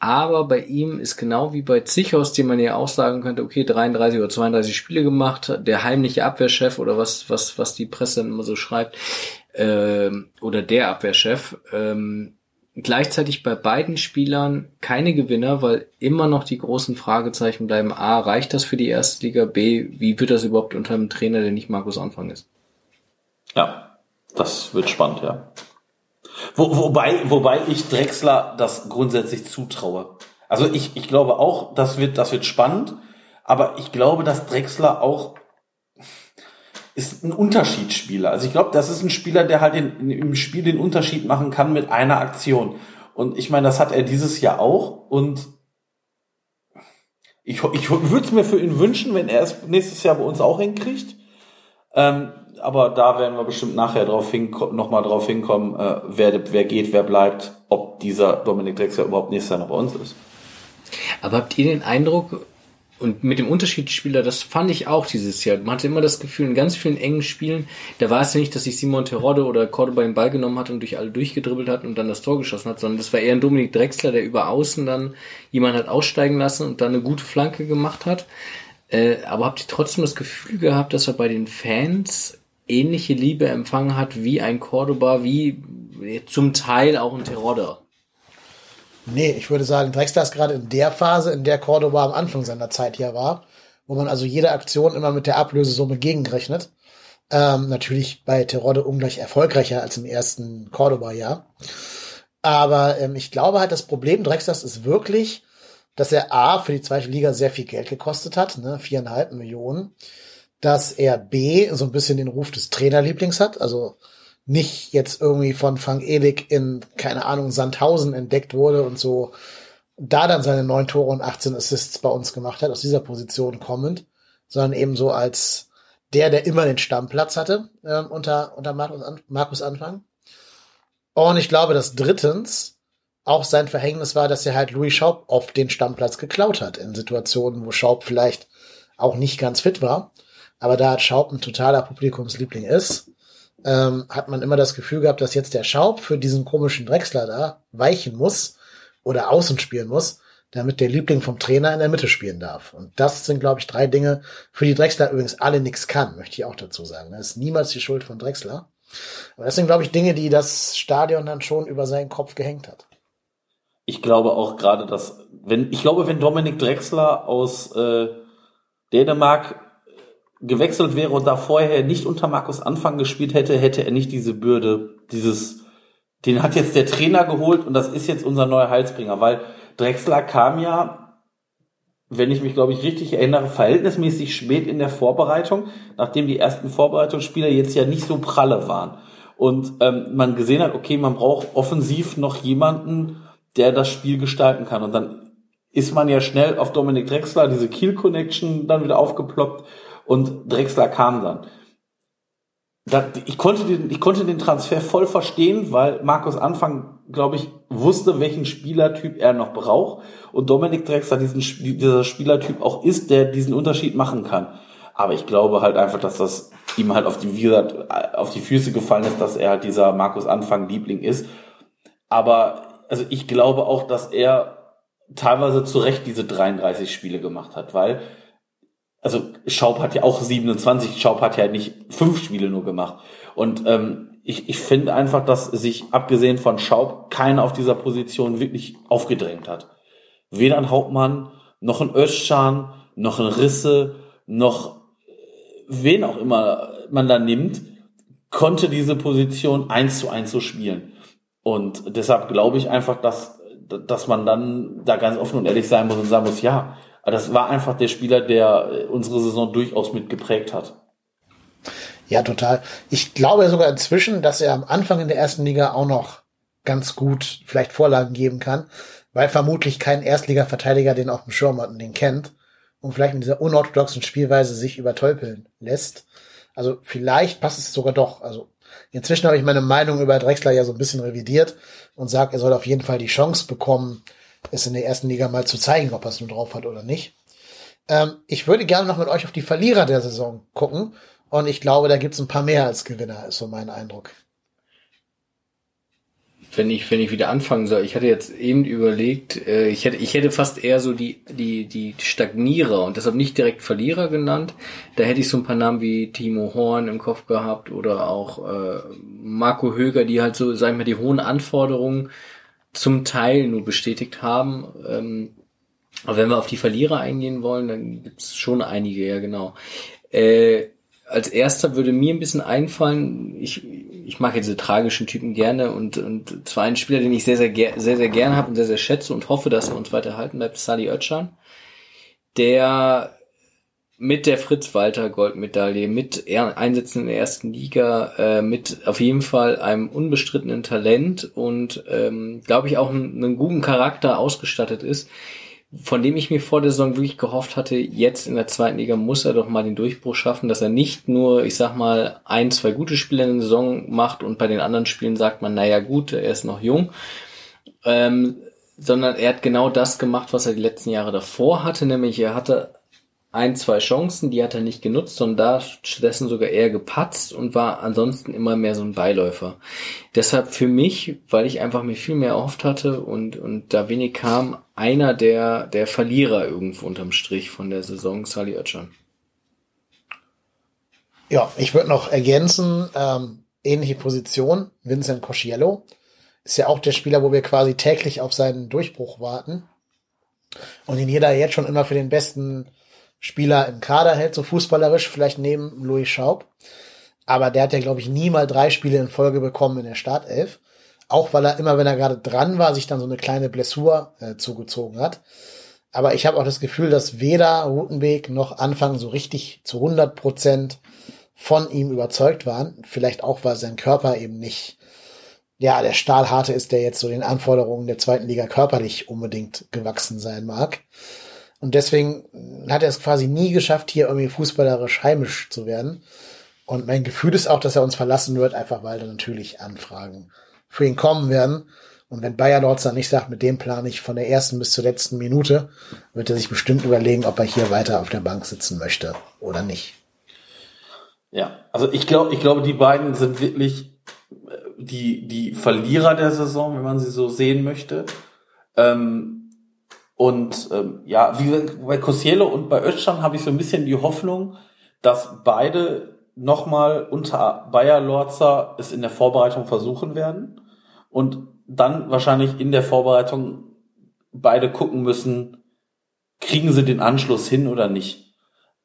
Aber bei ihm ist genau wie bei Zichos, dem man ja auch sagen könnte, okay, 33 oder 32 Spiele gemacht, der heimliche Abwehrchef oder was, was, was die Presse dann immer so schreibt, ähm, oder der Abwehrchef, ähm, gleichzeitig bei beiden Spielern keine Gewinner, weil immer noch die großen Fragezeichen bleiben. A, reicht das für die erste Liga? B, wie wird das überhaupt unter einem Trainer, der nicht Markus Anfang ist? Ja, das wird spannend, ja. Wo, wobei, wobei ich Drexler das grundsätzlich zutraue. Also ich, ich glaube auch, das wird, das wird spannend, aber ich glaube, dass Drexler auch ist ein Unterschiedsspieler. Also ich glaube, das ist ein Spieler, der halt in, im Spiel den Unterschied machen kann mit einer Aktion. Und ich meine, das hat er dieses Jahr auch. Und ich, ich würde es mir für ihn wünschen, wenn er es nächstes Jahr bei uns auch hinkriegt. Ähm, aber da werden wir bestimmt nachher drauf hin, noch mal drauf hinkommen, äh, wer, wer geht, wer bleibt, ob dieser Dominik Drexler überhaupt nächstes Jahr noch bei uns ist. Aber habt ihr den Eindruck, und mit dem Unterschiedsspieler, das fand ich auch dieses Jahr. Man hatte immer das Gefühl, in ganz vielen engen Spielen, da war es ja nicht, dass sich Simon Terodde oder Cordoba den Ball genommen hat und durch alle durchgedribbelt hat und dann das Tor geschossen hat, sondern das war eher ein Dominik Drexler, der über außen dann jemand hat aussteigen lassen und dann eine gute Flanke gemacht hat. Äh, aber habt ihr trotzdem das Gefühl gehabt, dass er bei den Fans ähnliche Liebe empfangen hat wie ein Cordoba, wie zum Teil auch ein Terodde? Nee, ich würde sagen, Drexler ist gerade in der Phase, in der Cordoba am Anfang seiner Zeit hier war, wo man also jede Aktion immer mit der Ablösesumme gegenrechnet. Ähm, natürlich bei Terodde ungleich erfolgreicher als im ersten Cordoba-Jahr. Aber ähm, ich glaube halt, das Problem Drexlers ist wirklich, dass er A, für die zweite Liga sehr viel Geld gekostet hat, ne, viereinhalb Millionen, dass er B, so ein bisschen den Ruf des Trainerlieblings hat, also nicht jetzt irgendwie von Frank Elig in, keine Ahnung, Sandhausen entdeckt wurde und so da dann seine neun Tore und 18 Assists bei uns gemacht hat, aus dieser Position kommend, sondern eben so als der, der immer den Stammplatz hatte äh, unter, unter Markus, Markus Anfang. Und ich glaube, dass drittens auch sein Verhängnis war, dass er halt Louis Schaub auf den Stammplatz geklaut hat, in Situationen, wo Schaub vielleicht auch nicht ganz fit war. Aber da Schaub ein totaler Publikumsliebling ist, ähm, hat man immer das Gefühl gehabt, dass jetzt der Schaub für diesen komischen Drechsler da weichen muss oder außen spielen muss, damit der Liebling vom Trainer in der Mitte spielen darf. Und das sind, glaube ich, drei Dinge, für die Drechsler übrigens alle nichts kann, möchte ich auch dazu sagen. Das ist niemals die Schuld von Drechsler. Aber das sind, glaube ich, Dinge, die das Stadion dann schon über seinen Kopf gehängt hat. Ich glaube auch gerade, dass, wenn, ich glaube, wenn Dominik Drexler aus äh, Dänemark gewechselt wäre und da vorher nicht unter Markus Anfang gespielt hätte, hätte er nicht diese Bürde, dieses, den hat jetzt der Trainer geholt und das ist jetzt unser neuer Heilsbringer, weil Drexler kam ja wenn ich mich, glaube ich, richtig erinnere, verhältnismäßig spät in der Vorbereitung, nachdem die ersten Vorbereitungsspieler jetzt ja nicht so pralle waren. Und ähm, man gesehen hat, okay, man braucht offensiv noch jemanden, der das Spiel gestalten kann. Und dann ist man ja schnell auf Dominik Drexler, diese Kiel Connection dann wieder aufgeploppt und Drexler kam dann. Ich konnte, den, ich konnte den Transfer voll verstehen, weil Markus Anfang, glaube ich, wusste, welchen Spielertyp er noch braucht und Dominik Drexler diesen, dieser Spielertyp auch ist, der diesen Unterschied machen kann. Aber ich glaube halt einfach, dass das ihm halt auf die, wie gesagt, auf die Füße gefallen ist, dass er halt dieser Markus Anfang Liebling ist. Aber also ich glaube auch, dass er teilweise zu Recht diese 33 Spiele gemacht hat, weil also Schaub hat ja auch 27, Schaub hat ja nicht fünf Spiele nur gemacht. Und ähm, ich, ich finde einfach, dass sich abgesehen von Schaub keiner auf dieser Position wirklich aufgedrängt hat. Weder ein Hauptmann, noch ein Özcan, noch ein Risse, noch wen auch immer man da nimmt, konnte diese Position eins zu eins so spielen. Und deshalb glaube ich einfach, dass, dass man dann da ganz offen und ehrlich sein muss und sagen muss, ja, das war einfach der Spieler, der unsere Saison durchaus mitgeprägt hat. Ja, total. Ich glaube sogar inzwischen, dass er am Anfang in der ersten Liga auch noch ganz gut vielleicht Vorlagen geben kann, weil vermutlich kein Erstliga-Verteidiger den auf dem Schirm hat und den kennt und vielleicht in dieser unorthodoxen Spielweise sich übertölpeln lässt. Also vielleicht passt es sogar doch. Also Inzwischen habe ich meine Meinung über Drexler ja so ein bisschen revidiert und sage, er soll auf jeden Fall die Chance bekommen, es in der ersten Liga mal zu zeigen, ob er es nun drauf hat oder nicht. Ähm, ich würde gerne noch mit euch auf die Verlierer der Saison gucken und ich glaube, da gibt es ein paar mehr als Gewinner, ist so mein Eindruck wenn ich, wenn ich wieder anfangen soll, ich hatte jetzt eben überlegt, äh, ich hätte, ich hätte fast eher so die, die, die Stagnierer und deshalb nicht direkt Verlierer genannt. Da hätte ich so ein paar Namen wie Timo Horn im Kopf gehabt oder auch äh, Marco Höger, die halt so, sagen wir, die hohen Anforderungen zum Teil nur bestätigt haben. Ähm, aber wenn wir auf die Verlierer eingehen wollen, dann gibt's schon einige, ja genau. Äh, als erster würde mir ein bisschen einfallen, ich, ich mag ja diese tragischen Typen gerne und, und zwar ein Spieler, den ich sehr, sehr, sehr, sehr gerne habe und sehr, sehr schätze und hoffe, dass er uns weiterhalten bleibt, Sali Özcan, der mit der Fritz-Walter-Goldmedaille, mit Einsätzen in der ersten Liga, äh, mit auf jeden Fall einem unbestrittenen Talent und ähm, glaube ich auch einen, einen guten Charakter ausgestattet ist, von dem ich mir vor der Saison wirklich gehofft hatte, jetzt in der zweiten Liga muss er doch mal den Durchbruch schaffen, dass er nicht nur, ich sag mal, ein, zwei gute Spiele in der Saison macht und bei den anderen Spielen sagt man, naja gut, er ist noch jung, ähm, sondern er hat genau das gemacht, was er die letzten Jahre davor hatte, nämlich er hatte ein, zwei Chancen, die hat er nicht genutzt, sondern da stattdessen sogar eher gepatzt und war ansonsten immer mehr so ein Beiläufer. Deshalb für mich, weil ich einfach mir viel mehr erhofft hatte und, und da wenig kam, einer der, der Verlierer irgendwo unterm Strich von der Saison, Sally Oetschan. Ja, ich würde noch ergänzen, ähm, ähnliche Position, Vincent Cosciello. Ist ja auch der Spieler, wo wir quasi täglich auf seinen Durchbruch warten. Und ihn jeder jetzt schon immer für den besten Spieler im Kader hält, so fußballerisch, vielleicht neben Louis Schaub. Aber der hat ja, glaube ich, nie mal drei Spiele in Folge bekommen in der Startelf. Auch weil er immer, wenn er gerade dran war, sich dann so eine kleine Blessur äh, zugezogen hat. Aber ich habe auch das Gefühl, dass weder Rutenbeek noch Anfang so richtig zu 100 Prozent von ihm überzeugt waren. Vielleicht auch, weil sein Körper eben nicht, ja, der Stahlharte ist, der jetzt so den Anforderungen der zweiten Liga körperlich unbedingt gewachsen sein mag. Und deswegen hat er es quasi nie geschafft, hier irgendwie fußballerisch heimisch zu werden. Und mein Gefühl ist auch, dass er uns verlassen wird, einfach weil da natürlich Anfragen für ihn kommen werden. Und wenn Bayer Lorz dann nicht sagt, mit dem Plan ich von der ersten bis zur letzten Minute, wird er sich bestimmt überlegen, ob er hier weiter auf der Bank sitzen möchte oder nicht. Ja, also ich glaube, ich glaube, die beiden sind wirklich äh, die, die Verlierer der Saison, wenn man sie so sehen möchte. Ähm, und ähm, ja, wie bei Kosielo und bei Özcan habe ich so ein bisschen die Hoffnung, dass beide nochmal unter Bayer Lorzer es in der Vorbereitung versuchen werden und dann wahrscheinlich in der Vorbereitung beide gucken müssen, kriegen sie den Anschluss hin oder nicht.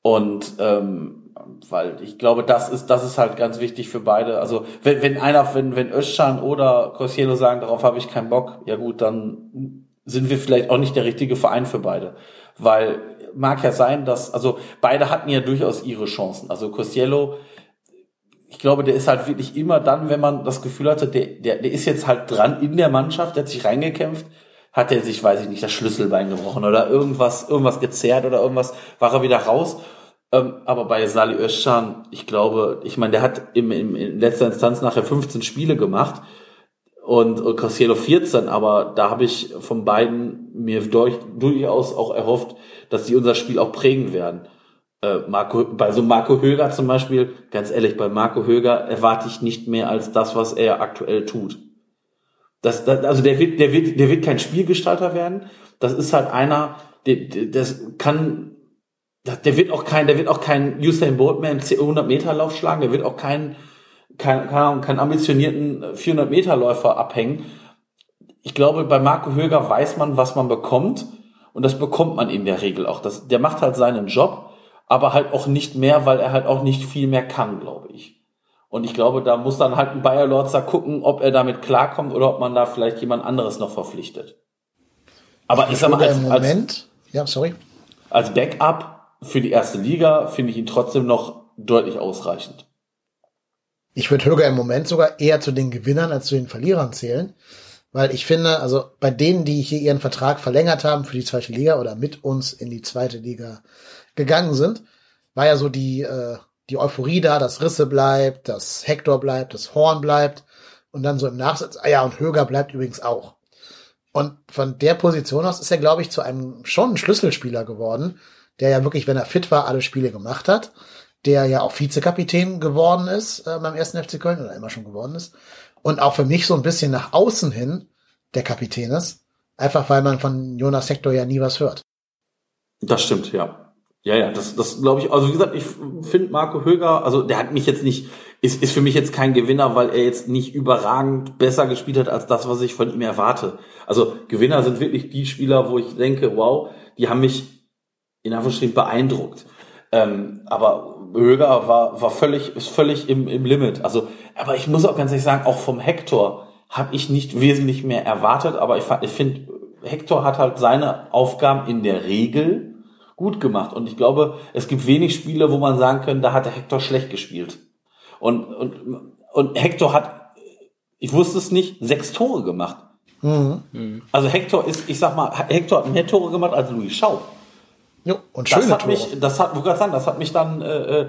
Und ähm, weil ich glaube, das ist das ist halt ganz wichtig für beide. Also wenn, wenn einer, wenn wenn Özcan oder Kosielo sagen, darauf habe ich keinen Bock, ja gut, dann sind wir vielleicht auch nicht der richtige Verein für beide. weil mag ja sein, dass, also beide hatten ja durchaus ihre Chancen. Also Costello, ich glaube, der ist halt wirklich immer dann, wenn man das Gefühl hatte, der, der, der ist jetzt halt dran in der Mannschaft, der hat sich reingekämpft, hat er sich, weiß ich nicht, das Schlüsselbein gebrochen oder irgendwas, irgendwas gezerrt oder irgendwas, war er wieder raus. Ähm, aber bei Sali Özcan, ich glaube, ich meine, der hat im, im, in letzter Instanz nachher 15 Spiele gemacht und, und Cassielo 14, aber da habe ich von beiden mir durch, durchaus auch erhofft, dass die unser Spiel auch prägen werden. Äh, Marco, bei so Marco Höger zum Beispiel, ganz ehrlich, bei Marco Höger erwarte ich nicht mehr als das, was er aktuell tut. Das, das, also der wird, der wird, der wird kein Spielgestalter werden. Das ist halt einer, der, das kann, der wird auch kein, der wird auch kein Usain Bolt mehr im 100 Meter Lauf schlagen. Der wird auch kein keinen, keinen, keinen ambitionierten 400 Meter Läufer abhängen. Ich glaube, bei Marco Höger weiß man, was man bekommt. Und das bekommt man in der Regel auch. Das, der macht halt seinen Job, aber halt auch nicht mehr, weil er halt auch nicht viel mehr kann, glaube ich. Und ich glaube, da muss dann halt ein Bayer Lorzer gucken, ob er damit klarkommt oder ob man da vielleicht jemand anderes noch verpflichtet. Aber ich, ich sag mal, als, Moment, ja, sorry. Als Backup für die erste Liga finde ich ihn trotzdem noch deutlich ausreichend. Ich würde Höger im Moment sogar eher zu den Gewinnern als zu den Verlierern zählen. Weil ich finde, also bei denen, die hier ihren Vertrag verlängert haben für die zweite Liga oder mit uns in die zweite Liga gegangen sind, war ja so die, äh, die Euphorie da, dass Risse bleibt, dass Hector bleibt, dass Horn bleibt und dann so im Nachsatz, ah ja, und Höger bleibt übrigens auch. Und von der Position aus ist er, glaube ich, zu einem schon Schlüsselspieler geworden, der ja wirklich, wenn er fit war, alle Spiele gemacht hat der ja auch Vizekapitän geworden ist äh, beim ersten FC Köln oder immer schon geworden ist. Und auch für mich so ein bisschen nach außen hin der Kapitän ist. Einfach weil man von Jonas Hector ja nie was hört. Das stimmt, ja. Ja, ja, das, das glaube ich. Also wie gesagt, ich finde Marco Höger, also der hat mich jetzt nicht, ist, ist für mich jetzt kein Gewinner, weil er jetzt nicht überragend besser gespielt hat als das, was ich von ihm erwarte. Also Gewinner sind wirklich die Spieler, wo ich denke, wow, die haben mich in Anführungsstrichen beeindruckt. Ähm, aber Höger war, war völlig, ist völlig im, im Limit. Also, aber ich muss auch ganz ehrlich sagen, auch vom Hector habe ich nicht wesentlich mehr erwartet, aber ich, ich finde, Hector hat halt seine Aufgaben in der Regel gut gemacht. Und ich glaube, es gibt wenig Spiele, wo man sagen kann, da hat der Hector schlecht gespielt. Und, und, und Hector hat, ich wusste es nicht, sechs Tore gemacht. Mhm. Also Hector ist, ich sag mal, Hector hat mehr Tore gemacht als Louis Schau. Jo, und schöne das hat Tore. mich, das hat, wo sagen, das hat mich dann äh, äh,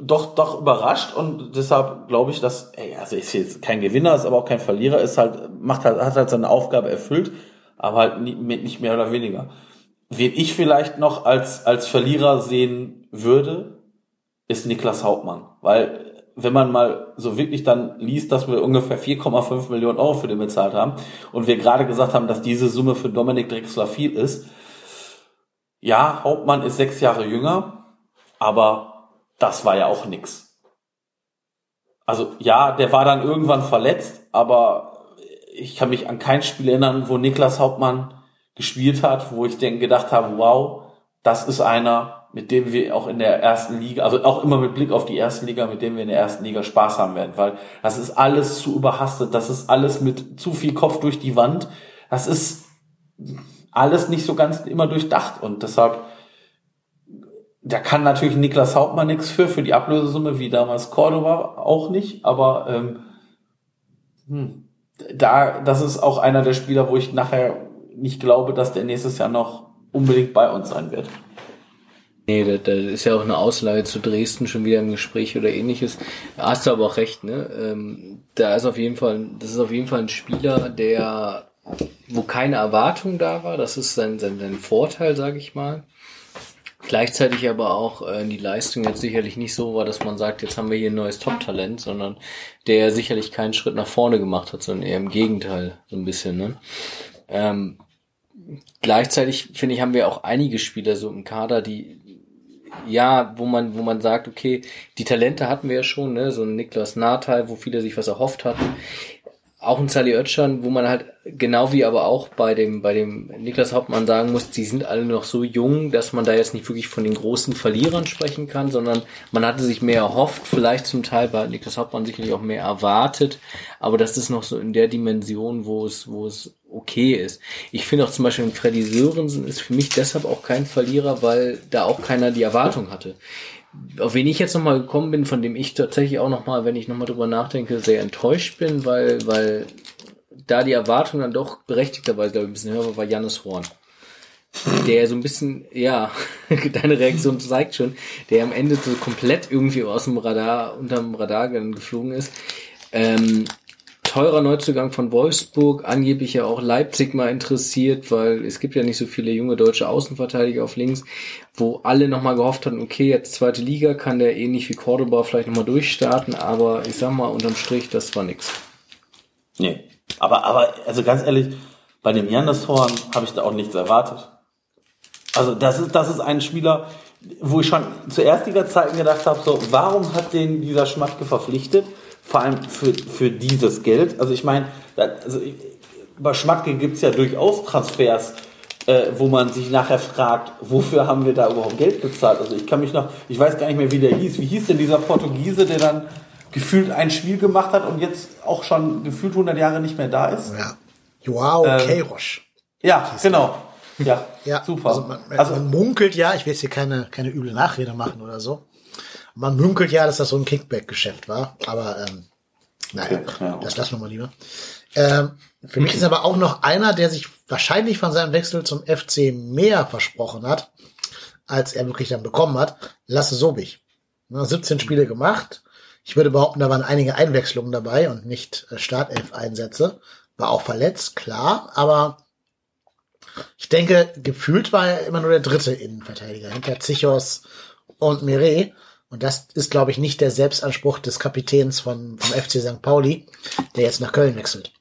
doch doch überrascht und deshalb glaube ich, dass, ey, also ist jetzt kein Gewinner, ist aber auch kein Verlierer, ist halt macht halt hat halt seine Aufgabe erfüllt, aber halt nicht mehr oder weniger. Wen ich vielleicht noch als als Verlierer sehen würde, ist Niklas Hauptmann, weil wenn man mal so wirklich dann liest, dass wir ungefähr 4,5 Millionen Euro für den bezahlt haben und wir gerade gesagt haben, dass diese Summe für Dominik Drexler viel ist, ja, Hauptmann ist sechs Jahre jünger, aber das war ja auch nix. Also ja, der war dann irgendwann verletzt, aber ich kann mich an kein Spiel erinnern, wo Niklas Hauptmann gespielt hat, wo ich denke, gedacht habe, wow, das ist einer, mit dem wir auch in der ersten Liga, also auch immer mit Blick auf die erste Liga, mit dem wir in der ersten Liga Spaß haben werden, weil das ist alles zu überhastet, das ist alles mit zu viel Kopf durch die Wand, das ist, alles nicht so ganz immer durchdacht und deshalb da kann natürlich Niklas Hauptmann nichts für, für die Ablösesumme, wie damals Cordoba auch nicht, aber ähm, hm, da, das ist auch einer der Spieler, wo ich nachher nicht glaube, dass der nächstes Jahr noch unbedingt bei uns sein wird. Nee, da, ist ja auch eine Ausleihe zu Dresden schon wieder im Gespräch oder ähnliches. Hast du aber auch recht, ne? Ähm, da ist auf jeden Fall, das ist auf jeden Fall ein Spieler, der wo keine Erwartung da war. Das ist sein, sein, sein Vorteil, sage ich mal. Gleichzeitig aber auch äh, die Leistung jetzt sicherlich nicht so war, dass man sagt, jetzt haben wir hier ein neues Top-Talent, sondern der sicherlich keinen Schritt nach vorne gemacht hat, sondern eher im Gegenteil, so ein bisschen. Ne? Ähm, gleichzeitig finde ich, haben wir auch einige Spieler so im Kader, die ja, wo man, wo man sagt, okay, die Talente hatten wir ja schon, ne, so ein Niklas Nathal, wo viele sich was erhofft hatten auch ein Sally Oetschern, wo man halt genau wie aber auch bei dem bei dem Niklas Hauptmann sagen muss, die sind alle noch so jung, dass man da jetzt nicht wirklich von den großen Verlierern sprechen kann, sondern man hatte sich mehr erhofft, vielleicht zum Teil bei Niklas Hauptmann sicherlich auch mehr erwartet, aber das ist noch so in der Dimension, wo es wo es okay ist. Ich finde auch zum Beispiel Freddy Sörensen ist für mich deshalb auch kein Verlierer, weil da auch keiner die Erwartung hatte auf wen ich jetzt nochmal gekommen bin, von dem ich tatsächlich auch nochmal, wenn ich nochmal drüber nachdenke, sehr enttäuscht bin, weil, weil da die Erwartung dann doch berechtigterweise, glaube ich, ein bisschen höher war, war Jannis Horn. Der so ein bisschen, ja, deine Reaktion zeigt schon, der am Ende so komplett irgendwie aus dem Radar, unterm Radar geflogen ist. Ähm, teurer Neuzugang von Wolfsburg, angeblich ja auch Leipzig mal interessiert, weil es gibt ja nicht so viele junge deutsche Außenverteidiger auf links, wo alle nochmal gehofft hatten, okay, jetzt zweite Liga, kann der ähnlich wie Cordoba vielleicht nochmal durchstarten, aber ich sag mal, unterm Strich, das war nix. Nee, aber, aber, also ganz ehrlich, bei dem Jandershorn habe ich da auch nichts erwartet. Also das ist, das ist ein Spieler, wo ich schon zu Erstliga-Zeiten gedacht habe, so, warum hat den dieser Schmatke verpflichtet? vor allem für, für dieses Geld. Also ich meine, also bei Schmatke gibt es ja durchaus Transfers, äh, wo man sich nachher fragt, wofür haben wir da überhaupt Geld bezahlt? Also ich kann mich noch, ich weiß gar nicht mehr, wie der hieß. Wie hieß denn dieser Portugiese, der dann gefühlt ein Spiel gemacht hat und jetzt auch schon gefühlt 100 Jahre nicht mehr da ist? Ja. Joao ähm, Queiroz. Ja, genau. Ja, ja, super. Also man, also man munkelt ja, ich will jetzt hier keine, keine üble Nachrede machen oder so, man munkelt ja, dass das so ein Kickback-Geschäft war, aber ähm, naja, ja. das lassen wir mal lieber. Ähm, für mich ist aber auch noch einer, der sich wahrscheinlich von seinem Wechsel zum FC mehr versprochen hat, als er wirklich dann bekommen hat. Lasse Sobich. 17 Spiele gemacht. Ich würde behaupten, da waren einige Einwechslungen dabei und nicht äh, Startelf-Einsätze. War auch verletzt, klar, aber ich denke, gefühlt war er immer nur der dritte Innenverteidiger hinter Zichos und Mire. Und das ist, glaube ich, nicht der Selbstanspruch des Kapitäns von, vom FC St. Pauli, der jetzt nach Köln wechselt.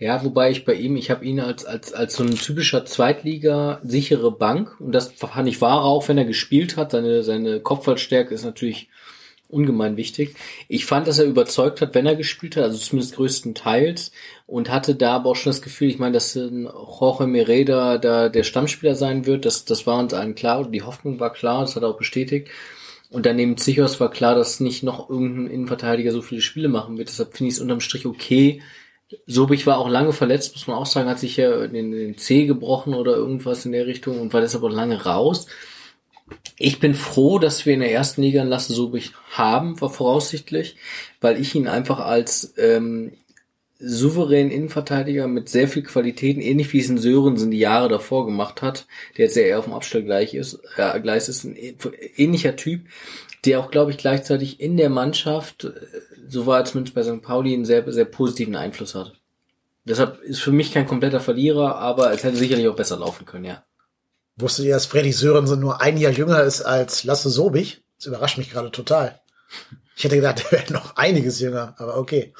Ja, wobei ich bei ihm, ich habe ihn als, als, als so ein typischer Zweitliga sichere Bank und das fand ich wahr auch, wenn er gespielt hat. Seine, seine Kopfballstärke ist natürlich ungemein wichtig. Ich fand, dass er überzeugt hat, wenn er gespielt hat, also zumindest größtenteils und hatte da aber auch schon das Gefühl, ich meine, dass Jorge Mereda da der Stammspieler sein wird, das, das war uns allen klar, die Hoffnung war klar, das hat er auch bestätigt. Und dann neben Zichos war klar, dass nicht noch irgendein Innenverteidiger so viele Spiele machen wird. Deshalb finde ich es unterm Strich okay. Sobich war auch lange verletzt, muss man auch sagen, hat sich ja den, den C gebrochen oder irgendwas in der Richtung und war deshalb auch lange raus. Ich bin froh, dass wir in der ersten Liga einen Lasse Sobich haben, war voraussichtlich, weil ich ihn einfach als ähm, souveränen Innenverteidiger mit sehr viel Qualitäten, ähnlich wie es in Sörensen die Jahre davor gemacht hat, der jetzt eher auf dem Abstellgleis ist, äh, Gleis ist ein ähnlicher Typ, der auch, glaube ich, gleichzeitig in der Mannschaft, äh, so war er zumindest bei St. Pauli, einen sehr, sehr positiven Einfluss hat. Deshalb ist für mich kein kompletter Verlierer, aber es hätte sicherlich auch besser laufen können, ja. Wusstet ihr, dass Freddy Sörensen nur ein Jahr jünger ist als Lasse Sobich? Das überrascht mich gerade total. Ich hätte gedacht, er wäre noch einiges jünger, aber okay.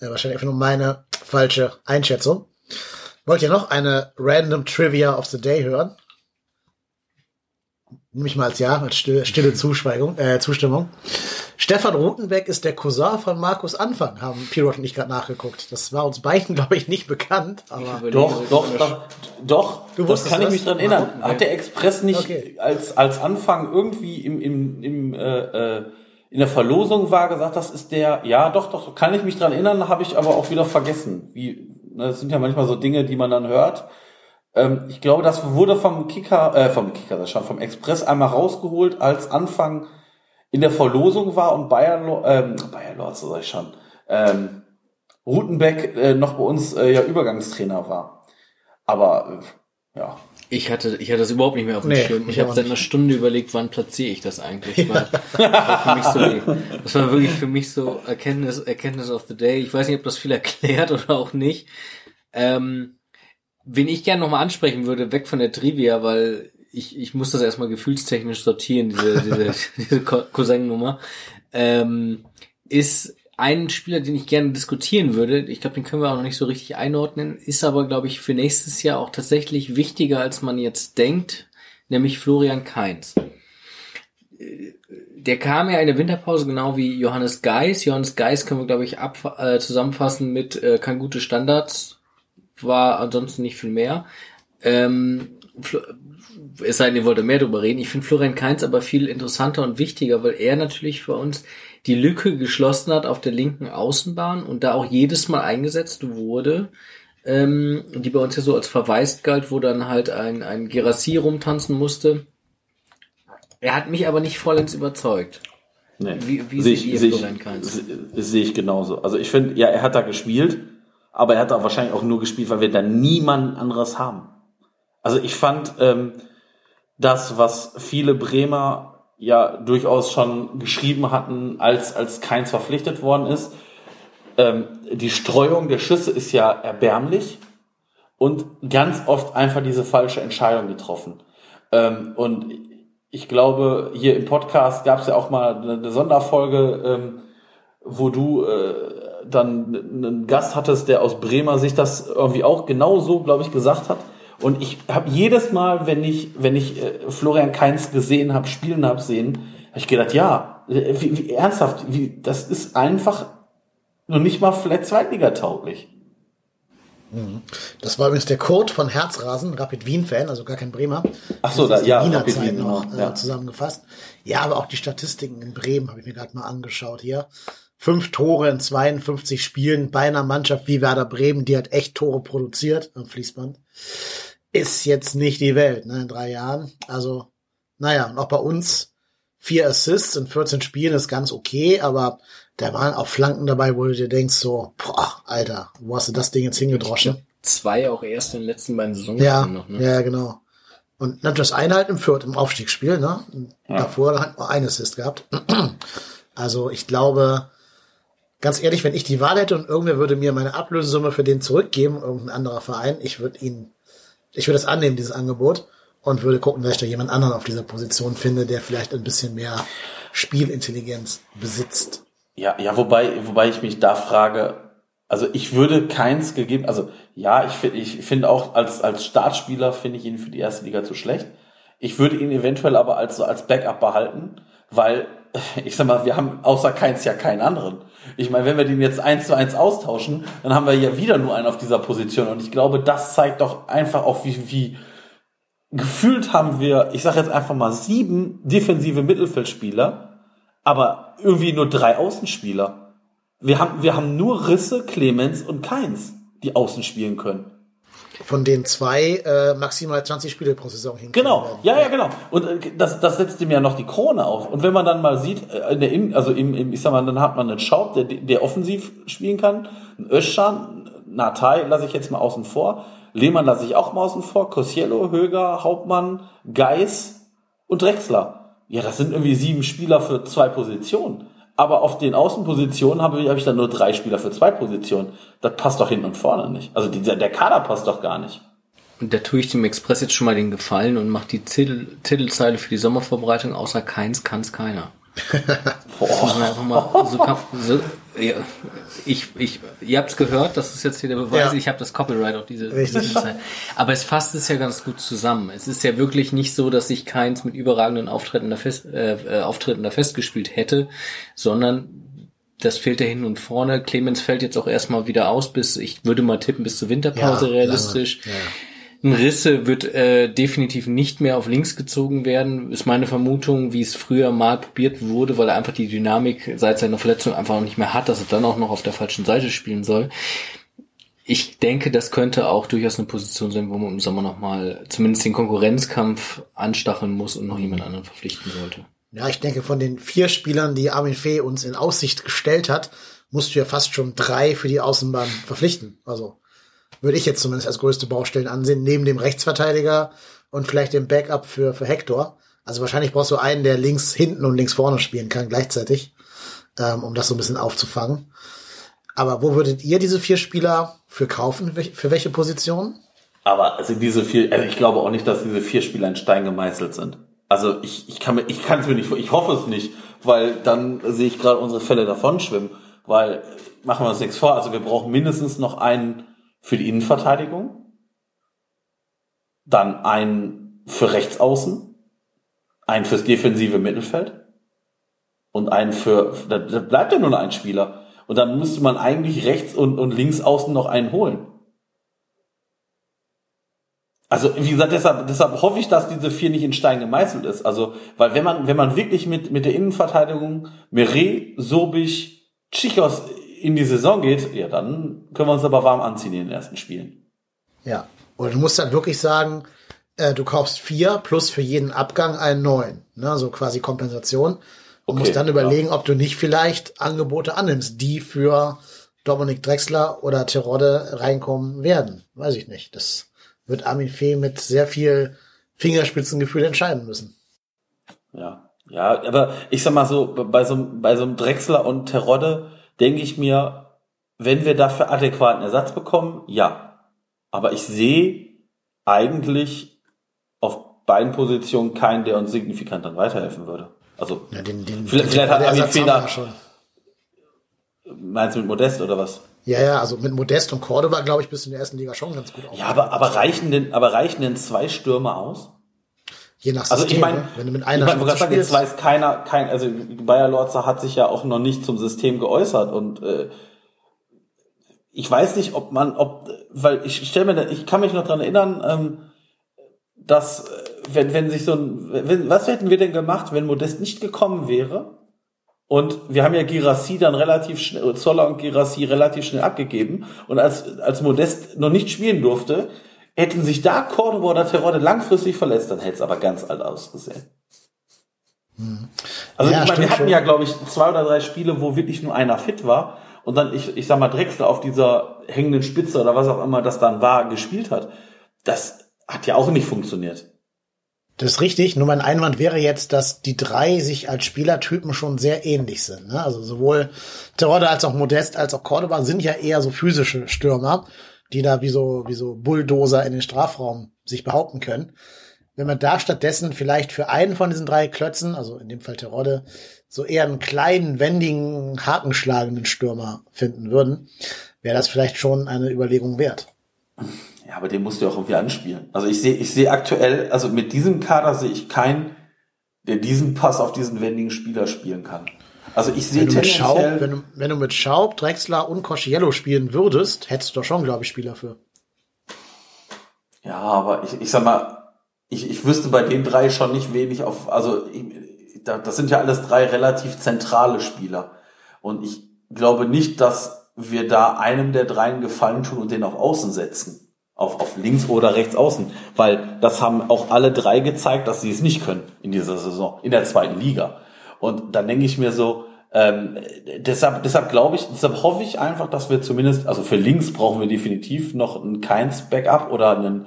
Ja, wahrscheinlich einfach nur meine falsche Einschätzung. Wollt ihr noch eine random Trivia of the Day hören? Nehme ich mal als Ja, als stille, stille Zuschweigung, äh, Zustimmung. Stefan Rotenbeck ist der Cousin von Markus Anfang, haben Pirot und ich gerade nachgeguckt. Das war uns beiden, glaube ich, nicht bekannt. Aber doch, doch, doch, doch, du das kann ich mich dran erinnern. Hat der Express nicht okay. als, als Anfang irgendwie im, im, im äh, äh, in der Verlosung war, gesagt, das ist der, ja, doch, doch, kann ich mich dran erinnern, habe ich aber auch wieder vergessen. Wie, ne, das sind ja manchmal so Dinge, die man dann hört. Ähm, ich glaube, das wurde vom Kicker, äh, vom Kicker, das schon vom Express einmal rausgeholt, als Anfang in der Verlosung war und Bayer, ähm, Bayer Lords, sag ich schon, ähm, Rutenbeck äh, noch bei uns äh, ja Übergangstrainer war. Aber äh, ja, ich hatte, ich hatte das überhaupt nicht mehr auf dem nee, Schirm. Ich habe seit einer Stunde überlegt, wann platziere ich das eigentlich. Ja. Das, war für mich so, das war wirklich für mich so Erkenntnis, Erkenntnis of the Day. Ich weiß nicht, ob das viel erklärt oder auch nicht. Ähm, wen ich gerne nochmal ansprechen würde, weg von der Trivia, weil ich, ich muss das erstmal gefühlstechnisch sortieren, diese, diese, diese Cousin-Nummer, ähm, ist ein Spieler, den ich gerne diskutieren würde, ich glaube, den können wir auch noch nicht so richtig einordnen, ist aber, glaube ich, für nächstes Jahr auch tatsächlich wichtiger, als man jetzt denkt, nämlich Florian Kainz. der kam ja in der Winterpause genau wie Johannes Geis. Johannes Geis können wir, glaube ich, ab, äh, zusammenfassen mit äh, kann gute Standards, war ansonsten nicht viel mehr. Ähm, es sei denn, ihr wollt mehr darüber reden. Ich finde Florian Kainz aber viel interessanter und wichtiger, weil er natürlich für uns die Lücke geschlossen hat auf der linken Außenbahn und da auch jedes Mal eingesetzt wurde, ähm, die bei uns ja so als verwaist galt, wo dann halt ein, ein Gerassi rumtanzen musste. Er hat mich aber nicht vollends überzeugt. Nee. Wie, wie sehe ich, seh Florian Kainz? Sehe ich genauso. Also ich finde, ja, er hat da gespielt, aber er hat da wahrscheinlich auch nur gespielt, weil wir da niemand anderes haben. Also ich fand ähm, das, was viele Bremer ja durchaus schon geschrieben hatten, als, als Keins verpflichtet worden ist, ähm, die Streuung der Schüsse ist ja erbärmlich und ganz oft einfach diese falsche Entscheidung getroffen. Ähm, und ich glaube, hier im Podcast gab es ja auch mal eine, Sonderfolge, ähm, wo du äh, dann einen Gast hattest, der aus Bremer sich das irgendwie auch genau so, glaube ich, gesagt hat. Und ich habe jedes Mal, wenn ich, wenn ich äh, Florian Keins gesehen habe, spielen habe sehen, habe ich gedacht, ja, äh, wie, wie ernsthaft, wie, das ist einfach noch nicht mal vielleicht Zweitliga tauglich. Mhm. Das war übrigens der Code von Herzrasen, Rapid Wien-Fan, also gar kein Bremer. Ach so, da, ja, Wiener Rapid Wien noch genau, äh, ja. zusammengefasst. Ja, aber auch die Statistiken in Bremen habe ich mir gerade mal angeschaut hier. Fünf Tore in 52 Spielen bei einer Mannschaft wie Werder Bremen, die hat echt Tore produziert am Fließband. Ist jetzt nicht die Welt, ne, in drei Jahren. Also, naja, und auch bei uns vier Assists in 14 Spielen ist ganz okay, aber da waren auch Flanken dabei, wo du dir denkst, so, boah, Alter, wo hast du das Ding jetzt hingedroschen? Zwei auch erst in den letzten beiden Saisons ja, noch, ne? Ja, genau. Und natürlich das eine halt im Fürth im Aufstiegsspiel, ne? Ja. Davor hat nur ein Assist gehabt. Also ich glaube, ganz ehrlich, wenn ich die Wahl hätte und irgendwer würde mir meine Ablösesumme für den zurückgeben, irgendein anderer Verein, ich würde ihn, ich würde es annehmen, dieses Angebot, und würde gucken, dass ich da jemand anderen auf dieser Position finde, der vielleicht ein bisschen mehr Spielintelligenz besitzt. Ja, ja, wobei, wobei ich mich da frage, also ich würde keins gegeben, also ja, ich finde, ich finde auch als, als Startspieler finde ich ihn für die erste Liga zu schlecht. Ich würde ihn eventuell aber als, als Backup behalten, weil, ich sag mal, wir haben außer keins ja keinen anderen. Ich meine, wenn wir den jetzt eins zu eins austauschen, dann haben wir ja wieder nur einen auf dieser Position und ich glaube, das zeigt doch einfach auch, wie, wie gefühlt haben wir, ich sage jetzt einfach mal sieben defensive Mittelfeldspieler, aber irgendwie nur drei Außenspieler. Wir haben, wir haben nur Risse, Clemens und Keins, die außen spielen können. Von den zwei äh, maximal 20 Spiele pro Saison hin. Genau, ja, ja, genau. Und äh, das, das setzt ihm ja noch die Krone auf. Und wenn man dann mal sieht, äh, in der in, also im, im, ich sag mal, dann hat man einen Schaub, der, der offensiv spielen kann, einen Öschan, Natai lasse ich jetzt mal außen vor, Lehmann lasse ich auch mal außen vor, Kosiello, Höger, Hauptmann, Geis und Drexler. Ja, das sind irgendwie sieben Spieler für zwei Positionen. Aber auf den Außenpositionen habe ich, habe ich dann nur drei Spieler für zwei Positionen. Das passt doch hinten und vorne nicht. Also dieser, der Kader passt doch gar nicht. Und da tue ich dem Express jetzt schon mal den Gefallen und mache die Titel, Titelzeile für die Sommervorbereitung, außer keins kann's keiner. Boah. So, so, ja, ich, ich, ihr habt's gehört, das ist jetzt hier der Beweis, ja. ich habe das Copyright auf diese, diese Zeit. Aber es fasst es ja ganz gut zusammen. Es ist ja wirklich nicht so, dass ich keins mit überragenden Auftritten da, fest, äh, äh, Auftritten da festgespielt hätte, sondern das fehlt ja hin und vorne. Clemens fällt jetzt auch erstmal wieder aus, bis, ich würde mal tippen, bis zur Winterpause ja, realistisch. Ja. Risse wird äh, definitiv nicht mehr auf links gezogen werden, ist meine Vermutung, wie es früher mal probiert wurde, weil er einfach die Dynamik seit seiner Verletzung einfach nicht mehr hat, dass er dann auch noch auf der falschen Seite spielen soll. Ich denke, das könnte auch durchaus eine Position sein, wo man im Sommer nochmal zumindest den Konkurrenzkampf anstacheln muss und noch jemand anderen verpflichten sollte. Ja, ich denke, von den vier Spielern, die Armin Fee uns in Aussicht gestellt hat, musst du ja fast schon drei für die Außenbahn verpflichten. Also würde ich jetzt zumindest als größte Baustellen ansehen, neben dem Rechtsverteidiger und vielleicht dem Backup für, für Hector. Also wahrscheinlich brauchst du einen, der links hinten und links vorne spielen kann gleichzeitig, ähm, um das so ein bisschen aufzufangen. Aber wo würdet ihr diese vier Spieler für kaufen? Für welche Position? Aber also diese vier, also ich glaube auch nicht, dass diese vier Spieler in Stein gemeißelt sind. Also ich, ich kann mir, ich kann es mir nicht, ich hoffe es nicht, weil dann sehe ich gerade unsere Fälle davon schwimmen. Weil machen wir uns nichts vor, also wir brauchen mindestens noch einen für die Innenverteidigung, dann einen für Rechtsaußen, einen fürs defensive Mittelfeld und einen für, da, da bleibt ja nur noch ein Spieler. Und dann müsste man eigentlich rechts und, und links außen noch einen holen. Also, wie gesagt, deshalb, deshalb hoffe ich, dass diese vier nicht in Stein gemeißelt ist. Also, weil wenn man, wenn man wirklich mit, mit der Innenverteidigung Meret, Sobich, Tschichos in die Saison geht, ja, dann können wir uns aber warm anziehen in den ersten Spielen. Ja. Oder du musst dann wirklich sagen, äh, du kaufst vier plus für jeden Abgang einen neuen. Ne? So quasi Kompensation. Und Okay, musst dann ja. überlegen, ob du nicht vielleicht Angebote annimmst, die für Dominik Drexler oder Terodde reinkommen werden. Weiß ich nicht. Das wird Armin Fee mit sehr viel Fingerspitzengefühl entscheiden müssen. Ja, ja, aber ich sag mal so, bei so, bei so einem Drechsler und Terodde denke ich mir, wenn wir dafür adäquaten Ersatz bekommen, ja. Aber ich sehe eigentlich auf beiden Positionen keinen, der uns signifikant dann weiterhelfen würde. Also, Ja, den, den, Vielleicht- den vielleicht hat Armin Fehler- meinst du mit Modest oder was? Ja, ja, also mit Modest und Cordoba, glaube ich, bist du in der ersten Liga schon ganz gut Ja, aber, aber reichen denn, aber reichen denn zwei Stürmer aus? Je nach Also ich System, meine, ne? wenn du mit ich einer mein, wollte gerade sagen, jetzt weiß keiner, kein, also Bayer Lorzer hat sich ja auch noch nicht zum System geäußert und äh, ich weiß nicht, ob man, ob, weil ich stelle mir, ich kann mich noch dran erinnern, ähm, dass äh, wenn wenn sich so ein, wenn, was hätten wir denn gemacht, wenn Modest nicht gekommen wäre? Und wir haben ja Girassi dann relativ schnell, Zoller und Girassi relativ schnell abgegeben. Und als, als Modest noch nicht spielen durfte, hätten sich da Cordoba oder Terodde langfristig verletzt, dann hätte es aber ganz alt ausgesehen. Also Ja, ich meine, wir hatten schon. ja, glaube ich, zwei oder drei Spiele, wo wirklich nur einer fit war und dann, ich, ich sag mal, Drexler auf dieser hängenden Spitze oder was auch immer das dann war, gespielt hat. Das hat ja auch nicht funktioniert. Das ist richtig, nur mein Einwand wäre jetzt, dass die drei sich als Spielertypen schon sehr ähnlich sind. Ne? Also sowohl Terodde als auch Modest als auch Cordoba sind ja eher so physische Stürmer, die da wie so, wie so Bulldozer in den Strafraum sich behaupten können. Wenn man da stattdessen vielleicht für einen von diesen drei Klötzen, also in dem Fall Terodde, so eher einen kleinen, wendigen, hakenschlagenden Stürmer finden würden, wäre das vielleicht schon eine Überlegung wert. Ja, aber den musst du auch irgendwie anspielen. Also ich sehe, ich sehe aktuell, also mit diesem Kader sehe ich keinen, der diesen Pass auf diesen wendigen Spieler spielen kann. Also ich sehe Wenn du, mit Schaub, tendenziell, wenn, du, wenn du mit Schaub, Drexler und Cosciello spielen würdest, hättest du doch schon, glaube ich, Spieler für. ja, aber ich, ich sag mal, ich, ich wüsste bei den drei schon nicht wenig auf, also ich, da- das sind ja alles drei relativ zentrale Spieler. Und ich glaube nicht, dass wir da einem der dreien Gefallen tun und den auf Außen setzen. Auf, auf links oder rechts außen. Weil das haben auch alle drei gezeigt, dass sie es nicht können in dieser Saison, in der zweiten Liga. Und dann denke ich mir so, ähm, deshalb, deshalb glaube ich, deshalb hoffe ich einfach, dass wir zumindest, also für links brauchen wir definitiv noch ein Keins-Backup oder einen,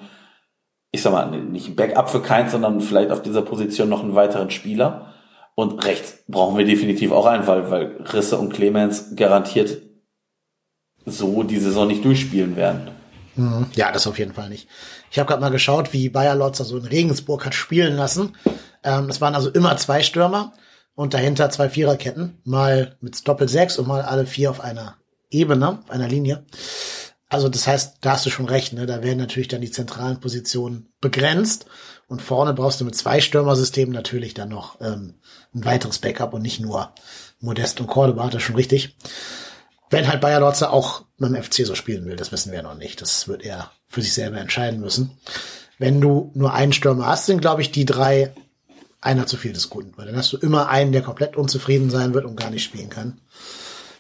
ich sag mal, nicht ein Backup für Keins, sondern vielleicht auf dieser Position noch einen weiteren Spieler. Und rechts brauchen wir definitiv auch einen, weil, weil Risse und Clemens garantiert so die Saison nicht durchspielen werden. Mhm. Ja, das auf jeden Fall nicht. Ich habe gerade mal geschaut, wie Bayer Lotzer so in Regensburg hat spielen lassen. Ähm, waren also immer zwei Stürmer und dahinter zwei Viererketten, mal mit Doppel sechs und mal alle vier auf einer Ebene, auf einer Linie. Also das heißt, da hast du schon recht, ne? Da werden natürlich dann die zentralen Positionen begrenzt und vorne brauchst du mit zwei Stürmersystemen natürlich dann noch ähm, ein weiteres Backup und nicht nur Modest und Cordoba, das ist schon richtig. Wenn halt Bayer Lotzer auch mit dem FC so spielen will, das wissen wir noch nicht. Das wird er für sich selber entscheiden müssen. Wenn du nur einen Stürmer hast, sind, glaube ich, die drei einer zu viel des Guten. Weil dann hast du immer einen, der komplett unzufrieden sein wird und gar nicht spielen kann.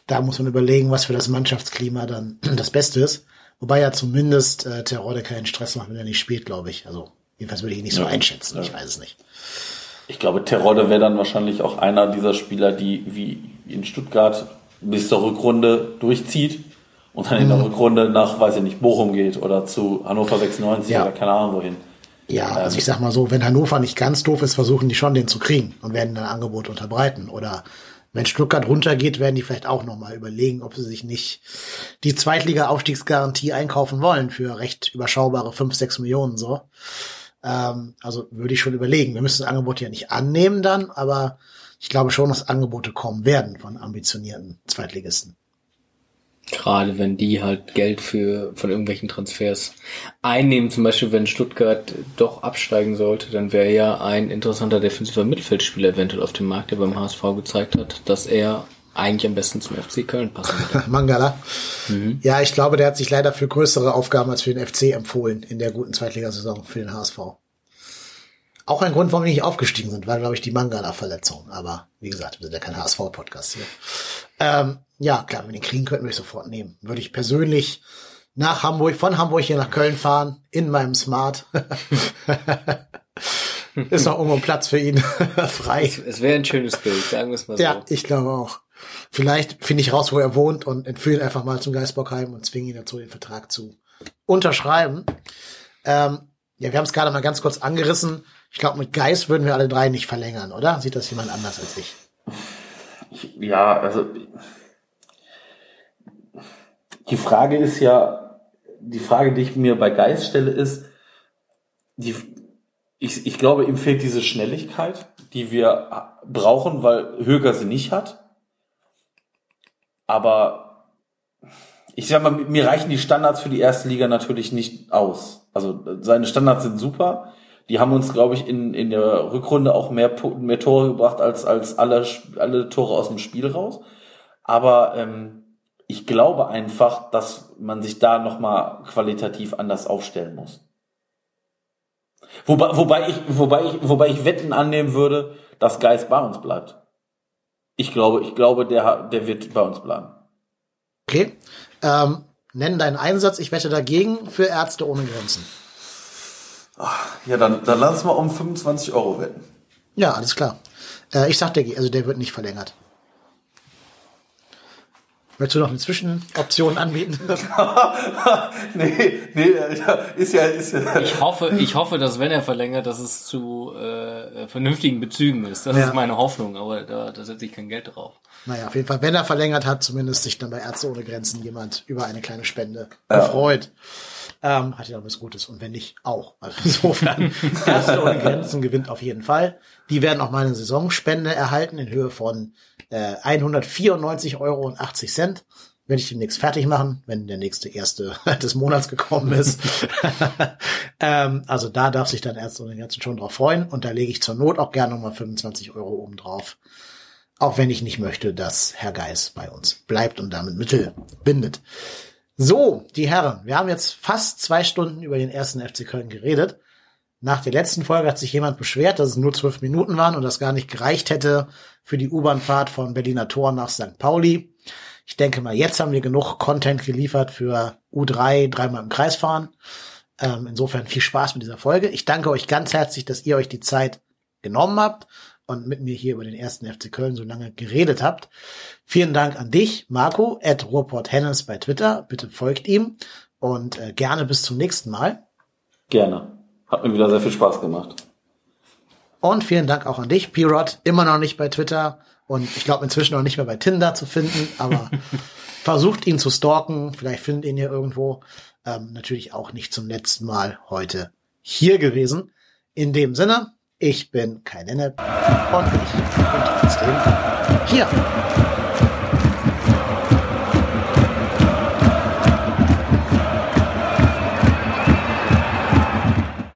Da muss man überlegen, was für das Mannschaftsklima dann das Beste ist. Wobei ja zumindest äh, Terodde keinen Stress macht, wenn er nicht spielt, glaube ich. Also jedenfalls würde ich ihn nicht so Ja. einschätzen. Ich weiß es nicht. Ich glaube, Terodde wäre dann wahrscheinlich auch einer dieser Spieler, die wie in Stuttgart bis zur Rückrunde durchzieht und dann in der Rückrunde nach, weiß ich nicht, Bochum geht oder zu Hannover 96 Ja. oder keine Ahnung wohin. Ja, also ich sag mal so, wenn Hannover nicht ganz doof ist, versuchen die schon den zu kriegen und werden dann Angebot unterbreiten. Oder wenn Stuttgart runtergeht, werden die vielleicht auch nochmal überlegen, ob sie sich nicht die Zweitliga-Aufstiegsgarantie einkaufen wollen für recht überschaubare 5, 6 Millionen so. Ähm, also würde ich schon überlegen. Wir müssen das Angebot ja nicht annehmen dann, aber ich glaube schon, dass Angebote kommen werden von ambitionierten Zweitligisten. Gerade wenn die halt Geld für von irgendwelchen Transfers einnehmen, zum Beispiel wenn Stuttgart doch absteigen sollte, dann wäre ja ein interessanter defensiver Mittelfeldspieler eventuell auf dem Markt, der beim HSV gezeigt hat, dass er eigentlich am besten zum FC Köln passen würde. Mangala. Mhm. Ja, ich glaube, der hat sich leider für größere Aufgaben als für den FC empfohlen in der guten Zweitligasaison für den HSV. Auch ein Grund, warum wir nicht aufgestiegen sind, war, glaube ich, die Mangala-Verletzung. Aber wie gesagt, wir sind ja kein HSV-Podcast hier. Ähm, ja, klar, wenn wir den kriegen, könnten wir ich sofort nehmen. Würde ich persönlich nach Hamburg, von Hamburg hier nach Köln fahren, in meinem Smart. Ist noch irgendwo Platz für ihn frei. Es, es wäre ein schönes Bild, sagen wir es mal so. Ja, ich glaube auch. Vielleicht finde ich raus, wo er wohnt und entführe ihn einfach mal zum Geisbockheim und zwinge ihn dazu, den Vertrag zu unterschreiben. Ähm, ja, wir haben es gerade mal ganz kurz angerissen. Ich glaube, mit Geist würden wir alle drei nicht verlängern, oder? Sieht das jemand anders als ich? Ja, also die Frage ist ja, die Frage, die ich mir bei Geist stelle, ist, die, ich, ich glaube, ihm fehlt diese Schnelligkeit, die wir brauchen, weil Höger sie nicht hat. Aber ich sag mal, mir reichen die Standards für die erste Liga natürlich nicht aus. Also seine Standards sind super. Die haben uns, glaube ich, in, in der Rückrunde auch mehr, mehr Tore gebracht als, als alle, alle Tore aus dem Spiel raus. Aber ähm, ich glaube einfach, dass man sich da nochmal qualitativ anders aufstellen muss. Wobei, wobei, ich, wobei, ich, wobei ich Wetten annehmen würde, dass Geist bei uns bleibt. Ich glaube, ich glaube, der, der wird bei uns bleiben. Okay. Ähm, nenn deinen Einsatz. Ich wette dagegen für Ärzte ohne Grenzen. Ja, dann, dann lass uns mal um 25 Euro wetten. Ja, alles klar. Äh, ich sag, der, also der wird nicht verlängert. Möchtest du noch eine Zwischenoption anbieten? nee, nee, ist ja, ist ja. Ich hoffe, ich hoffe, dass wenn er verlängert, dass es zu äh, vernünftigen Bezügen ist. Das ja. ist meine Hoffnung, aber da, da setze ich kein Geld drauf. Naja, auf jeden Fall, wenn er verlängert hat, zumindest sich dann bei Ärzte ohne Grenzen jemand über eine kleine Spende ja. gefreut. Ähm, hat ja was Gutes und wenn nicht, auch. Also insofern, Ärzte ohne Grenzen gewinnt auf jeden Fall. Die werden auch mal eine Saisonspende erhalten in Höhe von äh, 194,80 Euro. Werde ich demnächst fertig machen, wenn der nächste erste des Monats gekommen ist. ähm, also da darf sich dann Ärzte ohne Grenzen schon drauf freuen und da lege ich zur Not auch gerne nochmal 25 Euro oben drauf. Auch wenn ich nicht möchte, dass Herr Geis bei uns bleibt und damit Mittel bindet. So, die Herren, wir haben jetzt fast zwei Stunden über den ersten FC Köln geredet. Nach der letzten Folge hat sich jemand beschwert, dass es nur zwölf Minuten waren und das gar nicht gereicht hätte für die U-Bahn-Fahrt von Berliner Tor nach St. Pauli. Ich denke mal, jetzt haben wir genug Content geliefert für U3, dreimal im Kreis fahren. Ähm, insofern viel Spaß mit dieser Folge. Ich danke euch ganz herzlich, dass ihr euch die Zeit genommen habt und mit mir hier über den ersten FC Köln so lange geredet habt. Vielen Dank an dich, Marco, at Ruhrport Hennes bei Twitter. Bitte folgt ihm und äh, gerne bis zum nächsten Mal. Gerne. Hat mir wieder sehr viel Spaß gemacht. Und vielen Dank auch an dich, P-Rod. Immer noch nicht bei Twitter und ich glaube inzwischen noch nicht mehr bei Tinder zu finden, aber versucht ihn zu stalken. Vielleicht findet ihn hier irgendwo. Ähm, natürlich auch nicht zum letzten Mal heute hier gewesen. In dem Sinne, ich bin kein Nennep und ich bin trotzdem hier.